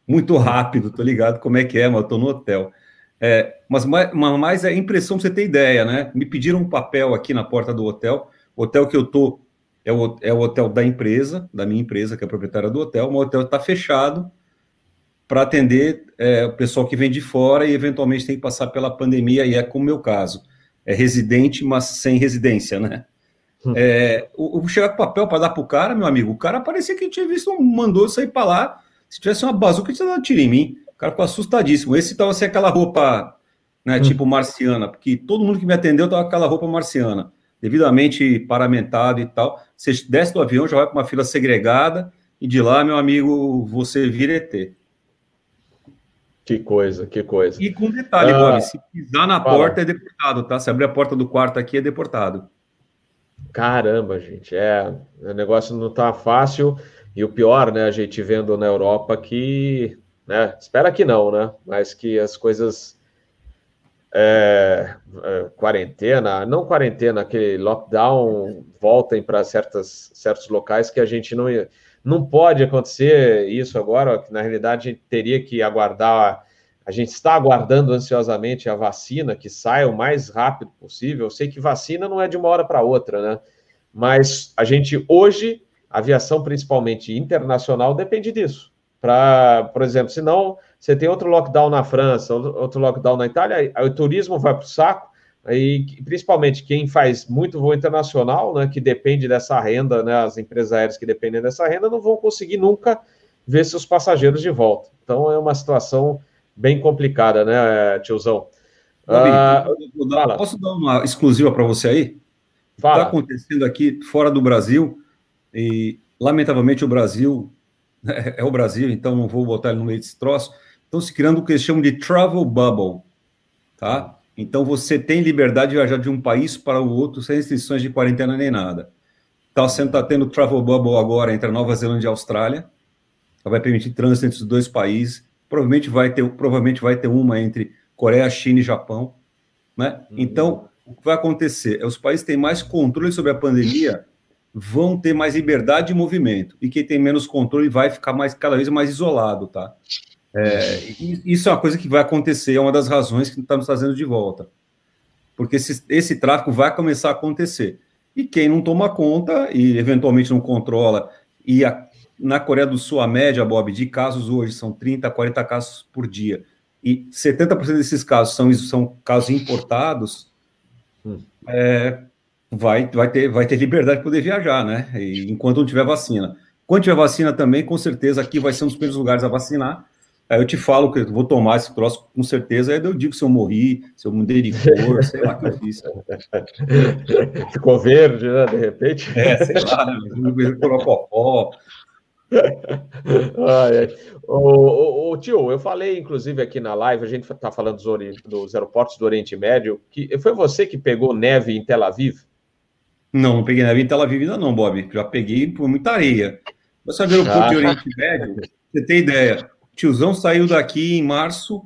muito rápido, tô ligado como é que é, mas eu tô no hotel. É, mas mais é impressão pra você ter ideia, né? Me pediram um papel aqui na porta do hotel. O hotel que eu tô é o, é o hotel da empresa, da minha empresa, que é a proprietária do hotel. O hotel está fechado para atender é, o pessoal que vem de fora e eventualmente tem que passar pela pandemia, e é como o meu caso. É residente, mas sem residência, né? Hum. É, o, o chegar com papel para dar para o cara, meu amigo, o cara parecia que tinha visto, mandou sair para lá. Se tivesse uma bazuca, tinha dado tiro em mim. O cara ficou assustadíssimo. Esse estava sem aquela roupa, né, hum. tipo marciana, porque todo mundo que me atendeu estava com aquela roupa marciana, devidamente paramentado e tal. Você desce do avião, já vai para uma fila segregada, e de lá, meu amigo, você vira ET. Que coisa, que coisa. E com detalhe, ah, Bob, se pisar na fala. porta é deportado, tá? Se abrir a porta do quarto aqui é deportado. Caramba, gente, é, o negócio não tá fácil. E o pior, né, a gente vendo na Europa que né? Espera que não, né? Mas que as coisas é, é, quarentena, não quarentena, aquele lockdown voltem para certos locais que a gente não não pode acontecer isso agora, que na realidade a gente teria que aguardar, a gente está aguardando ansiosamente a vacina que saia o mais rápido possível. Eu sei que vacina não é de uma hora para outra, né? Mas a gente hoje, aviação principalmente internacional depende disso para, por exemplo, se não, você tem outro lockdown na França, outro lockdown na Itália, aí o turismo vai para o saco, aí, principalmente quem faz muito voo internacional, né, que depende dessa renda, né, as empresas aéreas que dependem dessa renda, não vão conseguir nunca ver seus passageiros de volta. Então é uma situação bem complicada, né, tiozão? Ah, posso dar uma exclusiva para você aí? Está acontecendo aqui fora do Brasil e lamentavelmente o Brasil é, é, o Brasil, então não vou botar ele no meio desse troço. Estão se criando o que eles chamam de travel bubble, tá? Então você tem liberdade de viajar de um país para o outro sem restrições de quarentena nem nada. Está sendo tá tendo travel bubble agora entre a Nova Zelândia e a Austrália. Ela vai permitir trânsito entre os dois países. Provavelmente vai ter, provavelmente vai ter uma entre Coreia, China e Japão, né? Uhum. Então o que vai acontecer é os países têm mais controle sobre a pandemia vão ter mais liberdade de movimento e quem tem menos controle vai ficar mais cada vez mais isolado, tá? É, isso é uma coisa que vai acontecer, é uma das razões que está nos trazendo de volta, porque esse, esse tráfico vai começar a acontecer e quem não toma conta e eventualmente não controla e a, na Coreia do Sul a média, Bob, de casos hoje são 30, 40 casos por dia e 70% desses casos são, são casos importados, hum. é, vai, vai, ter, vai ter liberdade de poder viajar, né? E enquanto não tiver vacina. Quando tiver vacina também, com certeza aqui vai ser um dos primeiros lugares a vacinar. Aí eu te falo que eu vou tomar esse troço com certeza, aí eu digo se eu morri, se eu mudei de cor, sei lá o que eu fiz. *laughs* Ficou verde, né, de repente? É, sei lá, né? Corocopó. ai, o, tio, eu falei, inclusive, aqui na live, a gente está falando dos, dos aeroportos do Oriente Médio, que foi você que pegou neve em Tel Aviv? Não, não peguei neve em Tel Aviv ainda não, Bob. Já peguei por muita areia. Você sabe o aeroporto ah. de Oriente Médio? Você tem ideia? O tiozão saiu daqui em março,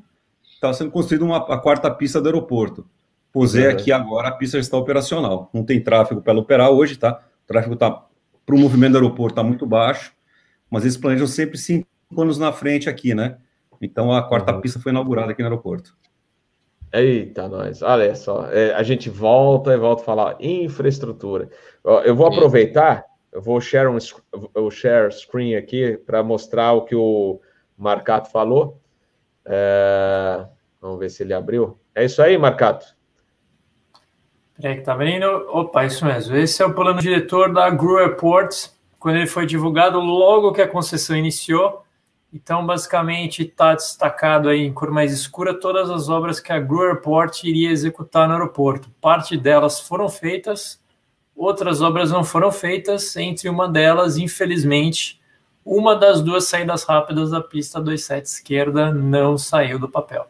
estava sendo construída uma, a quarta pista do aeroporto. Posei uhum. aqui agora, a pista está operacional. Não tem tráfego para ela operar hoje, tá? O tráfego está para o movimento do aeroporto está muito baixo, mas eles planejam sempre cinco anos na frente aqui, né? Então a quarta uhum. pista foi inaugurada aqui no aeroporto. Eita, nós. Olha só, é, a gente volta e volta a falar infraestrutura. Eu vou aproveitar, eu vou share um eu share screen aqui para mostrar o que o Marcato falou. É, vamos ver se ele abriu. É isso aí, Marcato. Peraí que tá vendo? Opa, isso mesmo. Esse é o plano diretor da Gru Airports. Quando ele foi divulgado, logo que a concessão iniciou, então, basicamente, está destacado aí em cor mais escura todas as obras que a Gru Airport iria executar no aeroporto. Parte delas foram feitas, outras obras não foram feitas. Entre uma delas, infelizmente, uma das duas saídas rápidas da pista 27 esquerda não saiu do papel.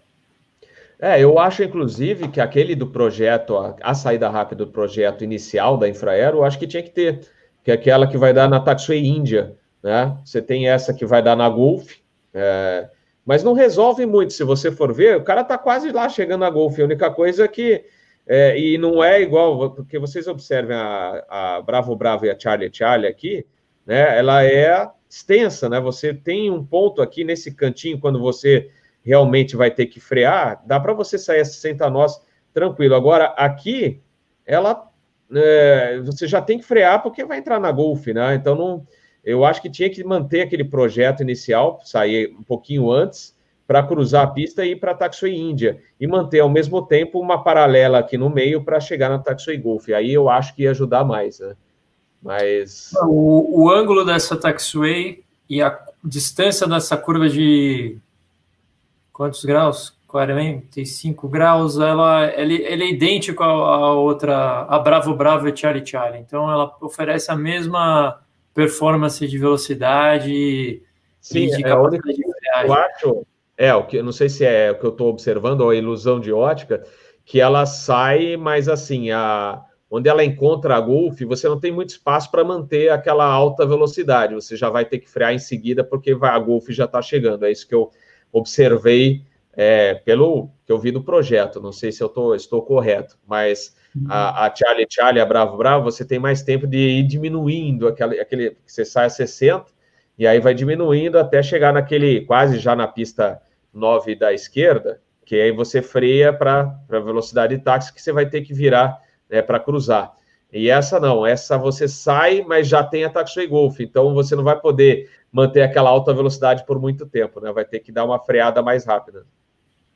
É, eu acho, inclusive, que aquele do projeto, a, a, saída rápida do projeto inicial da Infraero, eu acho que tinha que ter, que é aquela que vai dar na Taxway Índia, né? Você tem essa que vai dar na Gulf, é, mas não resolve muito, se você for ver, o cara tá quase lá chegando na Gulf, a única coisa é que, é, e não é igual, porque vocês observem a, a Bravo Bravo e a Charlie Charlie aqui, né? Ela é extensa, né? Você tem um ponto aqui nesse cantinho, quando você realmente vai ter que frear, dá para você sair a 60 nós tranquilo. Agora, aqui, ela é, você já tem que frear porque vai entrar na Golf, né? Então, não, eu acho que tinha que manter aquele projeto inicial, sair um pouquinho antes, para cruzar a pista e ir para a Taxway Índia, e manter ao mesmo tempo uma paralela aqui no meio para chegar na Taxway Golf. Aí eu acho que ia ajudar mais, né? Mas. O, o ângulo dessa Taxway e a distância dessa curva de quantos graus? 45 graus, ela, ele, ele é idêntico à outra, a Bravo Bravo e Charlie Charlie. Então, ela oferece a mesma performance de velocidade Sim, e de é capacidade de viagem. Eu acho, é, o que, não sei se é o que eu estou observando, ou a ilusão de ótica, que ela sai, mas assim, a, onde ela encontra a Golf, você não tem muito espaço para manter aquela alta velocidade, você já vai ter que frear em seguida, porque vai, a Golf já está chegando. É isso que eu observei é, pelo que eu vi do projeto. Não sei se eu tô, estou correto, mas a, a Charlie Charlie, a Bravo Bravo, você tem mais tempo de ir diminuindo aquele, aquele que você sai a 60 e aí vai diminuindo até chegar naquele quase já na pista 9 da esquerda, que aí você freia para a velocidade de táxi que você vai ter que virar né, para cruzar. E essa não, essa você sai, mas já tem a Taxway Golf, então você não vai poder manter aquela alta velocidade por muito tempo, né? Vai ter que dar uma freada mais rápida.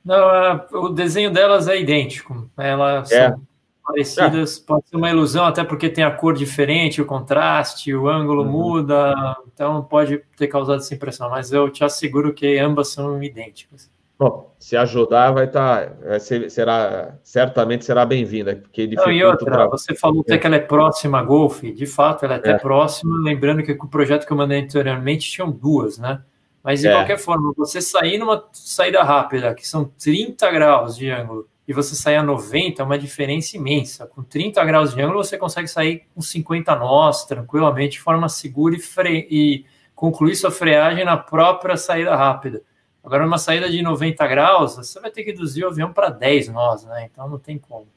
Não, o desenho delas é idêntico. Elas é. são parecidas, é. pode ser uma ilusão, até porque tem a cor diferente, o contraste, o ângulo uhum. muda, então pode ter causado essa impressão, mas eu te asseguro que ambas são idênticas. Bom, se ajudar, vai estar, tá, será, certamente será bem-vinda, porque Não, e outra, pra... você falou até que ela é próxima a Golf, de fato, ela é até é. próxima, lembrando que o projeto que eu mandei anteriormente tinham duas, né? Mas de é. qualquer forma, você sair numa saída rápida, que são 30 graus de ângulo, e você sair a 90, é uma diferença imensa. Com 30 graus de ângulo, você consegue sair com 50 nós, tranquilamente, de forma segura e, fre... e concluir sua freagem na própria saída rápida. Agora, numa saída de 90 graus, você vai ter que reduzir o avião para 10 nós, né? Então não tem como.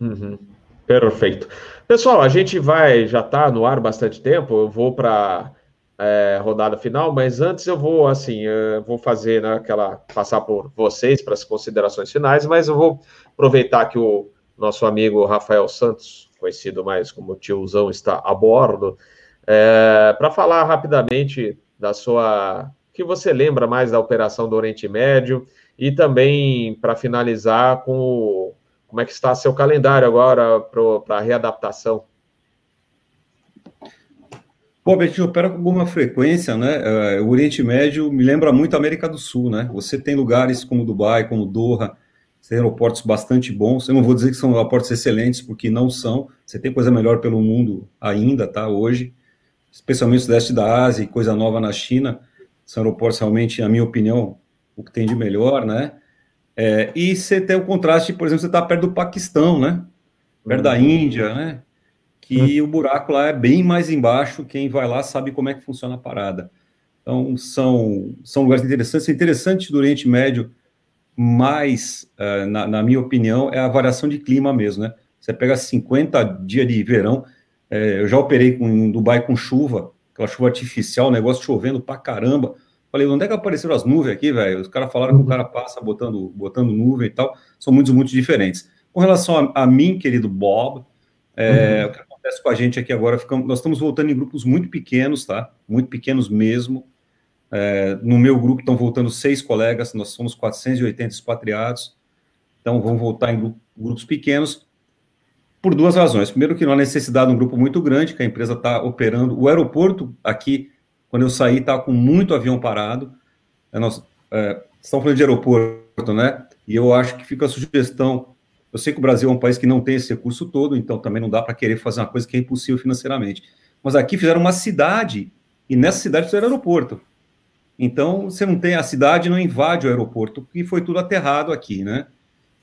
Uhum. Perfeito. Pessoal, a gente vai, já está no ar bastante tempo, eu vou para é, rodada final, mas antes eu vou, assim, eu vou fazer né, aquela, passar por vocês para as considerações finais, mas eu vou aproveitar que o nosso amigo Rafael Santos, conhecido mais como tiozão, está a bordo, é, para falar rapidamente da sua que você lembra mais da operação do Oriente Médio e também para finalizar com o, como é que está seu calendário agora para a readaptação. Bom, gente opera com alguma frequência, né? É, o Oriente Médio me lembra muito a América do Sul, né? Você tem lugares como Dubai, como Doha, você tem aeroportos bastante bons. Eu não vou dizer que são aeroportos excelentes, porque não são. Você tem coisa melhor pelo mundo ainda, tá? Hoje, especialmente o sudeste da Ásia e coisa nova na China. São aeroportos realmente, na minha opinião, o que tem de melhor, né? É, e você tem o contraste, por exemplo, você está perto do Paquistão, né? Perto da uhum. Índia, né? Que uhum. o buraco lá é bem mais embaixo, quem vai lá sabe como é que funciona a parada. Então, são, são lugares interessantes. Interessante do Oriente Médio, mas, uh, na, na, minha opinião, é a variação de clima mesmo, né? Você pega 50 dias de verão, é, eu já operei com, em Dubai com chuva, aquela chuva artificial, o negócio chovendo pra caramba. Falei, onde é que apareceram as nuvens aqui, velho? Os caras falaram que o cara passa botando, botando nuvem e tal. São muito, muito diferentes. Com relação a, a mim, querido Bob, é, uhum. o que acontece com a gente aqui agora, ficamos, nós estamos voltando em grupos muito pequenos, tá? Muito pequenos mesmo. É, no meu grupo estão voltando seis colegas, nós somos 480 expatriados. Então, vamos voltar em grupo, grupos pequenos por duas razões. Primeiro, que não há necessidade de um grupo muito grande, que a empresa está operando. O aeroporto aqui, quando eu saí, está com muito avião parado. É, nós é, estamos falando de aeroporto, né? E eu acho que fica a sugestão. Eu sei que o Brasil é um país que não tem esse recurso todo, então também não dá para querer fazer uma coisa que é impossível financeiramente. Mas aqui fizeram uma cidade, e nessa cidade fizeram aeroporto. Então, você não tem a cidade, não invade o aeroporto, porque foi tudo aterrado aqui, né?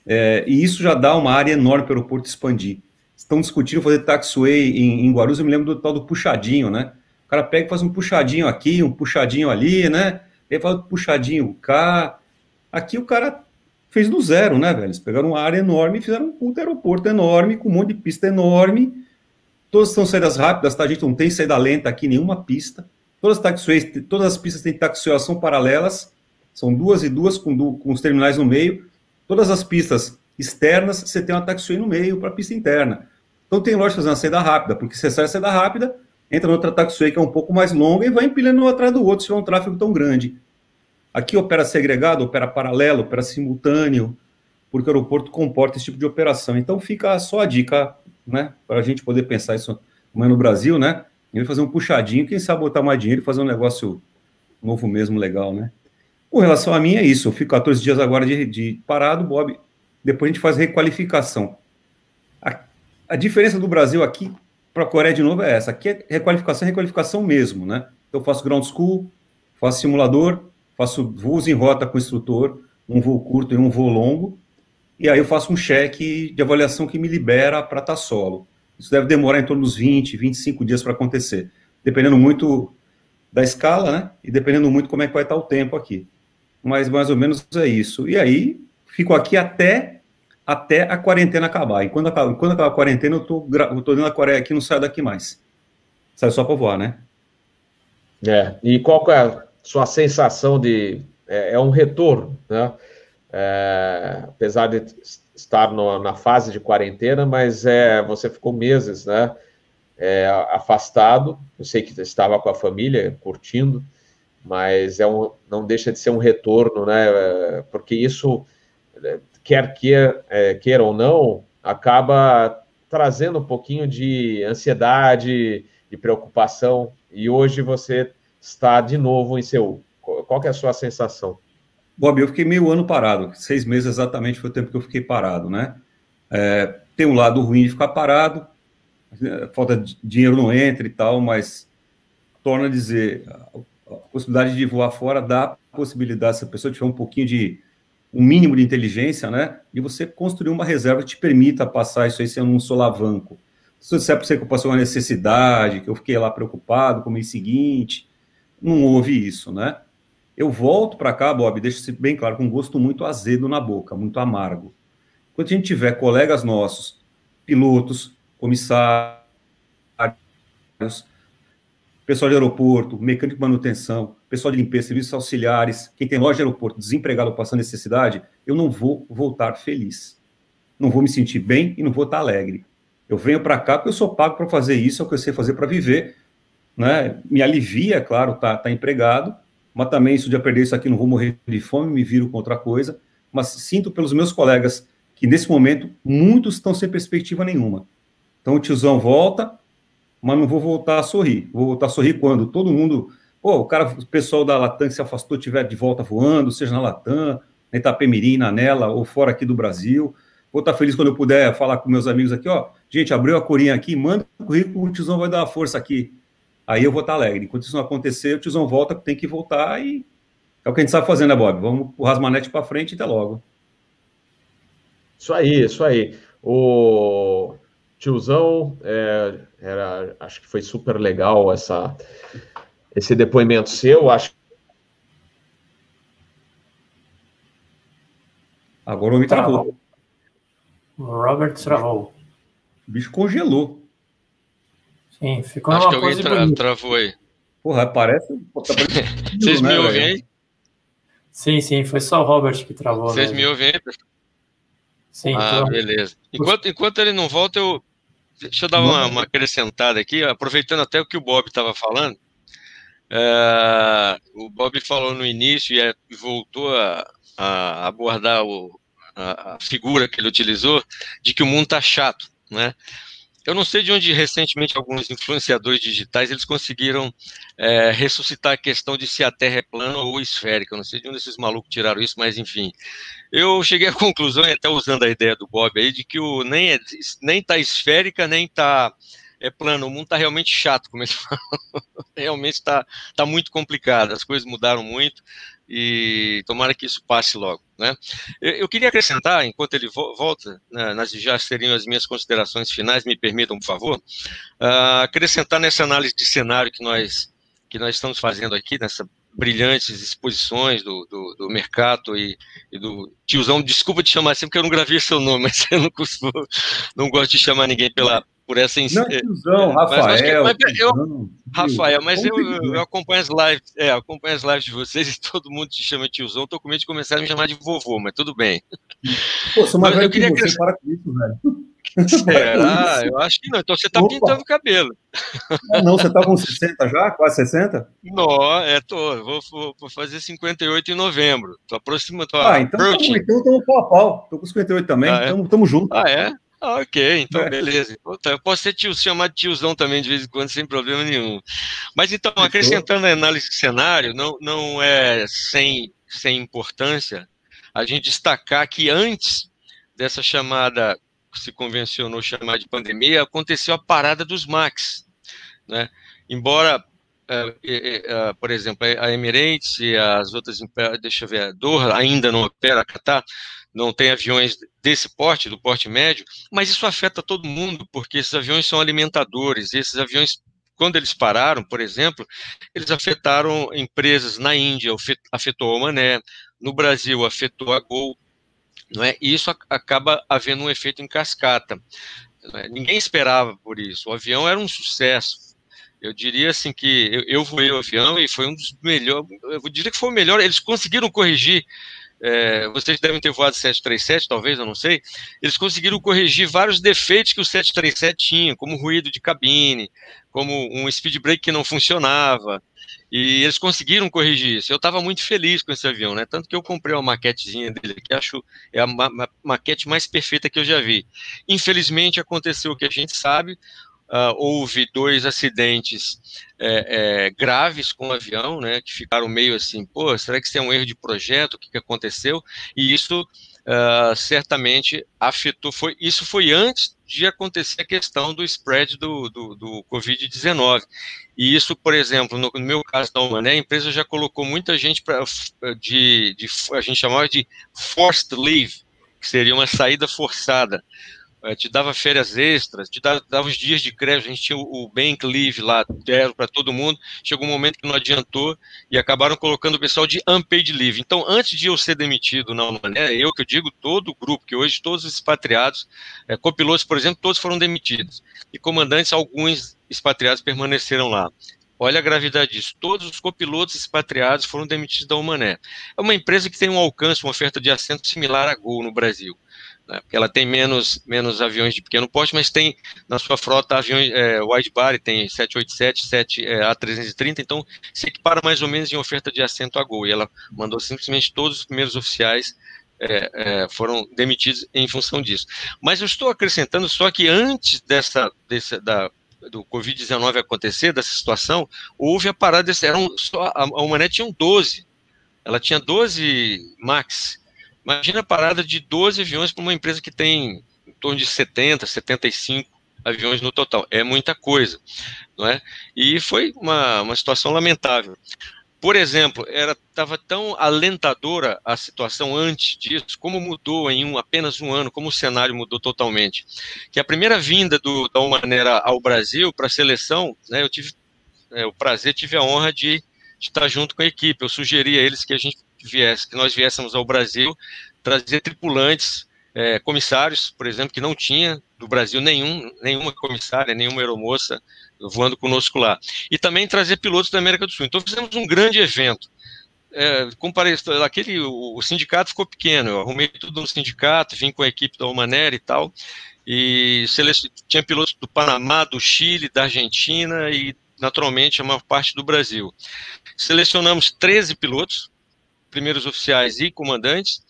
É, e isso já dá uma área enorme para o aeroporto expandir. Estão discutindo fazer taxiway em, em Guarulhos, eu me lembro do tal do puxadinho, né? O cara pega e faz um puxadinho aqui, um puxadinho ali, né? Ele faz um puxadinho cá. Aqui o cara fez do zero, né, velho? Eles pegaram uma área enorme e fizeram um aeroporto enorme, com um monte de pista enorme. Todas são saídas rápidas, tá? A gente não tem saída lenta aqui, nenhuma pista. Todas as taxiways, todas as pistas têm taxiação paralelas, são duas e duas com, com os terminais no meio. Todas as pistas externas, você tem uma taxiway no meio para a pista interna. Então tem lógica fazer uma saída rápida, porque você sai a saída rápida, entra noutra taxiway que é um pouco mais longa e vai empilhando um atrás do outro se tiver um tráfego tão grande. Aqui opera segregado, opera paralelo, opera simultâneo, porque o aeroporto comporta esse tipo de operação. Então fica só a dica, né, para a gente poder pensar isso como no Brasil, né? Ele fazer um puxadinho, quem sabe botar mais dinheiro e fazer um negócio novo mesmo, legal, né? Com relação a mim, é isso. Eu fico 14 dias agora de, de parado, Bob. Depois a gente faz requalificação. A diferença do Brasil aqui para a Coreia de novo é essa. Aqui é requalificação, requalificação mesmo, né? Então, eu faço ground school, faço simulador, faço voos em rota com o instrutor, um voo curto e um voo longo, e aí eu faço um cheque de avaliação que me libera para estar tá solo. Isso deve demorar em torno dos 20, 25 dias para acontecer, dependendo muito da escala, né? E dependendo muito como é que vai estar tá o tempo aqui. Mas mais ou menos é isso. E aí, fico aqui até até a quarentena acabar. E quando acaba, quando acaba a quarentena, eu tô, eu tô dentro da Coreia aqui, não saio daqui mais. Saio só para voar, né? É, e qual é sua sensação de... É, é um retorno, né? É, apesar de estar no, na fase de quarentena, mas é, você ficou meses, né? É, afastado. Eu sei que estava com a família, curtindo, mas é um, não deixa de ser um retorno, né? É, porque isso quer queira, é, queira ou não, acaba trazendo um pouquinho de ansiedade, de preocupação, e hoje você está de novo em Seul. Qual é a sua sensação? Bob, eu fiquei meio ano parado, seis meses exatamente foi o tempo que eu fiquei parado, né? É, tem um lado ruim de ficar parado, falta de dinheiro não entra e tal, mas torna a dizer, a possibilidade de voar fora dá possibilidade, se a pessoa tiver um pouquinho de um mínimo de inteligência, né? E você construir uma reserva que te permita passar isso aí sem um solavanco. Se você para você que eu passei uma necessidade, que eu fiquei lá preocupado com o mês seguinte, não houve isso, né? Eu volto para cá, Bob, deixa bem claro, com um gosto muito azedo na boca, muito amargo. Quando a gente tiver colegas nossos, pilotos, comissários, pessoal de aeroporto, mecânico de manutenção, pessoal de limpeza, serviços auxiliares, quem tem loja de aeroporto, desempregado passando necessidade, eu não vou voltar feliz. Não vou me sentir bem e não vou estar alegre. Eu venho para cá porque eu sou pago para fazer isso, é o que eu sei fazer para viver. Né? Me alivia, claro, tá, tá empregado, mas também isso de perder isso aqui, não vou morrer de fome, me viro com outra coisa. Mas sinto pelos meus colegas que nesse momento muitos estão sem perspectiva nenhuma. Então o tiozão volta, mas não vou voltar a sorrir. Vou voltar a sorrir quando todo mundo, pô, o cara, o pessoal da Latam que se afastou tiver de volta voando, seja na Latam, na Itapemirim, na Nela ou fora aqui do Brasil. Vou estar feliz quando eu puder falar com meus amigos aqui, ó, gente, abriu a corinha aqui, manda o currículo, o tiozão vai dar uma força aqui. Aí eu vou estar alegre. Enquanto isso não acontecer, o tiozão volta, tem que voltar e é o que a gente sabe fazer, né, Bob? Vamos o Rasmanete para frente e até logo. Isso aí, isso aí. O tiozão, é, era, acho que foi super legal essa, esse depoimento seu. Acho Agora o me travou. O Robert travou. O bicho congelou. Sim, ficou Acho que alguém tra travou aí. Porra, parece. Tá *laughs* Vocês me né, ouvem aí? Sim, sim, foi só o Robert que travou. Vocês me ouvem aí, Sim. Ah, então... beleza. Enquanto, enquanto ele não volta, eu, Deixa eu dar uma, uma acrescentada aqui, aproveitando até o que o Bob estava falando. É, o Bob falou no início e é, voltou a, a abordar o, a, a, figura que ele utilizou de que o mundo está chato, né? Eu não sei de onde recentemente alguns influenciadores digitais eles conseguiram é, ressuscitar a questão de se a Terra é plana ou esférica. Eu não sei de onde esses malucos tiraram isso, mas enfim. Eu cheguei à *laughs* conclusão, até usando a ideia do Bob aí, de que o nem é, nem está esférica nem está é plano. O mundo está realmente chato, como eles *laughs* falam. realmente está tá muito complicado. As coisas mudaram muito. E tomara que isso passe logo. Né? Eu, eu queria acrescentar, enquanto ele vo volta, né, nas, já seriam as minhas considerações finais, me permitam, por favor, uh, acrescentar nessa análise de cenário que nós, que nós estamos fazendo aqui, nessa brilhantes exposições do, do, do Mercato e, e, do tiozão, desculpa te chamar assim porque eu não gravei seu nome, *laughs* mas eu não costumo, não gosto de chamar ninguém pela, por essa Não, tiozão, Rafael. Mas, mas eu, Rafael, mas eu, eu, acompanho as lives, é, acompanho as lives de vocês e todo mundo te chama tiozão. Tô com medo de começar a me chamar de vovô, mas tudo bem. Pô, sou mais velho que você, para com isso, velho. Será? Eu acho que não. Então você está pintando o cabelo. Ah, não, você está com 60 já? Quase 60? Não, é, tô. Vou, vou, vou fazer 58 em novembro. Tô aproximando. Tô ah, então estamos então, pau a pau. Tô com 58 também. Ah, é? tamo, junto. Ah, é? Ah, ok, então é. beleza. Tá, eu posso ser tio, chamado tiozão também de vez em quando, sem problema nenhum. Mas então, acrescentando a análise de cenário, não, não é sem, sem importância a gente destacar que antes dessa chamada, que se convencionou chamar de pandemia, aconteceu a parada dos MAX. Né? Embora, é, é, é, por exemplo, a Emirates e as outras, deixa eu ver, a Doha ainda não opera, a Qatar, não tem aviões desse porte, do porte médio, mas isso afeta todo mundo, porque esses aviões são alimentadores, esses aviões, quando eles pararam, por exemplo, eles afetaram empresas na Índia, afetou a Mané, no Brasil afetou a Gol, não é? e isso acaba havendo um efeito em cascata. É? Ninguém esperava por isso, o avião era um sucesso, eu diria assim que eu, eu voei o avião e foi um dos melhores, eu diria que foi o melhor, eles conseguiram corrigir é, vocês devem ter voado 737, talvez, eu não sei, eles conseguiram corrigir vários defeitos que o 737 tinha, como ruído de cabine, como um speed brake que não funcionava, e eles conseguiram corrigir isso. Eu estava muito feliz com esse avião, né? Tanto que eu comprei uma maquetezinha dele, que acho é a ma ma maquete mais perfeita que eu já vi. Infelizmente aconteceu o que a gente sabe, uh, houve dois acidentes é, é, graves com o avião, né, que ficaram meio assim, pô, será que isso é um erro de projeto? O que, que aconteceu? E isso uh, certamente afetou, foi, isso foi antes de acontecer a questão do spread do, do, do Covid-19. E isso, por exemplo, no, no, meu caso da Humané, a empresa já colocou muita gente para de, de, a gente chamava de forced leave, que seria uma saída forçada te dava férias extras, te dava, dava os dias de crédito, a gente tinha o, o Bank Leave lá, deram para todo mundo, chegou um momento que não adiantou e acabaram colocando o pessoal de unpaid leave. Então, antes de eu ser demitido na Mané, eu que eu digo, todo o grupo, que hoje todos os expatriados, é, copilotos, por exemplo, todos foram demitidos. E comandantes, alguns expatriados permaneceram lá. Olha a gravidade disso. Todos os copilotos expatriados foram demitidos da Humané. É uma empresa que tem um alcance, uma oferta de assento similar a Gol no Brasil né, ela tem menos, menos aviões de pequeno porte, mas tem na sua frota aviões é, wide body, tem 787, 7 é, A330, então se equipara mais ou menos em oferta de assento a Gol, e ela mandou simplesmente todos os primeiros oficiais é, é, foram demitidos em função disso. Mas eu estou acrescentando só que antes dessa, dessa da, do Covid-19 acontecer, dessa situação, houve a parada, eram só, a, a Humanet tinha 12, ela tinha 12 MAX, Imagina a parada de 12 aviões para uma empresa que tem em torno de 70, 75 aviões no total. É muita coisa, não é? E foi uma, uma situação lamentável. Por exemplo, era estava tão alentadora a situação antes disso, como mudou em um, apenas um ano, como o cenário mudou totalmente. Que a primeira vinda do, da Humanera ao Brasil para a seleção, né, eu tive é, o prazer, tive a honra de, estar junto com a equipe. Eu sugeri a eles que a gente viesse, que nós viéssemos ao Brasil trazer tripulantes, é, comissários, por exemplo, que não tinha do Brasil nenhum, nenhuma comissária, nenhuma aeromoça voando conosco lá. E também trazer pilotos da América do Sul. Então fizemos um grande evento. É, comparei, aquele, o, o, sindicato ficou pequeno, eu arrumei tudo no sindicato, vim com a equipe da Humanera e tal, e tinha pilotos do Panamá, do Chile, da Argentina e, naturalmente, a maior parte do Brasil. Selecionamos 13 pilotos, primeiros oficiais e comandantes,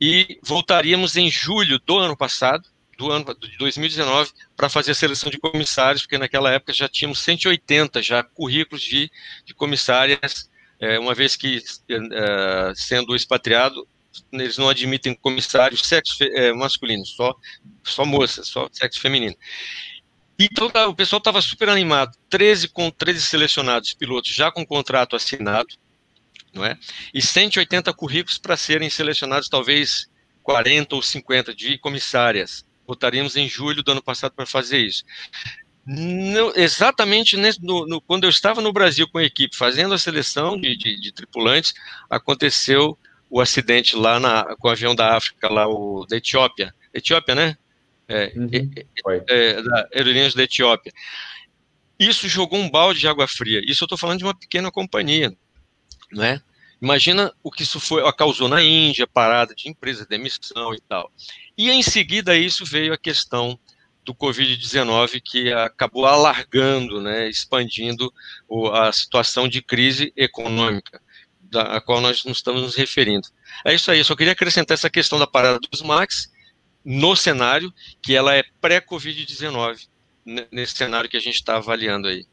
e voltaríamos em julho do ano passado, do ano de 2019, para fazer a seleção de comissários, porque naquela época já tínhamos 180 já currículos de, de comissárias, é, uma vez que, é, sendo expatriado, eles não admitem comissários sexo é, masculino, só, só moças, só sexo feminino. Então tá, o pessoal estava super animado, 13 com 13 selecionados pilotos já com contrato assinado, não é? E 180 currículos para serem selecionados, talvez 40 ou 50 de comissárias. Votaríamos em julho do ano passado para fazer isso. No, exatamente nesse, no, no, quando eu estava no Brasil com a equipe fazendo a seleção de, de, de tripulantes, aconteceu o acidente lá na, com o avião da África, lá o da Etiópia. Etiópia, né? É, uhum, é, é, da Aerolíneas da Etiópia. Isso jogou um balde de água fria. Isso eu estou falando de uma pequena companhia, não é? Imagina o que isso foi, causou na Índia, parada de empresa, demissão e tal. E em seguida isso veio a questão do Covid-19 que acabou alargando, né, expandindo a situação de crise econômica da, a qual nós nos estamos nos referindo. É isso aí, eu só queria acrescentar essa questão da parada dos MAX no cenário, que ela é pré-Covid-19, nesse cenário que a gente está avaliando aí.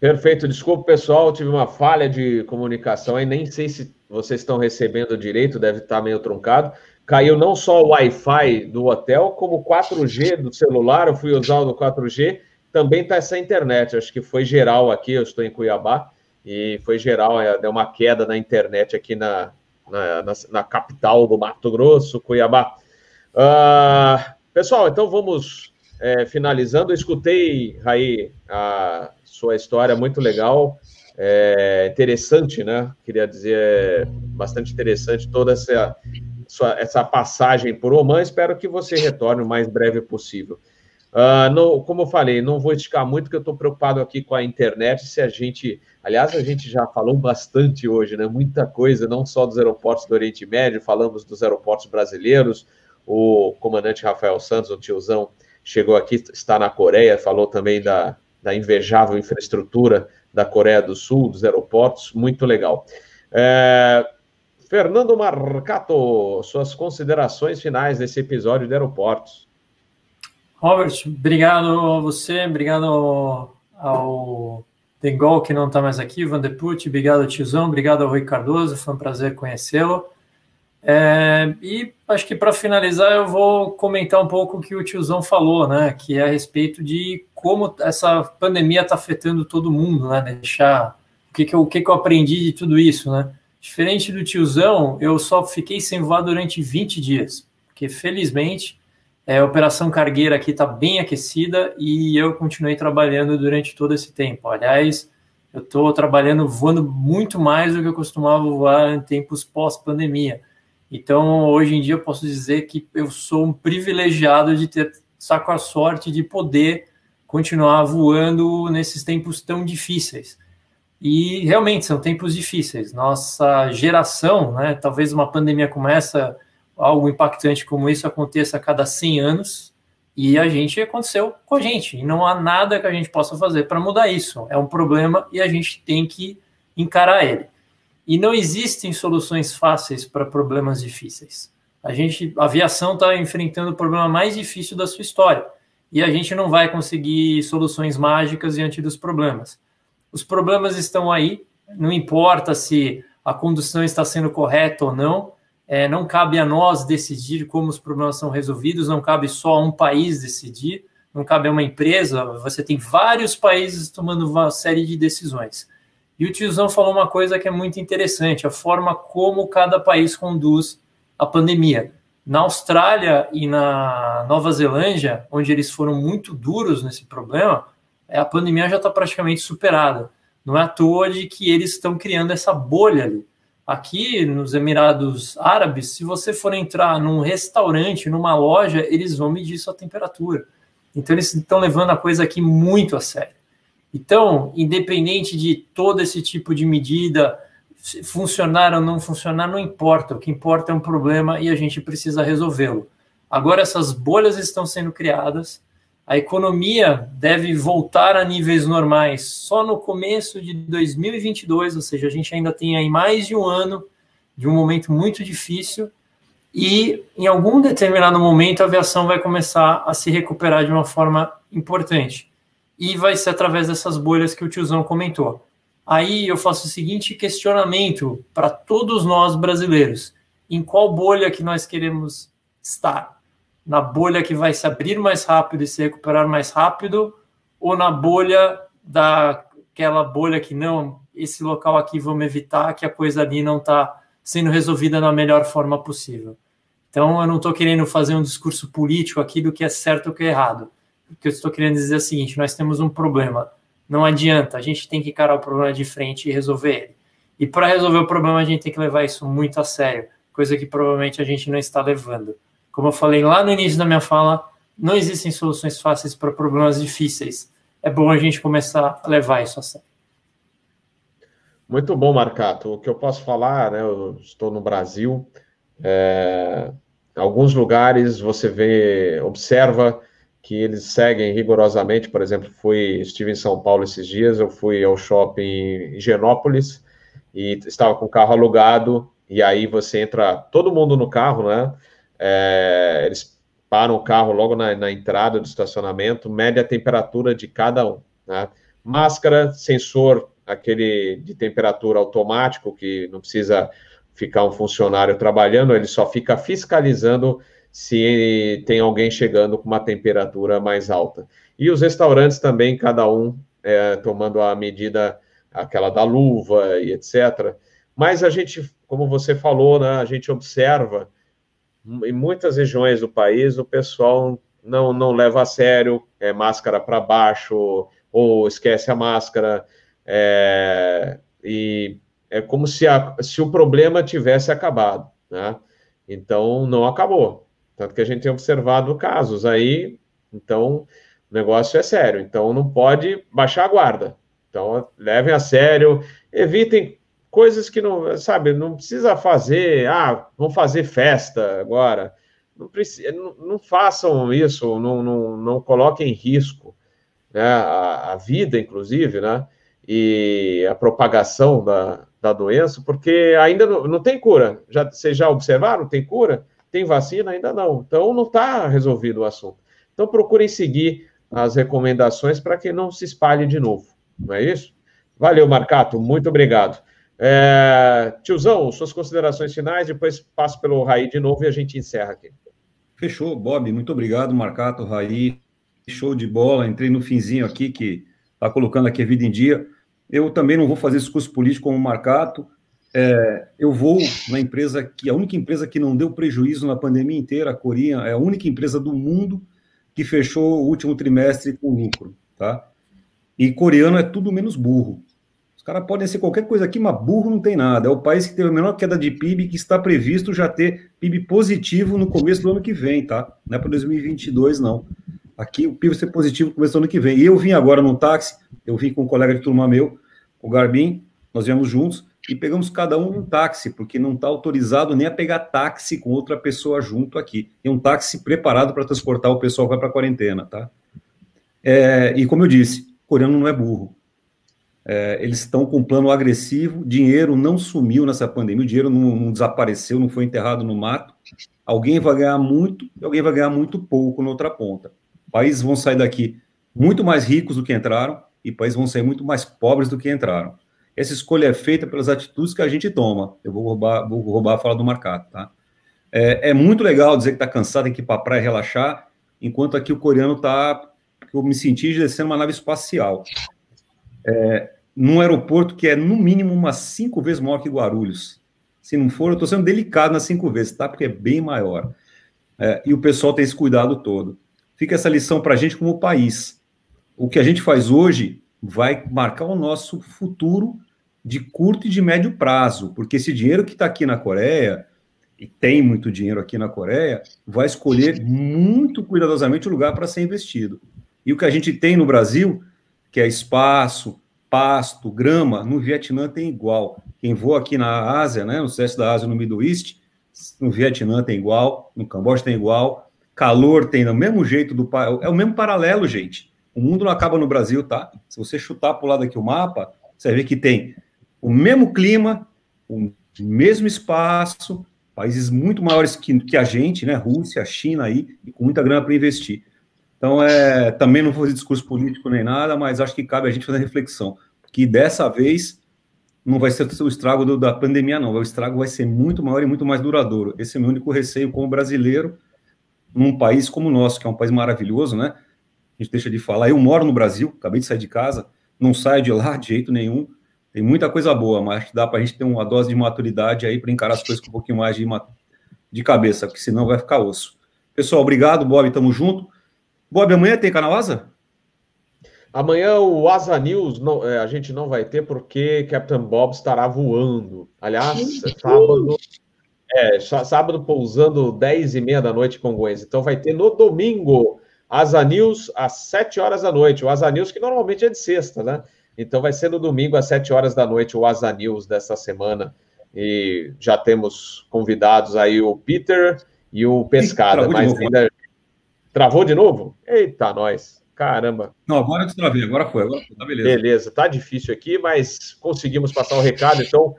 Perfeito, desculpa pessoal, tive uma falha de comunicação aí, nem sei se vocês estão recebendo direito, deve estar meio truncado caiu não só o Wi-Fi do hotel, como o 4G do celular. Eu fui usar o do 4G, também está essa internet. Acho que foi geral aqui. Eu estou em Cuiabá e foi geral. É, deu uma queda na internet aqui na, na, na, na capital do Mato Grosso, Cuiabá. Uh, pessoal, então vamos é, finalizando. Eu escutei, Raí, a sua história muito legal. É, interessante, né? Queria dizer, bastante interessante toda essa essa passagem por Oman. Espero que você retorne o mais breve possível. Uh, como eu falei, não vou esticar muito, porque eu estou preocupado aqui com a internet. Se a gente, aliás, a gente já falou bastante hoje, né? Muita coisa, não só dos aeroportos do Oriente Médio, falamos dos aeroportos brasileiros. O comandante Rafael Santos, o tiozão, chegou aqui, está na Coreia, falou também da, da invejável infraestrutura da Coreia do Sul, dos aeroportos, muito legal. É, Fernando Marcato, suas considerações finais desse episódio de aeroportos. Robert, obrigado a você, obrigado ao, Dengol, que não está mais aqui, Vandeput, obrigado ao Tizão, obrigado ao Rui Cardoso, foi um prazer conhecê-lo. É, e acho que para finalizar eu vou comentar um pouco o que o tiozão falou, né? Que é a respeito de como essa pandemia está afetando todo mundo, né? Deixar o que, que, eu, o que, que eu aprendi de tudo isso, né? Diferente do tiozão, eu só fiquei sem voar durante 20 dias, porque felizmente é, a operação cargueira aqui está bem aquecida e eu continuei trabalhando durante todo esse tempo. Aliás, eu estou trabalhando voando muito mais do que eu costumava voar em tempos pós-pandemia. Então, hoje em dia, eu posso dizer que eu sou um privilegiado de ter saco a sorte de poder continuar voando nesses tempos tão difíceis. E realmente são tempos difíceis. Nossa geração, né, talvez uma pandemia como essa, algo impactante como isso aconteça a cada 100 anos, e a gente aconteceu com a gente. E não há nada que a gente possa fazer para mudar isso. É um problema e a gente tem que encarar ele. E não existem soluções fáceis para problemas difíceis. A gente, a aviação está enfrentando o problema mais difícil da sua história. E a gente não vai conseguir soluções mágicas diante dos problemas. Os problemas estão aí, não importa se a condução está sendo correta ou não, é, não cabe a nós decidir como os problemas são resolvidos, não cabe só a um país decidir, não cabe a uma empresa, você tem vários países tomando uma série de decisões. E o tiozão falou uma coisa que é muito interessante, a forma como cada país conduz a pandemia. Na Austrália e na Nova Zelândia, onde eles foram muito duros nesse problema, é, a pandemia já está praticamente superada. Não é à toa de que eles estão criando essa bolha ali. Aqui nos Emirados Árabes, se você for entrar num restaurante, numa loja, eles vão medir sua temperatura. Então eles estão levando a coisa aqui muito a sério. Então, independente de todo esse tipo de medida funcionar ou não funcionar, não importa. O que importa é um problema e a gente precisa resolvê-lo. Agora essas bolhas estão sendo criadas a economia deve voltar a níveis normais só no começo de 2022, ou seja, a gente ainda tem aí mais de um ano de um momento muito difícil e em algum determinado momento a aviação vai começar a se recuperar de uma forma importante. E vai ser através dessas bolhas que o tiozão comentou. Aí eu faço o seguinte questionamento para todos nós brasileiros: em qual bolha que nós queremos estar? na bolha que vai se abrir mais rápido e se recuperar mais rápido, ou na bolha daquela bolha que não esse local aqui, vamos evitar que a coisa ali não está sendo resolvida da melhor forma possível. Então, eu não estou querendo fazer um discurso político aqui do que é certo ou que é errado. O que eu estou querendo dizer é o seguinte: nós temos um problema. Não adianta, a gente tem que encarar o problema de frente e resolver ele. E para resolver o problema, a gente tem que levar isso muito a sério, coisa que provavelmente a gente não está levando. Como eu falei lá no início da minha fala, não existem soluções fáceis para problemas difíceis. É bom a gente começar a levar isso a sério. Muito bom, Marcato. O que eu posso falar, né? Eu estou no Brasil. É, alguns lugares você vê, observa que eles seguem rigorosamente. Por exemplo, fui, estive em São Paulo esses dias. Eu fui ao shopping em Higienópolis e estava com o carro alugado. E aí você entra, todo mundo no carro, né? É, eles param o carro logo na, na, entrada do estacionamento, mede a temperatura de cada um. Né? Máscara, sensor, aquele de temperatura automático, que não precisa ficar um funcionário trabalhando, ele só fica fiscalizando se tem alguém chegando com uma temperatura mais alta. E os restaurantes também, cada um é, tomando a medida, aquela da luva e etc. Mas a gente, como você falou, né, a gente observa em muitas regiões do país, o pessoal não, não leva a sério, é máscara para baixo, ou esquece a máscara, é, e é como se, a, se o problema tivesse acabado, né? Então, não acabou. Tanto que a gente tem observado casos aí, então, o negócio é sério. Então, não pode baixar a guarda. Então, levem a sério, evitem coisas que não, sabe, não precisa fazer, ah, vão fazer festa agora. Não, precisa, não, não façam isso, não, não, não coloquem em risco né, a, a, vida, inclusive, né, e a propagação da, da doença, porque ainda não, não tem cura. Já, vocês já observaram? Tem cura? Tem vacina? Ainda não. Então, não está resolvido o assunto. Então, procurem seguir as recomendações para que não se espalhe de novo. Não é isso? Valeu, Marcato. Muito obrigado. É, tiozão, suas considerações finais, depois passo pelo Raí de novo e a gente encerra aqui. Fechou, Bob. Muito obrigado, Marcato, Raí. Show de bola. Entrei no finzinho aqui, que está colocando aqui a vida em dia. Eu também não vou fazer discurso político como Marcato. É, eu vou na empresa que a única empresa que não deu prejuízo na pandemia inteira, a Corinha, é a única empresa do mundo que fechou o último trimestre com lucro, tá? E coreano é tudo menos burro. Os caras podem ser qualquer coisa aqui, mas burro não tem nada. É o país que teve a menor queda de PIB que está previsto já ter PIB positivo no começo do ano que vem, tá? Não é para 2022, não. Aqui o PIB vai ser positivo no começo do ano que vem. E eu vim agora no táxi, eu vim com um colega de turma meu, o Garbim, nós viemos juntos e pegamos cada um um táxi, porque não está autorizado nem a pegar táxi com outra pessoa junto aqui. E um táxi preparado para transportar o pessoal que vai para a quarentena, tá? É, e como eu disse, coreano não é burro é, eles estão com um plano agressivo, dinheiro não sumiu nessa pandemia, o dinheiro não, não, desapareceu, não foi enterrado no mato. Alguém vai ganhar muito e alguém vai ganhar muito pouco na outra ponta. Países vão sair daqui muito mais ricos do que entraram e países vão sair muito mais pobres do que entraram. Essa escolha é feita pelas atitudes que a gente toma. Eu vou roubar, vou roubar a fala do Marcato, tá? É, é muito legal dizer que está cansado, tem que ir para a praia relaxar, enquanto aqui o coreano está, eu me senti descendo uma nave espacial é, num aeroporto que é no mínimo umas cinco vezes maior que Guarulhos. Se não for, eu estou sendo delicado nas cinco vezes, tá? Porque é bem maior. É, e o pessoal tem esse cuidado todo. Fica essa lição para a gente como país. O que a gente faz hoje vai marcar o nosso futuro de curto e de médio prazo, porque esse dinheiro que está aqui na Coreia, e tem muito dinheiro aqui na Coreia, vai escolher muito cuidadosamente o lugar para ser investido. E o que a gente tem no Brasil que é espaço, pasto, grama, no Vietnã tem igual. Quem voa aqui na Ásia, né, no sudeste da Ásia, no Middle East, no Vietnã tem igual, no Camboja tem igual, calor tem do mesmo jeito do é o mesmo paralelo, gente. O mundo não acaba no Brasil, tá? Se você chutar para o lado aqui o mapa, você ver que tem o mesmo clima, o mesmo espaço, países muito maiores que, que a gente, né? Rússia, China aí, e com muita grana para investir. Então, é, também não vou fazer discurso político nem nada, mas acho que cabe a gente fazer reflexão. Que dessa vez não vai ser o estrago do, da pandemia, não. O estrago vai ser muito maior e muito mais duradouro. Esse é meu único receio como brasileiro, num país como o nosso, que é um país maravilhoso, né? A gente deixa de falar. Eu moro no Brasil, acabei de sair de casa, não saio de lá de jeito nenhum, Tem muita coisa boa, mas dá para a gente ter uma dose de maturidade aí para encarar as coisas com um pouquinho mais de, de cabeça, porque senão vai ficar osso. Pessoal, obrigado, Bob, tamo junto. Bob, amanhã tem canal Asa? Amanhã o Asa News não, é, a gente não vai ter porque Captain Bob estará voando. Aliás, sábado, é, sábado pousando 10 e meia da noite com Congonhas. Então vai ter no domingo Asa News às 7 horas da noite. O Asa News que normalmente é de sexta, né? Então vai ser no domingo às 7 horas da noite o Asa News dessa semana. E já temos convidados aí o Peter e o Pescada, mas ainda. Travou de novo? Eita, nós. Caramba. Não, agora eu destravei, agora foi, agora foi, tá beleza. Beleza, tá difícil aqui, mas conseguimos passar o recado. Então,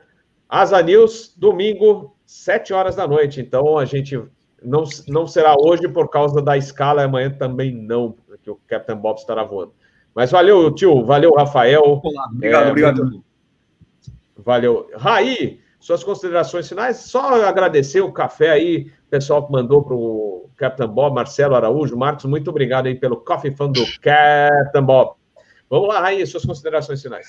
Asa News, domingo, 7 horas da noite. Então, a gente não, não será hoje por causa da escala, amanhã também não, porque o Captain Bob estará voando. Mas valeu, tio, valeu, Rafael. Olá, obrigado, é, obrigado. Valeu. Raí, suas considerações finais? Só agradecer o café aí, pessoal que mandou para o Captain Bob, Marcelo Araújo, Marcos, muito obrigado aí pelo Coffee Fund do Captain Bob. Vamos lá, Raí, suas considerações finais.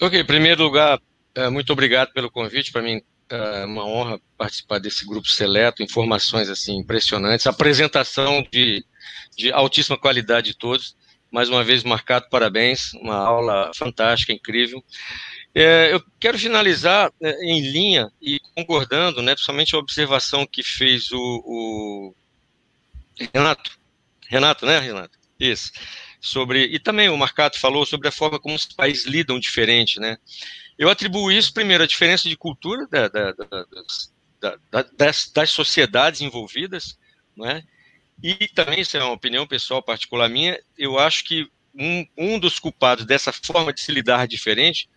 Ok, em primeiro lugar, é, muito obrigado pelo convite, para mim é uma honra participar desse grupo seleto, informações assim impressionantes, apresentação de, de altíssima qualidade de todos, mais uma vez marcado, parabéns, uma aula fantástica, incrível. É, eu quero finalizar né, em linha e concordando, né, principalmente a observação que fez o, o, Renato, Renato, né, Renato? Isso. Sobre, e também o Marcato falou sobre a forma como os países lidam diferente, né? Eu atribuo isso, primeiro, à diferença de cultura da, da, da, das, das, sociedades envolvidas, né? E também, isso é uma opinião pessoal particular minha, eu acho que um, um dos culpados dessa forma de se lidar diferente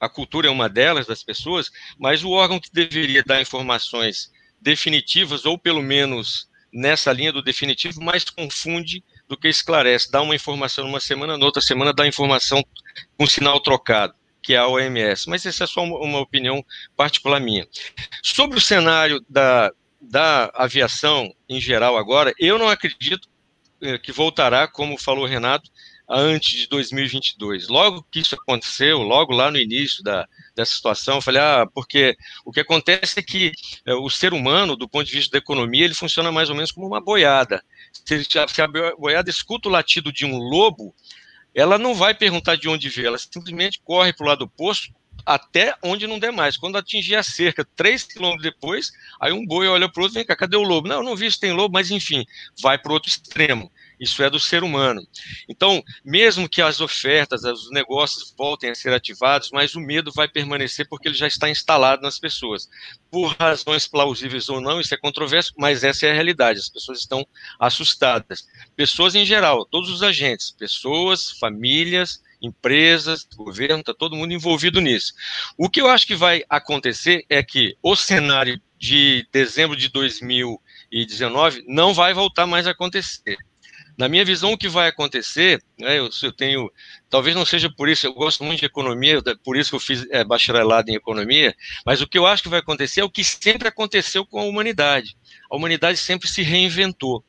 a cultura é uma delas, das pessoas, mas o órgão que deveria dar informações definitivas, ou pelo menos nessa linha do definitivo, mais confunde do que esclarece. Dá uma informação numa semana, na outra semana dá informação com sinal trocado, que é a OMS. Mas essa é só uma opinião particular minha. Sobre o cenário da, da aviação em geral agora, eu não acredito eh, que voltará, como falou o Renato, antes de 2022. Logo que isso aconteceu, logo lá no início da, dessa situação, eu falei, ah, porque o que acontece é que é, o ser humano, do ponto de vista da economia, ele funciona mais ou menos como uma boiada. Se, se a boiada escuta o latido de um lobo, ela não vai perguntar de onde veio, ela simplesmente corre para o lado oposto até onde não der mais. Quando atingir a cerca, três quilômetros depois, aí um boi olha para o outro, vem cá, cadê o lobo? Não, não vi se tem lobo, mas enfim, vai para o outro extremo. Isso é do ser humano. Então, mesmo que as ofertas, os negócios voltem a ser ativados, mas o medo vai permanecer porque ele já está instalado nas pessoas. Por razões plausíveis ou não, isso é controverso, mas essa é a realidade. As pessoas estão assustadas. Pessoas em geral, todos os agentes, pessoas, famílias, empresas, governo, está todo mundo envolvido nisso. O que eu acho que vai acontecer é que o cenário de dezembro de 2019 não vai voltar mais a acontecer. Na minha visão, o que vai acontecer, né, eu, eu, tenho, talvez não seja por isso, eu gosto muito de economia, por isso que eu fiz é, bacharelado em economia, mas o que eu acho que vai acontecer é o que sempre aconteceu com a humanidade. A humanidade sempre se reinventou.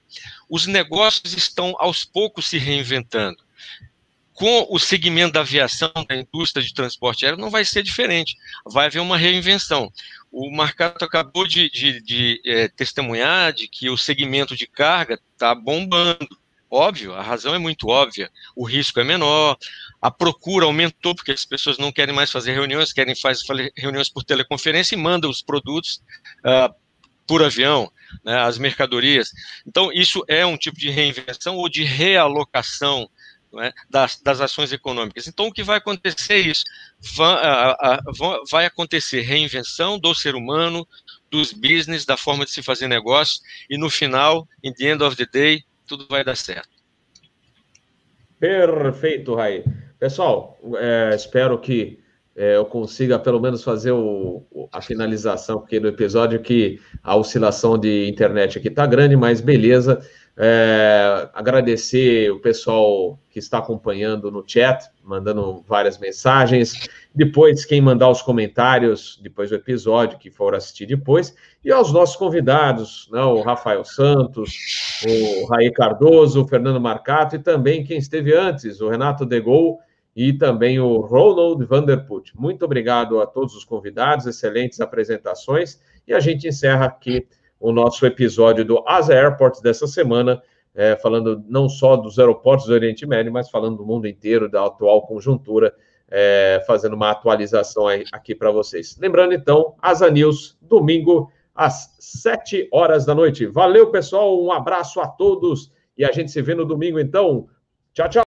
Os negócios estão aos poucos se reinventando. Com o segmento da aviação, da indústria de transporte aéreo, não vai ser diferente. Vai haver uma reinvenção. O Marcato acabou de, de, de é, testemunhar de que o segmento de carga está bombando Óbvio, a razão é muito óbvia. O risco é menor, a procura aumentou porque as pessoas não querem mais fazer reuniões, querem fazer reuniões por teleconferência e mandam os produtos uh, por avião, né, as mercadorias. Então, isso é um tipo de reinvenção ou de realocação é, das, das, ações econômicas. Então, o que vai acontecer é isso. Vai, vai acontecer reinvenção do ser humano, dos business, da forma de se fazer negócio, e no final, in the end of the day, tudo vai dar certo. Perfeito, Raí. Pessoal, é, espero que é, eu consiga pelo menos fazer o, a finalização aqui do episódio, que a oscilação de internet aqui está grande, mas beleza. É, agradecer o pessoal que está acompanhando no chat, mandando várias mensagens. Depois, quem mandar os comentários depois do episódio, que for assistir depois. E aos nossos convidados, né, o Rafael Santos, o Raí Cardoso, o Fernando Marcato e também quem esteve antes, o Renato Degol e também o Ronald Vanderput. Muito obrigado a todos os convidados, excelentes apresentações, e a gente encerra aqui o nosso episódio do Asa Airports dessa semana, é, falando não só dos aeroportos do Oriente Médio, mas falando do mundo inteiro, da atual conjuntura, é, fazendo uma atualização aqui para vocês. Lembrando, então, Asa News, domingo, às 7 horas da noite. Valeu, pessoal, um abraço a todos e a gente se vê no domingo, então. Tchau, tchau.